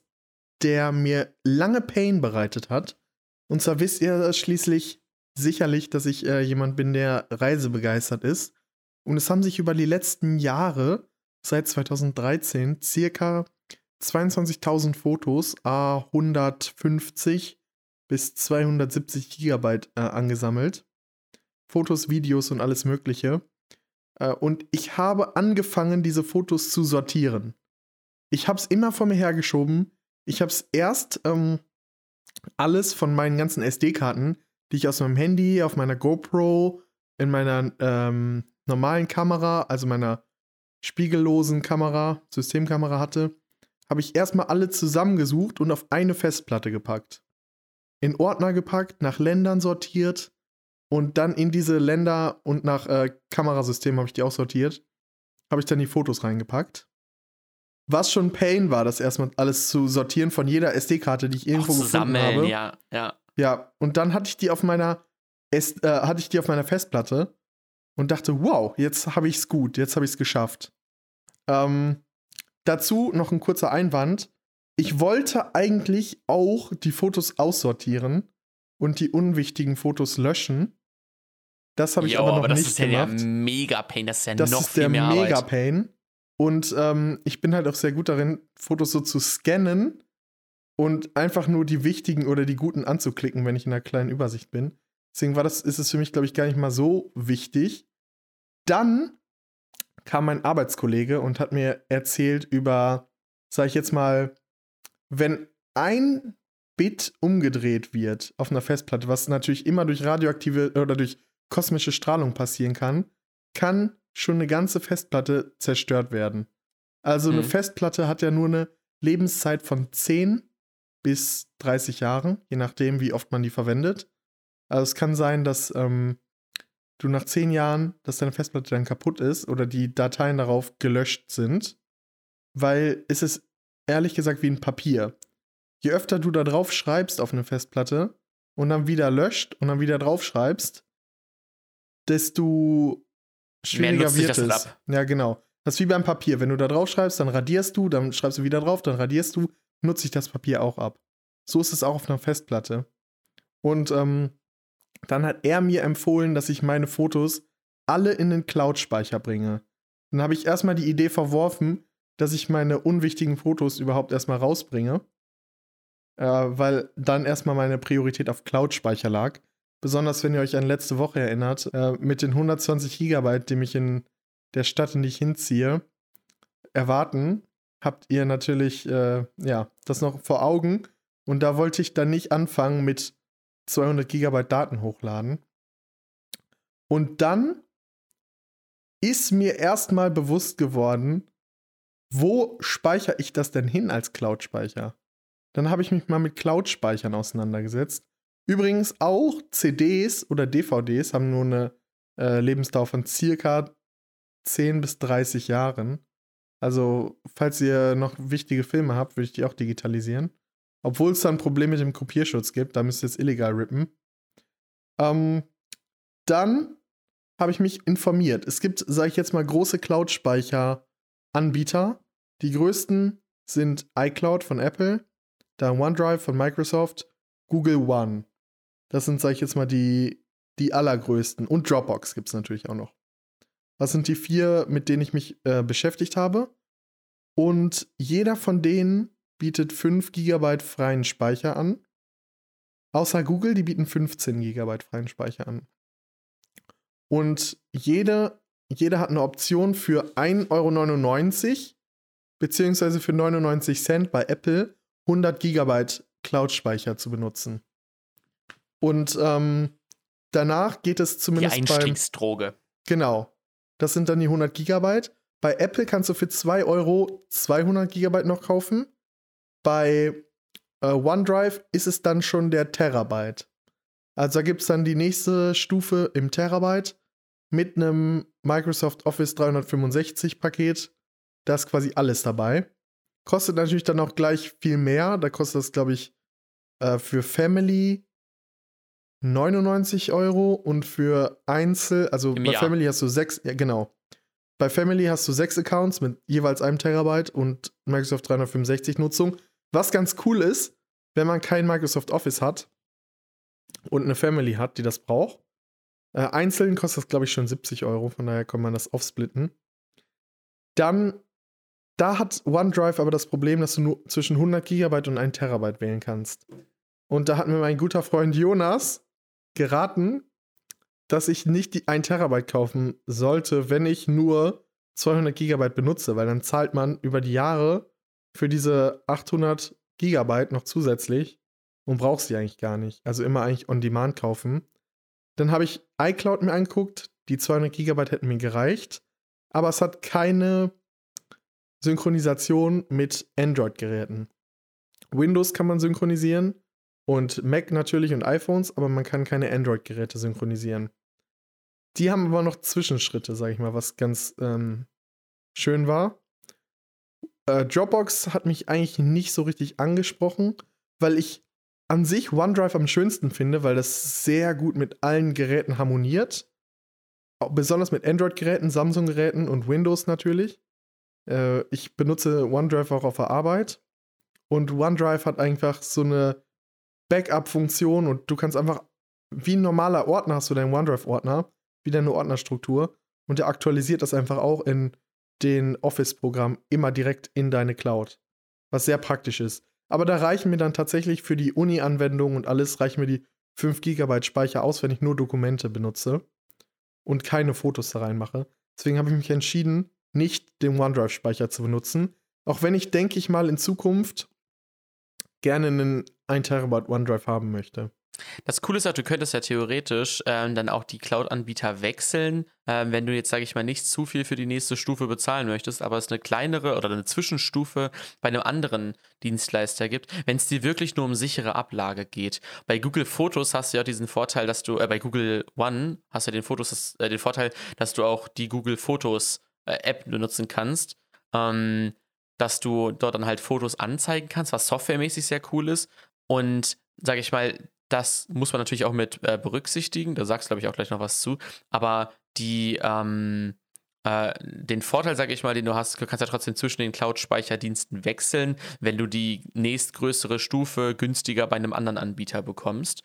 der mir lange Pain bereitet hat. Und zwar wisst ihr schließlich sicherlich, dass ich äh, jemand bin, der reisebegeistert ist. Und es haben sich über die letzten Jahre, seit 2013, circa 22.000 Fotos, a 150 bis 270 Gigabyte äh, angesammelt. Fotos, Videos und alles Mögliche. Äh, und ich habe angefangen, diese Fotos zu sortieren. Ich habe es immer vor mir hergeschoben. Ich habe es erst ähm, alles von meinen ganzen SD-Karten, die ich aus meinem Handy, auf meiner GoPro, in meiner ähm, normalen Kamera, also meiner spiegellosen Kamera, Systemkamera hatte, habe ich erstmal alle zusammengesucht und auf eine Festplatte gepackt. In Ordner gepackt, nach Ländern sortiert und dann in diese Länder und nach äh, Kamerasystem habe ich die auch sortiert. Habe ich dann die Fotos reingepackt. Was schon Pain war, das erstmal alles zu sortieren von jeder SD-Karte, die ich irgendwo Auch gefunden sammeln, habe. ja, ja. Ja, und dann hatte ich die auf meiner S äh, hatte ich die auf meiner Festplatte und dachte, wow, jetzt habe ich es gut, jetzt habe ich es geschafft. Ähm, dazu noch ein kurzer Einwand. Ich wollte eigentlich auch die Fotos aussortieren und die unwichtigen Fotos löschen. Das habe ich Jo, aber noch aber das nicht ist ja der gemacht. mega Pain, das ist ja das noch ist viel der mehr mega Arbeit. Pain. Und ähm, ich bin halt auch sehr gut darin, Fotos so zu scannen und einfach nur die wichtigen oder die guten anzuklicken, wenn ich in einer kleinen Übersicht bin. Deswegen war das, ist es für mich, glaube ich, gar nicht mal so wichtig. Dann kam mein Arbeitskollege und hat mir erzählt über, sag ich jetzt mal, wenn ein Bit umgedreht wird auf einer Festplatte, was natürlich immer durch radioaktive oder durch kosmische Strahlung passieren kann, kann schon eine ganze Festplatte zerstört werden. Also eine Mhm. Festplatte hat ja nur eine Lebenszeit von 10 bis 30 Jahren, je nachdem, wie oft man die verwendet. Also es kann sein, dass ähm, du nach 10 Jahren, dass deine Festplatte dann kaputt ist oder die Dateien darauf gelöscht sind, weil es ist ehrlich gesagt wie ein Papier. Je öfter du da drauf schreibst auf eine Festplatte und dann wieder löscht und dann wieder drauf schreibst, desto schwieriger wird das es. Ja, genau. Das ist wie beim Papier. Wenn du da drauf schreibst, dann radierst du, dann schreibst du wieder drauf, dann radierst du, nutzt sich das Papier auch ab. So ist es auch auf einer Festplatte. Und ähm, dann hat er mir empfohlen, dass ich meine Fotos alle in den Cloud-Speicher bringe. Dann habe ich erstmal die Idee verworfen, dass ich meine unwichtigen Fotos überhaupt erstmal rausbringe. Äh, weil dann erstmal meine Priorität auf Cloud-Speicher lag. Besonders wenn ihr euch an letzte Woche erinnert, äh, mit den 120 Gigabyte, die mich in der Stadt, in die ich hinziehe, erwarten, habt ihr natürlich äh, ja, das noch vor Augen. Und da wollte ich dann nicht anfangen mit 200 Gigabyte Daten hochladen. Und dann ist mir erstmal bewusst geworden, wo speichere ich das denn hin als Cloud-Speicher? Dann habe ich mich mal mit Cloud-Speichern auseinandergesetzt. Übrigens auch CDs oder DVDs haben nur eine äh, Lebensdauer von circa 10 bis 30 Jahren. Also, falls ihr noch wichtige Filme habt, würde ich die auch digitalisieren. Obwohl es da ein Problem mit dem Kopierschutz gibt, da müsst ihr jetzt illegal rippen. Ähm, dann habe ich mich informiert. Es gibt, sage ich jetzt mal, große Cloud-Speicher-Anbieter. Die größten sind iCloud von Apple, dann OneDrive von Microsoft, Google One. Das sind, sage ich jetzt mal, die, die allergrößten. Und Dropbox gibt es natürlich auch noch. Das sind die vier, mit denen ich mich äh, beschäftigt habe. Und jeder von denen bietet 5 GB freien Speicher an. Außer Google, die bieten 15 GB freien Speicher an. Und jede, jede hat eine Option für 1,99 Euro beziehungsweise für 99 Cent bei Apple 100 GB Cloud-Speicher zu benutzen. Und ähm, danach geht es Die zumindest beim, Einstiegsdroge. Genau. Das sind dann die 100 Gigabyte. Bei Apple kannst du für 2 Euro 200 Gigabyte noch kaufen. Bei äh, OneDrive ist es dann schon der Terabyte. Also da gibt es dann die nächste Stufe im Terabyte mit einem Microsoft Office 365 Paket. Da ist quasi alles dabei. Kostet natürlich dann auch gleich viel mehr. Da kostet das, glaube ich, äh, für Family 99 Euro und für Einzel, also Im bei Jahr. Family hast du sechs, ja genau. bei Family hast du sechs Accounts mit jeweils einem Terabyte und Microsoft 365 Nutzung. Was ganz cool ist, wenn man kein Microsoft Office hat und eine Family hat, die das braucht. Äh, einzeln kostet das, glaube ich, schon 70 Euro, von daher kann man das aufsplitten. Dann, da hat OneDrive aber das Problem, dass du nur zwischen 100 Gigabyte und 1 Terabyte wählen kannst. Und da hat mir mein guter Freund Jonas geraten, dass ich nicht die 1 Terabyte kaufen sollte, wenn ich nur 200 Gigabyte benutze, weil dann zahlt man über die Jahre für diese 800 Gigabyte noch zusätzlich und braucht sie eigentlich gar nicht. Also immer eigentlich on demand kaufen. Dann habe ich iCloud mir angeguckt, die 200 Gigabyte hätten mir gereicht, aber es hat keine Synchronisation mit Android-Geräten. Windows kann man synchronisieren und Mac natürlich und iPhones, aber man kann keine Android-Geräte synchronisieren. Die haben aber noch Zwischenschritte, sag ich mal, was ganz ähm, schön war. Äh, Dropbox hat mich eigentlich nicht so richtig angesprochen, weil ich an sich OneDrive am schönsten finde, weil das sehr gut mit allen Geräten harmoniert. Auch besonders mit Android-Geräten, Samsung-Geräten und Windows natürlich. Äh, ich benutze OneDrive auch auf der Arbeit. Und OneDrive hat einfach so eine Backup-Funktion und du kannst einfach, wie ein normaler Ordner hast du deinen OneDrive-Ordner, wie deine Ordnerstruktur. Und der aktualisiert das einfach auch in den Office-Programm immer direkt in deine Cloud. Was sehr praktisch ist. Aber da reichen mir dann tatsächlich für die Uni-Anwendung und alles, reichen mir die 5 GB Speicher aus, wenn ich nur Dokumente benutze und keine Fotos da reinmache. Deswegen habe ich mich entschieden, nicht den OneDrive-Speicher zu benutzen. Auch wenn ich, denke ich mal, in Zukunft gerne einen 1 Terabyte OneDrive haben möchte. Das Coole ist auch, du könntest ja theoretisch ähm, dann auch die Cloud-Anbieter wechseln, ähm, wenn du jetzt, sage ich mal, nicht zu viel für die nächste Stufe bezahlen möchtest, aber es eine kleinere oder eine Zwischenstufe bei einem anderen Dienstleister gibt, wenn es dir wirklich nur um sichere Ablage geht. Bei Google Fotos hast du ja diesen Vorteil, dass du, äh, bei Google One hast du den, Fotos, äh, den Vorteil, dass du auch die Google Fotos äh, App benutzen kannst. Ähm, dass du dort dann halt Fotos anzeigen kannst, was softwaremäßig sehr cool ist. Und sage ich mal, das muss man natürlich auch mit äh, berücksichtigen. Da sagst du, glaube ich, auch gleich noch was zu. Aber die, ähm, äh, den Vorteil, sage ich mal, den du hast, du kannst ja trotzdem zwischen den Cloud-Speicherdiensten wechseln, wenn du die nächstgrößere Stufe günstiger bei einem anderen Anbieter bekommst.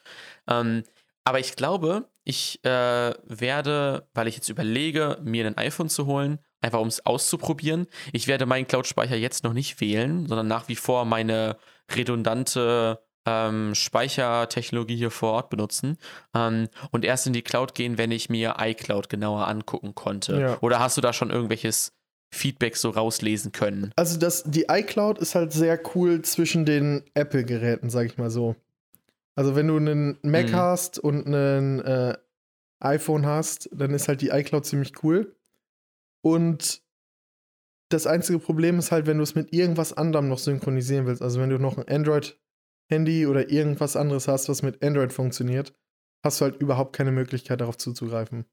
Ähm, aber ich glaube, ich äh, werde, weil ich jetzt überlege, mir ein iPhone zu holen, einfach um es auszuprobieren, ich werde meinen Cloud-Speicher jetzt noch nicht wählen, sondern nach wie vor meine redundante ähm, Speichertechnologie hier vor Ort benutzen ähm, und erst in die Cloud gehen, wenn ich mir iCloud genauer angucken konnte. Ja. Oder hast du da schon irgendwelches Feedback so rauslesen können? Also das, die iCloud ist halt sehr cool zwischen den Apple-Geräten, sag ich mal so. Also wenn du einen Mac mhm. hast und einen äh, iPhone hast, dann ist halt die iCloud ziemlich cool. Und das einzige Problem ist halt, wenn du es mit irgendwas anderem noch synchronisieren willst. Also wenn du noch ein Android Handy oder irgendwas anderes hast, was mit Android funktioniert, hast du halt überhaupt keine Möglichkeit darauf zuzugreifen.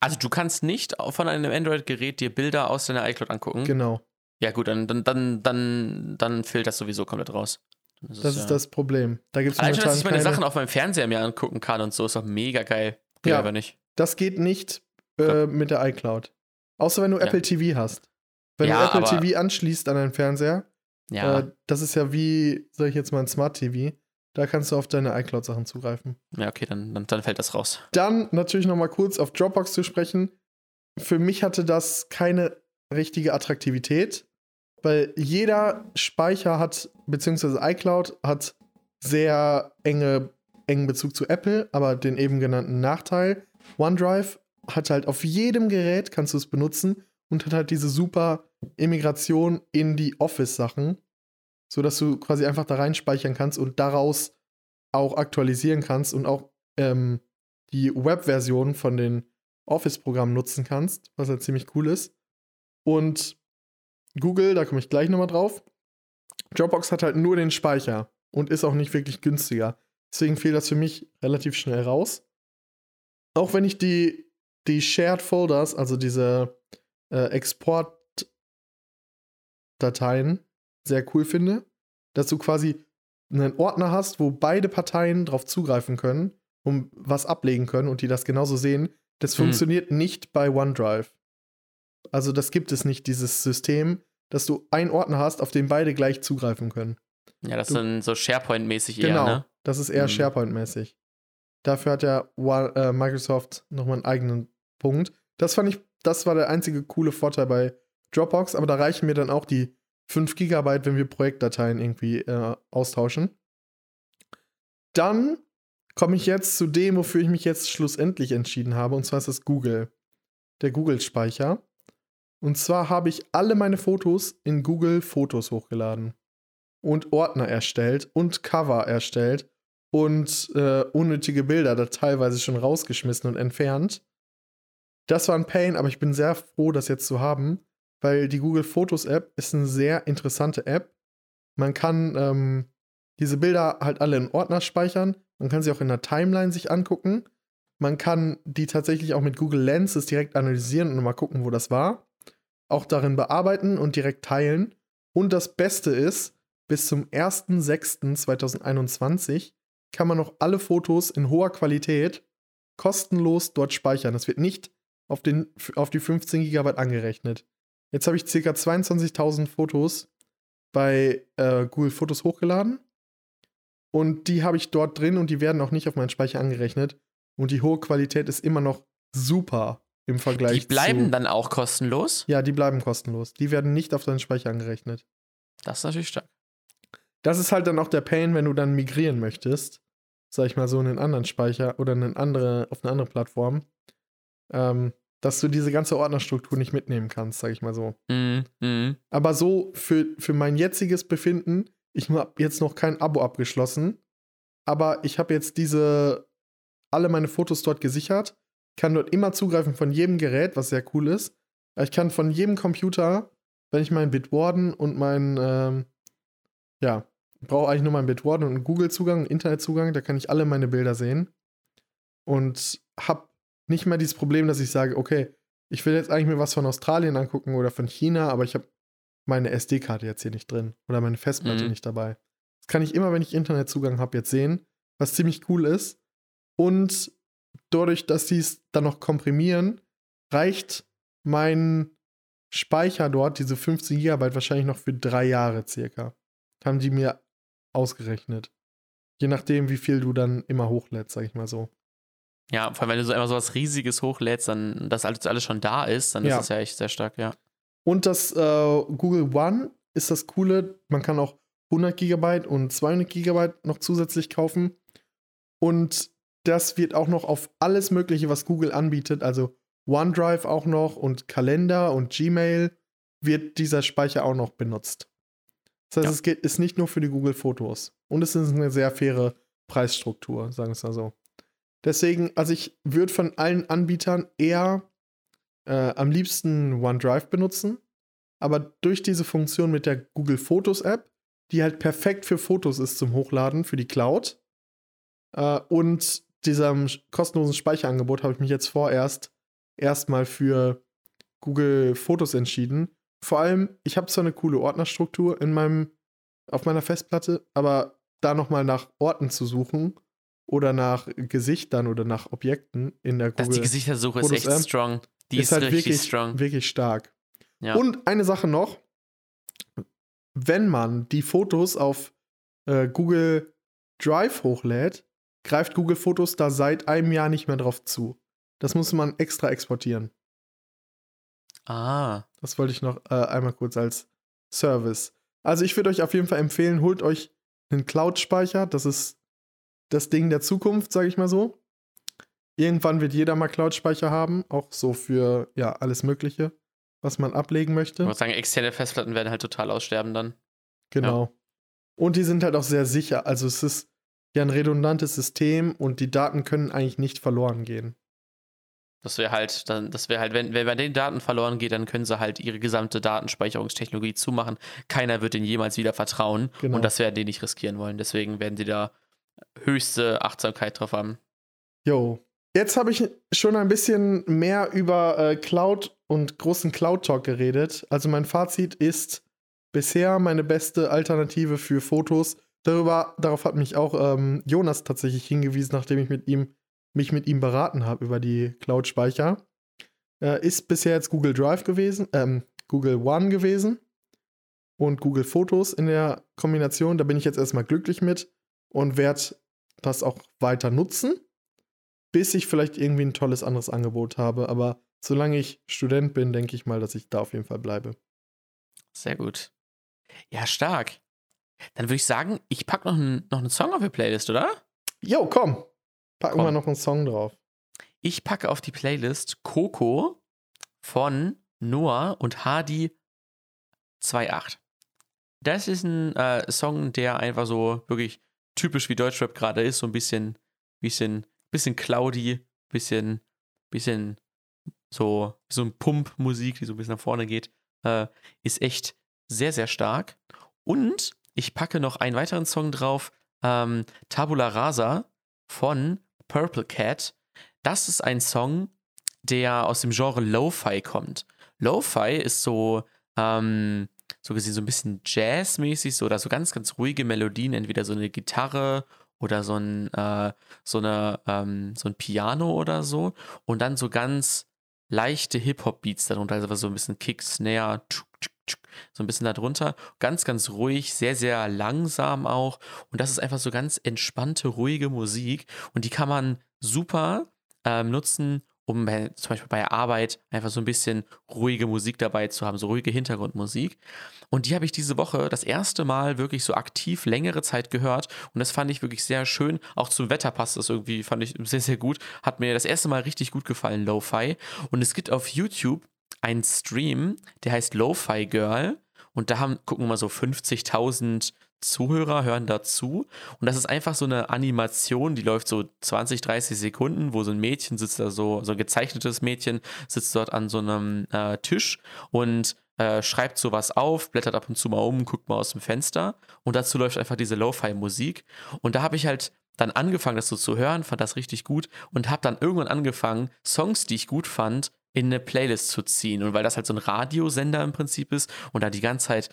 Also du kannst nicht von einem Android-Gerät dir Bilder aus deiner iCloud angucken. Genau. Ja gut, dann, dann, dann, dann, dann fehlt das sowieso komplett raus. Das, das ist, ja das Problem. Da gibt's Allein schon, dass ich meine keine... Sachen auf meinem Fernseher mir angucken kann und so, ist doch mega geil. Geht ja, aber nicht. Das geht nicht äh, mit der iCloud. Außer wenn du ja. Apple TV hast. Wenn ja, du Apple TV anschließt an deinen Fernseher, ja. Äh, das ist ja wie, sag ich jetzt mal, ein Smart TV. Da kannst du auf deine iCloud-Sachen zugreifen. Ja, okay, dann, dann, dann fällt das raus. Dann natürlich noch mal kurz auf Dropbox zu sprechen. Für mich hatte das keine richtige Attraktivität, weil jeder Speicher hat, beziehungsweise iCloud hat sehr enge, engen Bezug zu Apple, aber den eben genannten Nachteil. OneDrive hat halt auf jedem Gerät, kannst du es benutzen und hat halt diese super Immigration in die Office-Sachen, sodass du quasi einfach da reinspeichern kannst und daraus auch aktualisieren kannst und auch ähm, die Web-Version von den Office-Programmen nutzen kannst, was halt ziemlich cool ist. Und Google, da komme ich gleich nochmal drauf. Dropbox hat halt nur den Speicher und ist auch nicht wirklich günstiger. Deswegen fehlt das für mich relativ schnell raus. Auch wenn ich die, die Shared Folders, also diese äh, Export Dateien sehr cool finde, dass du quasi einen Ordner hast, wo beide Parteien drauf zugreifen können, um was ablegen können und die das genauso sehen. Das mhm. funktioniert nicht bei OneDrive. Also das gibt es nicht, dieses System, dass du einen Ordner hast, auf den beide gleich zugreifen können. Ja, das Du- ist dann so SharePoint-mäßig eher, Genau, ne? das ist eher Mhm. SharePoint-mäßig. Dafür hat ja äh, Microsoft nochmal einen eigenen Punkt. Das fand ich, das war der einzige coole Vorteil bei Dropbox, aber da reichen mir dann auch die 5 Gigabyte, wenn wir Projektdateien irgendwie äh, austauschen. Dann komme ich jetzt zu dem, wofür ich mich jetzt schlussendlich entschieden habe, und zwar ist das Google. Der Google-Speicher. Und zwar habe ich alle meine Fotos in Google Fotos hochgeladen und Ordner erstellt und Cover erstellt und äh, unnötige Bilder da teilweise schon rausgeschmissen und entfernt. Das war ein Pain, aber ich bin sehr froh, das jetzt zu haben, weil die Google Fotos App ist eine sehr interessante App. Man kann ähm, diese Bilder halt alle in Ordner speichern. Man kann sie auch in der Timeline sich angucken. Man kann die tatsächlich auch mit Google Lenses direkt analysieren und mal gucken, wo das war. Auch darin bearbeiten und direkt teilen. Und das Beste ist, bis zum 1.6.2021 kann man noch alle Fotos in hoher Qualität kostenlos dort speichern. Das wird nicht auf, den, auf die 15 GB angerechnet. Jetzt habe ich ca. 22.000 Fotos bei äh, Google Fotos hochgeladen. Und die habe ich dort drin und die werden auch nicht auf meinen Speicher angerechnet. Und die hohe Qualität ist immer noch super im Vergleich Die bleiben zu. dann auch kostenlos. Ja, die bleiben kostenlos. Die werden nicht auf deinen Speicher angerechnet. Das ist natürlich stark. Das ist halt dann auch der Pain, wenn du dann migrieren möchtest. Sag ich mal so in einen anderen Speicher oder in eine andere, auf eine andere Plattform. Ähm, dass du diese ganze Ordnerstruktur nicht mitnehmen kannst, sag ich mal so. Mhm. Aber so für, für mein jetziges Befinden, ich habe jetzt noch kein Abo abgeschlossen, aber ich habe jetzt diese, alle meine Fotos dort gesichert, kann dort immer zugreifen von jedem Gerät, was sehr cool ist. Ich kann von jedem Computer, wenn ich meinen Bitwarden und meinen, ähm, ja, brauche eigentlich nur meinen Bitwarden und einen Google-Zugang, einen Internetzugang, da kann ich alle meine Bilder sehen. Und habe nicht mehr dieses Problem, dass ich sage, okay, ich will jetzt eigentlich mir was von Australien angucken oder von China, aber ich habe meine SD-Karte jetzt hier nicht drin oder meine Festplatte Mhm. nicht dabei. Das kann ich immer, wenn ich Internetzugang habe, jetzt sehen, was ziemlich cool ist. Und dadurch, dass sie es dann noch komprimieren, reicht mein Speicher dort, diese 15 GB, wahrscheinlich noch für drei Jahre circa. Haben die mir ausgerechnet. Je nachdem, wie viel du dann immer hochlädst, sag ich mal so. Ja, vor allem, wenn du so immer so was Riesiges hochlädst, dann das alles, alles schon da ist, dann Ja. ist das ja echt sehr stark, ja. Und das äh, Google One ist das Coole. Man kann auch 100 GB und 200 GB noch zusätzlich kaufen. Und das wird auch noch auf alles Mögliche, was Google anbietet, also OneDrive auch noch und Kalender und Gmail, wird dieser Speicher auch noch benutzt. Das heißt, Ja. es geht, ist nicht nur für die Google Fotos. Und es ist eine sehr faire Preisstruktur, sagen wir es mal so. Deswegen, also ich würde von allen Anbietern eher äh, am liebsten OneDrive benutzen. Aber durch diese Funktion mit der Google Fotos App, die halt perfekt für Fotos ist zum Hochladen, für die Cloud, äh, und diesem kostenlosen Speicherangebot habe ich mich jetzt vorerst erstmal für Google Fotos entschieden. Vor allem, ich habe zwar eine coole Ordnerstruktur in meinem, auf meiner Festplatte, aber da nochmal nach Orten zu suchen oder nach Gesichtern oder nach Objekten in der Google die Gesichtersuche ist Fotos echt App strong. Die ist, ist halt wirklich, strong. wirklich stark. Ja. Und eine Sache noch, wenn man die Fotos auf äh, Google Drive hochlädt, greift Google Fotos da seit einem Jahr nicht mehr drauf zu. Das muss man extra exportieren. ah. Das wollte ich noch äh, einmal kurz als Service. Also ich würde euch auf jeden Fall empfehlen, holt euch einen Cloud-Speicher. Das ist das Ding der Zukunft, sage ich mal so. Irgendwann wird jeder mal Cloud-Speicher haben, auch so für ja alles Mögliche, was man ablegen Ich möchte. muss sagen, externe Festplatten werden halt total aussterben dann. Genau. Und die sind halt auch sehr sicher. Also es ist ja ein redundantes System und die Daten können eigentlich nicht verloren gehen. Das wäre halt, dann, das wäre halt, wenn, wenn bei den Daten verloren geht, dann können sie halt ihre gesamte Datenspeicherungstechnologie zumachen. Keiner wird denen jemals wieder vertrauen. Genau. Und das werden die nicht riskieren wollen. Deswegen werden die da höchste Achtsamkeit drauf haben. Jo. Jetzt habe ich schon ein bisschen mehr über äh, Cloud und großen Cloud-Talk geredet. Also mein Fazit ist bisher meine beste Alternative für Fotos. Darüber, darauf hat mich auch ähm, Jonas tatsächlich hingewiesen, nachdem ich mit ihm, mich mit ihm beraten habe über die Cloud-Speicher. Äh, ist bisher jetzt Google Drive gewesen, ähm, Google One gewesen und Google Fotos in der Kombination. Da bin ich jetzt erstmal glücklich mit und werde das auch weiter nutzen, bis ich vielleicht irgendwie ein tolles anderes Angebot habe. Aber solange ich Student bin, denke ich mal, dass ich da auf jeden Fall bleibe. Sehr gut. Ja, stark. Dann würde ich sagen, ich packe noch, einen- noch einen Song auf die Playlist, oder? Jo, komm. Packen Komm. wir noch einen Song drauf. Ich packe auf die Playlist Coco von Noah und Hardy 2.8. Das ist ein äh, Song, der einfach so wirklich typisch wie Deutschrap gerade ist, so ein bisschen, bisschen, bisschen cloudy, bisschen, bisschen so, so ein Pump-Musik, die so ein bisschen nach vorne geht, äh, ist echt sehr, sehr stark. Und ich packe noch einen weiteren Song drauf, ähm, Tabula Rasa von Purple Cat. Das ist ein Song, der aus dem Genre Lo-Fi kommt. Lo-Fi ist so, ähm, so gesehen so ein bisschen Jazz-mäßig, so, oder so ganz, ganz ruhige Melodien, entweder so eine Gitarre oder so ein, äh, so, eine, ähm, so ein Piano oder so. Und dann so ganz leichte Hip-Hop-Beats darunter, also so ein bisschen Kick, Snare, tschuk, tschuk, tschuk, so ein bisschen darunter. Ganz, ganz ruhig, sehr, sehr langsam auch. Und das ist einfach so ganz entspannte, ruhige Musik. Und die kann man super ähm, nutzen, um zum Beispiel bei Arbeit einfach so ein bisschen ruhige Musik dabei zu haben, so ruhige Hintergrundmusik. Und die habe ich diese Woche das erste Mal wirklich so aktiv längere Zeit gehört. Und das fand ich wirklich sehr schön. Auch zum Wetter passt das irgendwie, fand ich sehr, sehr gut. Hat mir das erste Mal richtig gut gefallen, Lo-Fi. Und es gibt auf YouTube einen Stream, der heißt Lo-Fi Girl. Und da haben, gucken mal so 50.000 Zuhörer hören dazu. Und das ist einfach so eine Animation, die läuft so 20, 30 Sekunden, wo so ein Mädchen sitzt da so, so ein gezeichnetes Mädchen sitzt dort an so einem äh, Tisch und äh, schreibt sowas auf, blättert ab und zu mal um, guckt mal aus dem Fenster. Und dazu läuft einfach diese Lo-Fi-Musik. Und da habe ich halt dann angefangen, das so zu hören, fand das richtig gut und habe dann irgendwann angefangen, Songs, die ich gut fand, in eine Playlist zu ziehen. Und weil das halt so ein Radiosender im Prinzip ist und da die ganze Zeit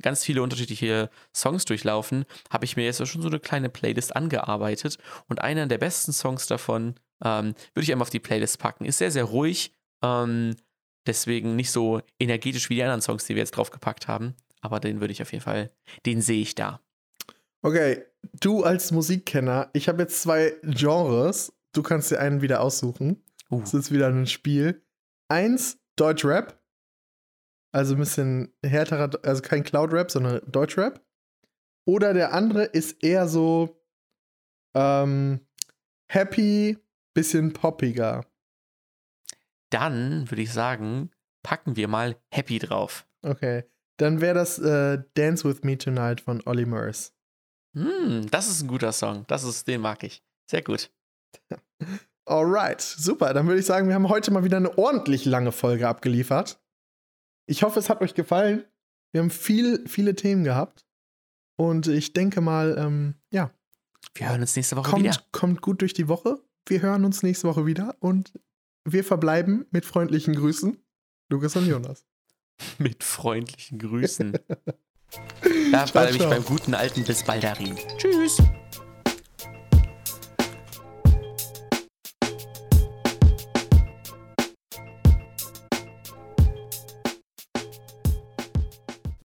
ganz viele unterschiedliche Songs durchlaufen, habe ich mir jetzt schon so eine kleine Playlist angearbeitet. Und einer der besten Songs davon ähm, würde ich einmal auf die Playlist packen. Ist sehr, sehr ruhig. Ähm, deswegen nicht so energetisch wie die anderen Songs, die wir jetzt draufgepackt haben. Aber den würde ich auf jeden Fall, den sehe ich da. Okay, du als Musikkenner, ich habe jetzt zwei Genres. Du kannst dir einen wieder aussuchen. Uh, Das ist wieder ein Spiel. Eins, Deutschrap. Also ein bisschen härterer, also kein Cloud-Rap, sondern Deutschrap. Oder der andere ist eher so ähm, happy, bisschen poppiger. dann würde ich sagen, packen wir mal Happy drauf. Okay. Dann wäre das äh, Dance With Me Tonight von Olly Murs. Hm, das ist ein guter Song. Das ist, den mag ich. Sehr gut. Alright, super. Dann würde ich sagen, wir haben heute mal wieder eine ordentlich lange Folge abgeliefert. Ich hoffe, es hat euch gefallen. Wir haben viel, viele Themen gehabt. Und ich denke mal, ähm, ja, Wir hören uns nächste Woche wieder. kommt, kommt gut durch die Woche. Wir hören uns nächste Woche wieder und wir verbleiben mit freundlichen Grüßen. Lukas und Jonas. Mit freundlichen Grüßen. da bleibe ich ciao. beim guten alten Bis Baldarin. Tschüss.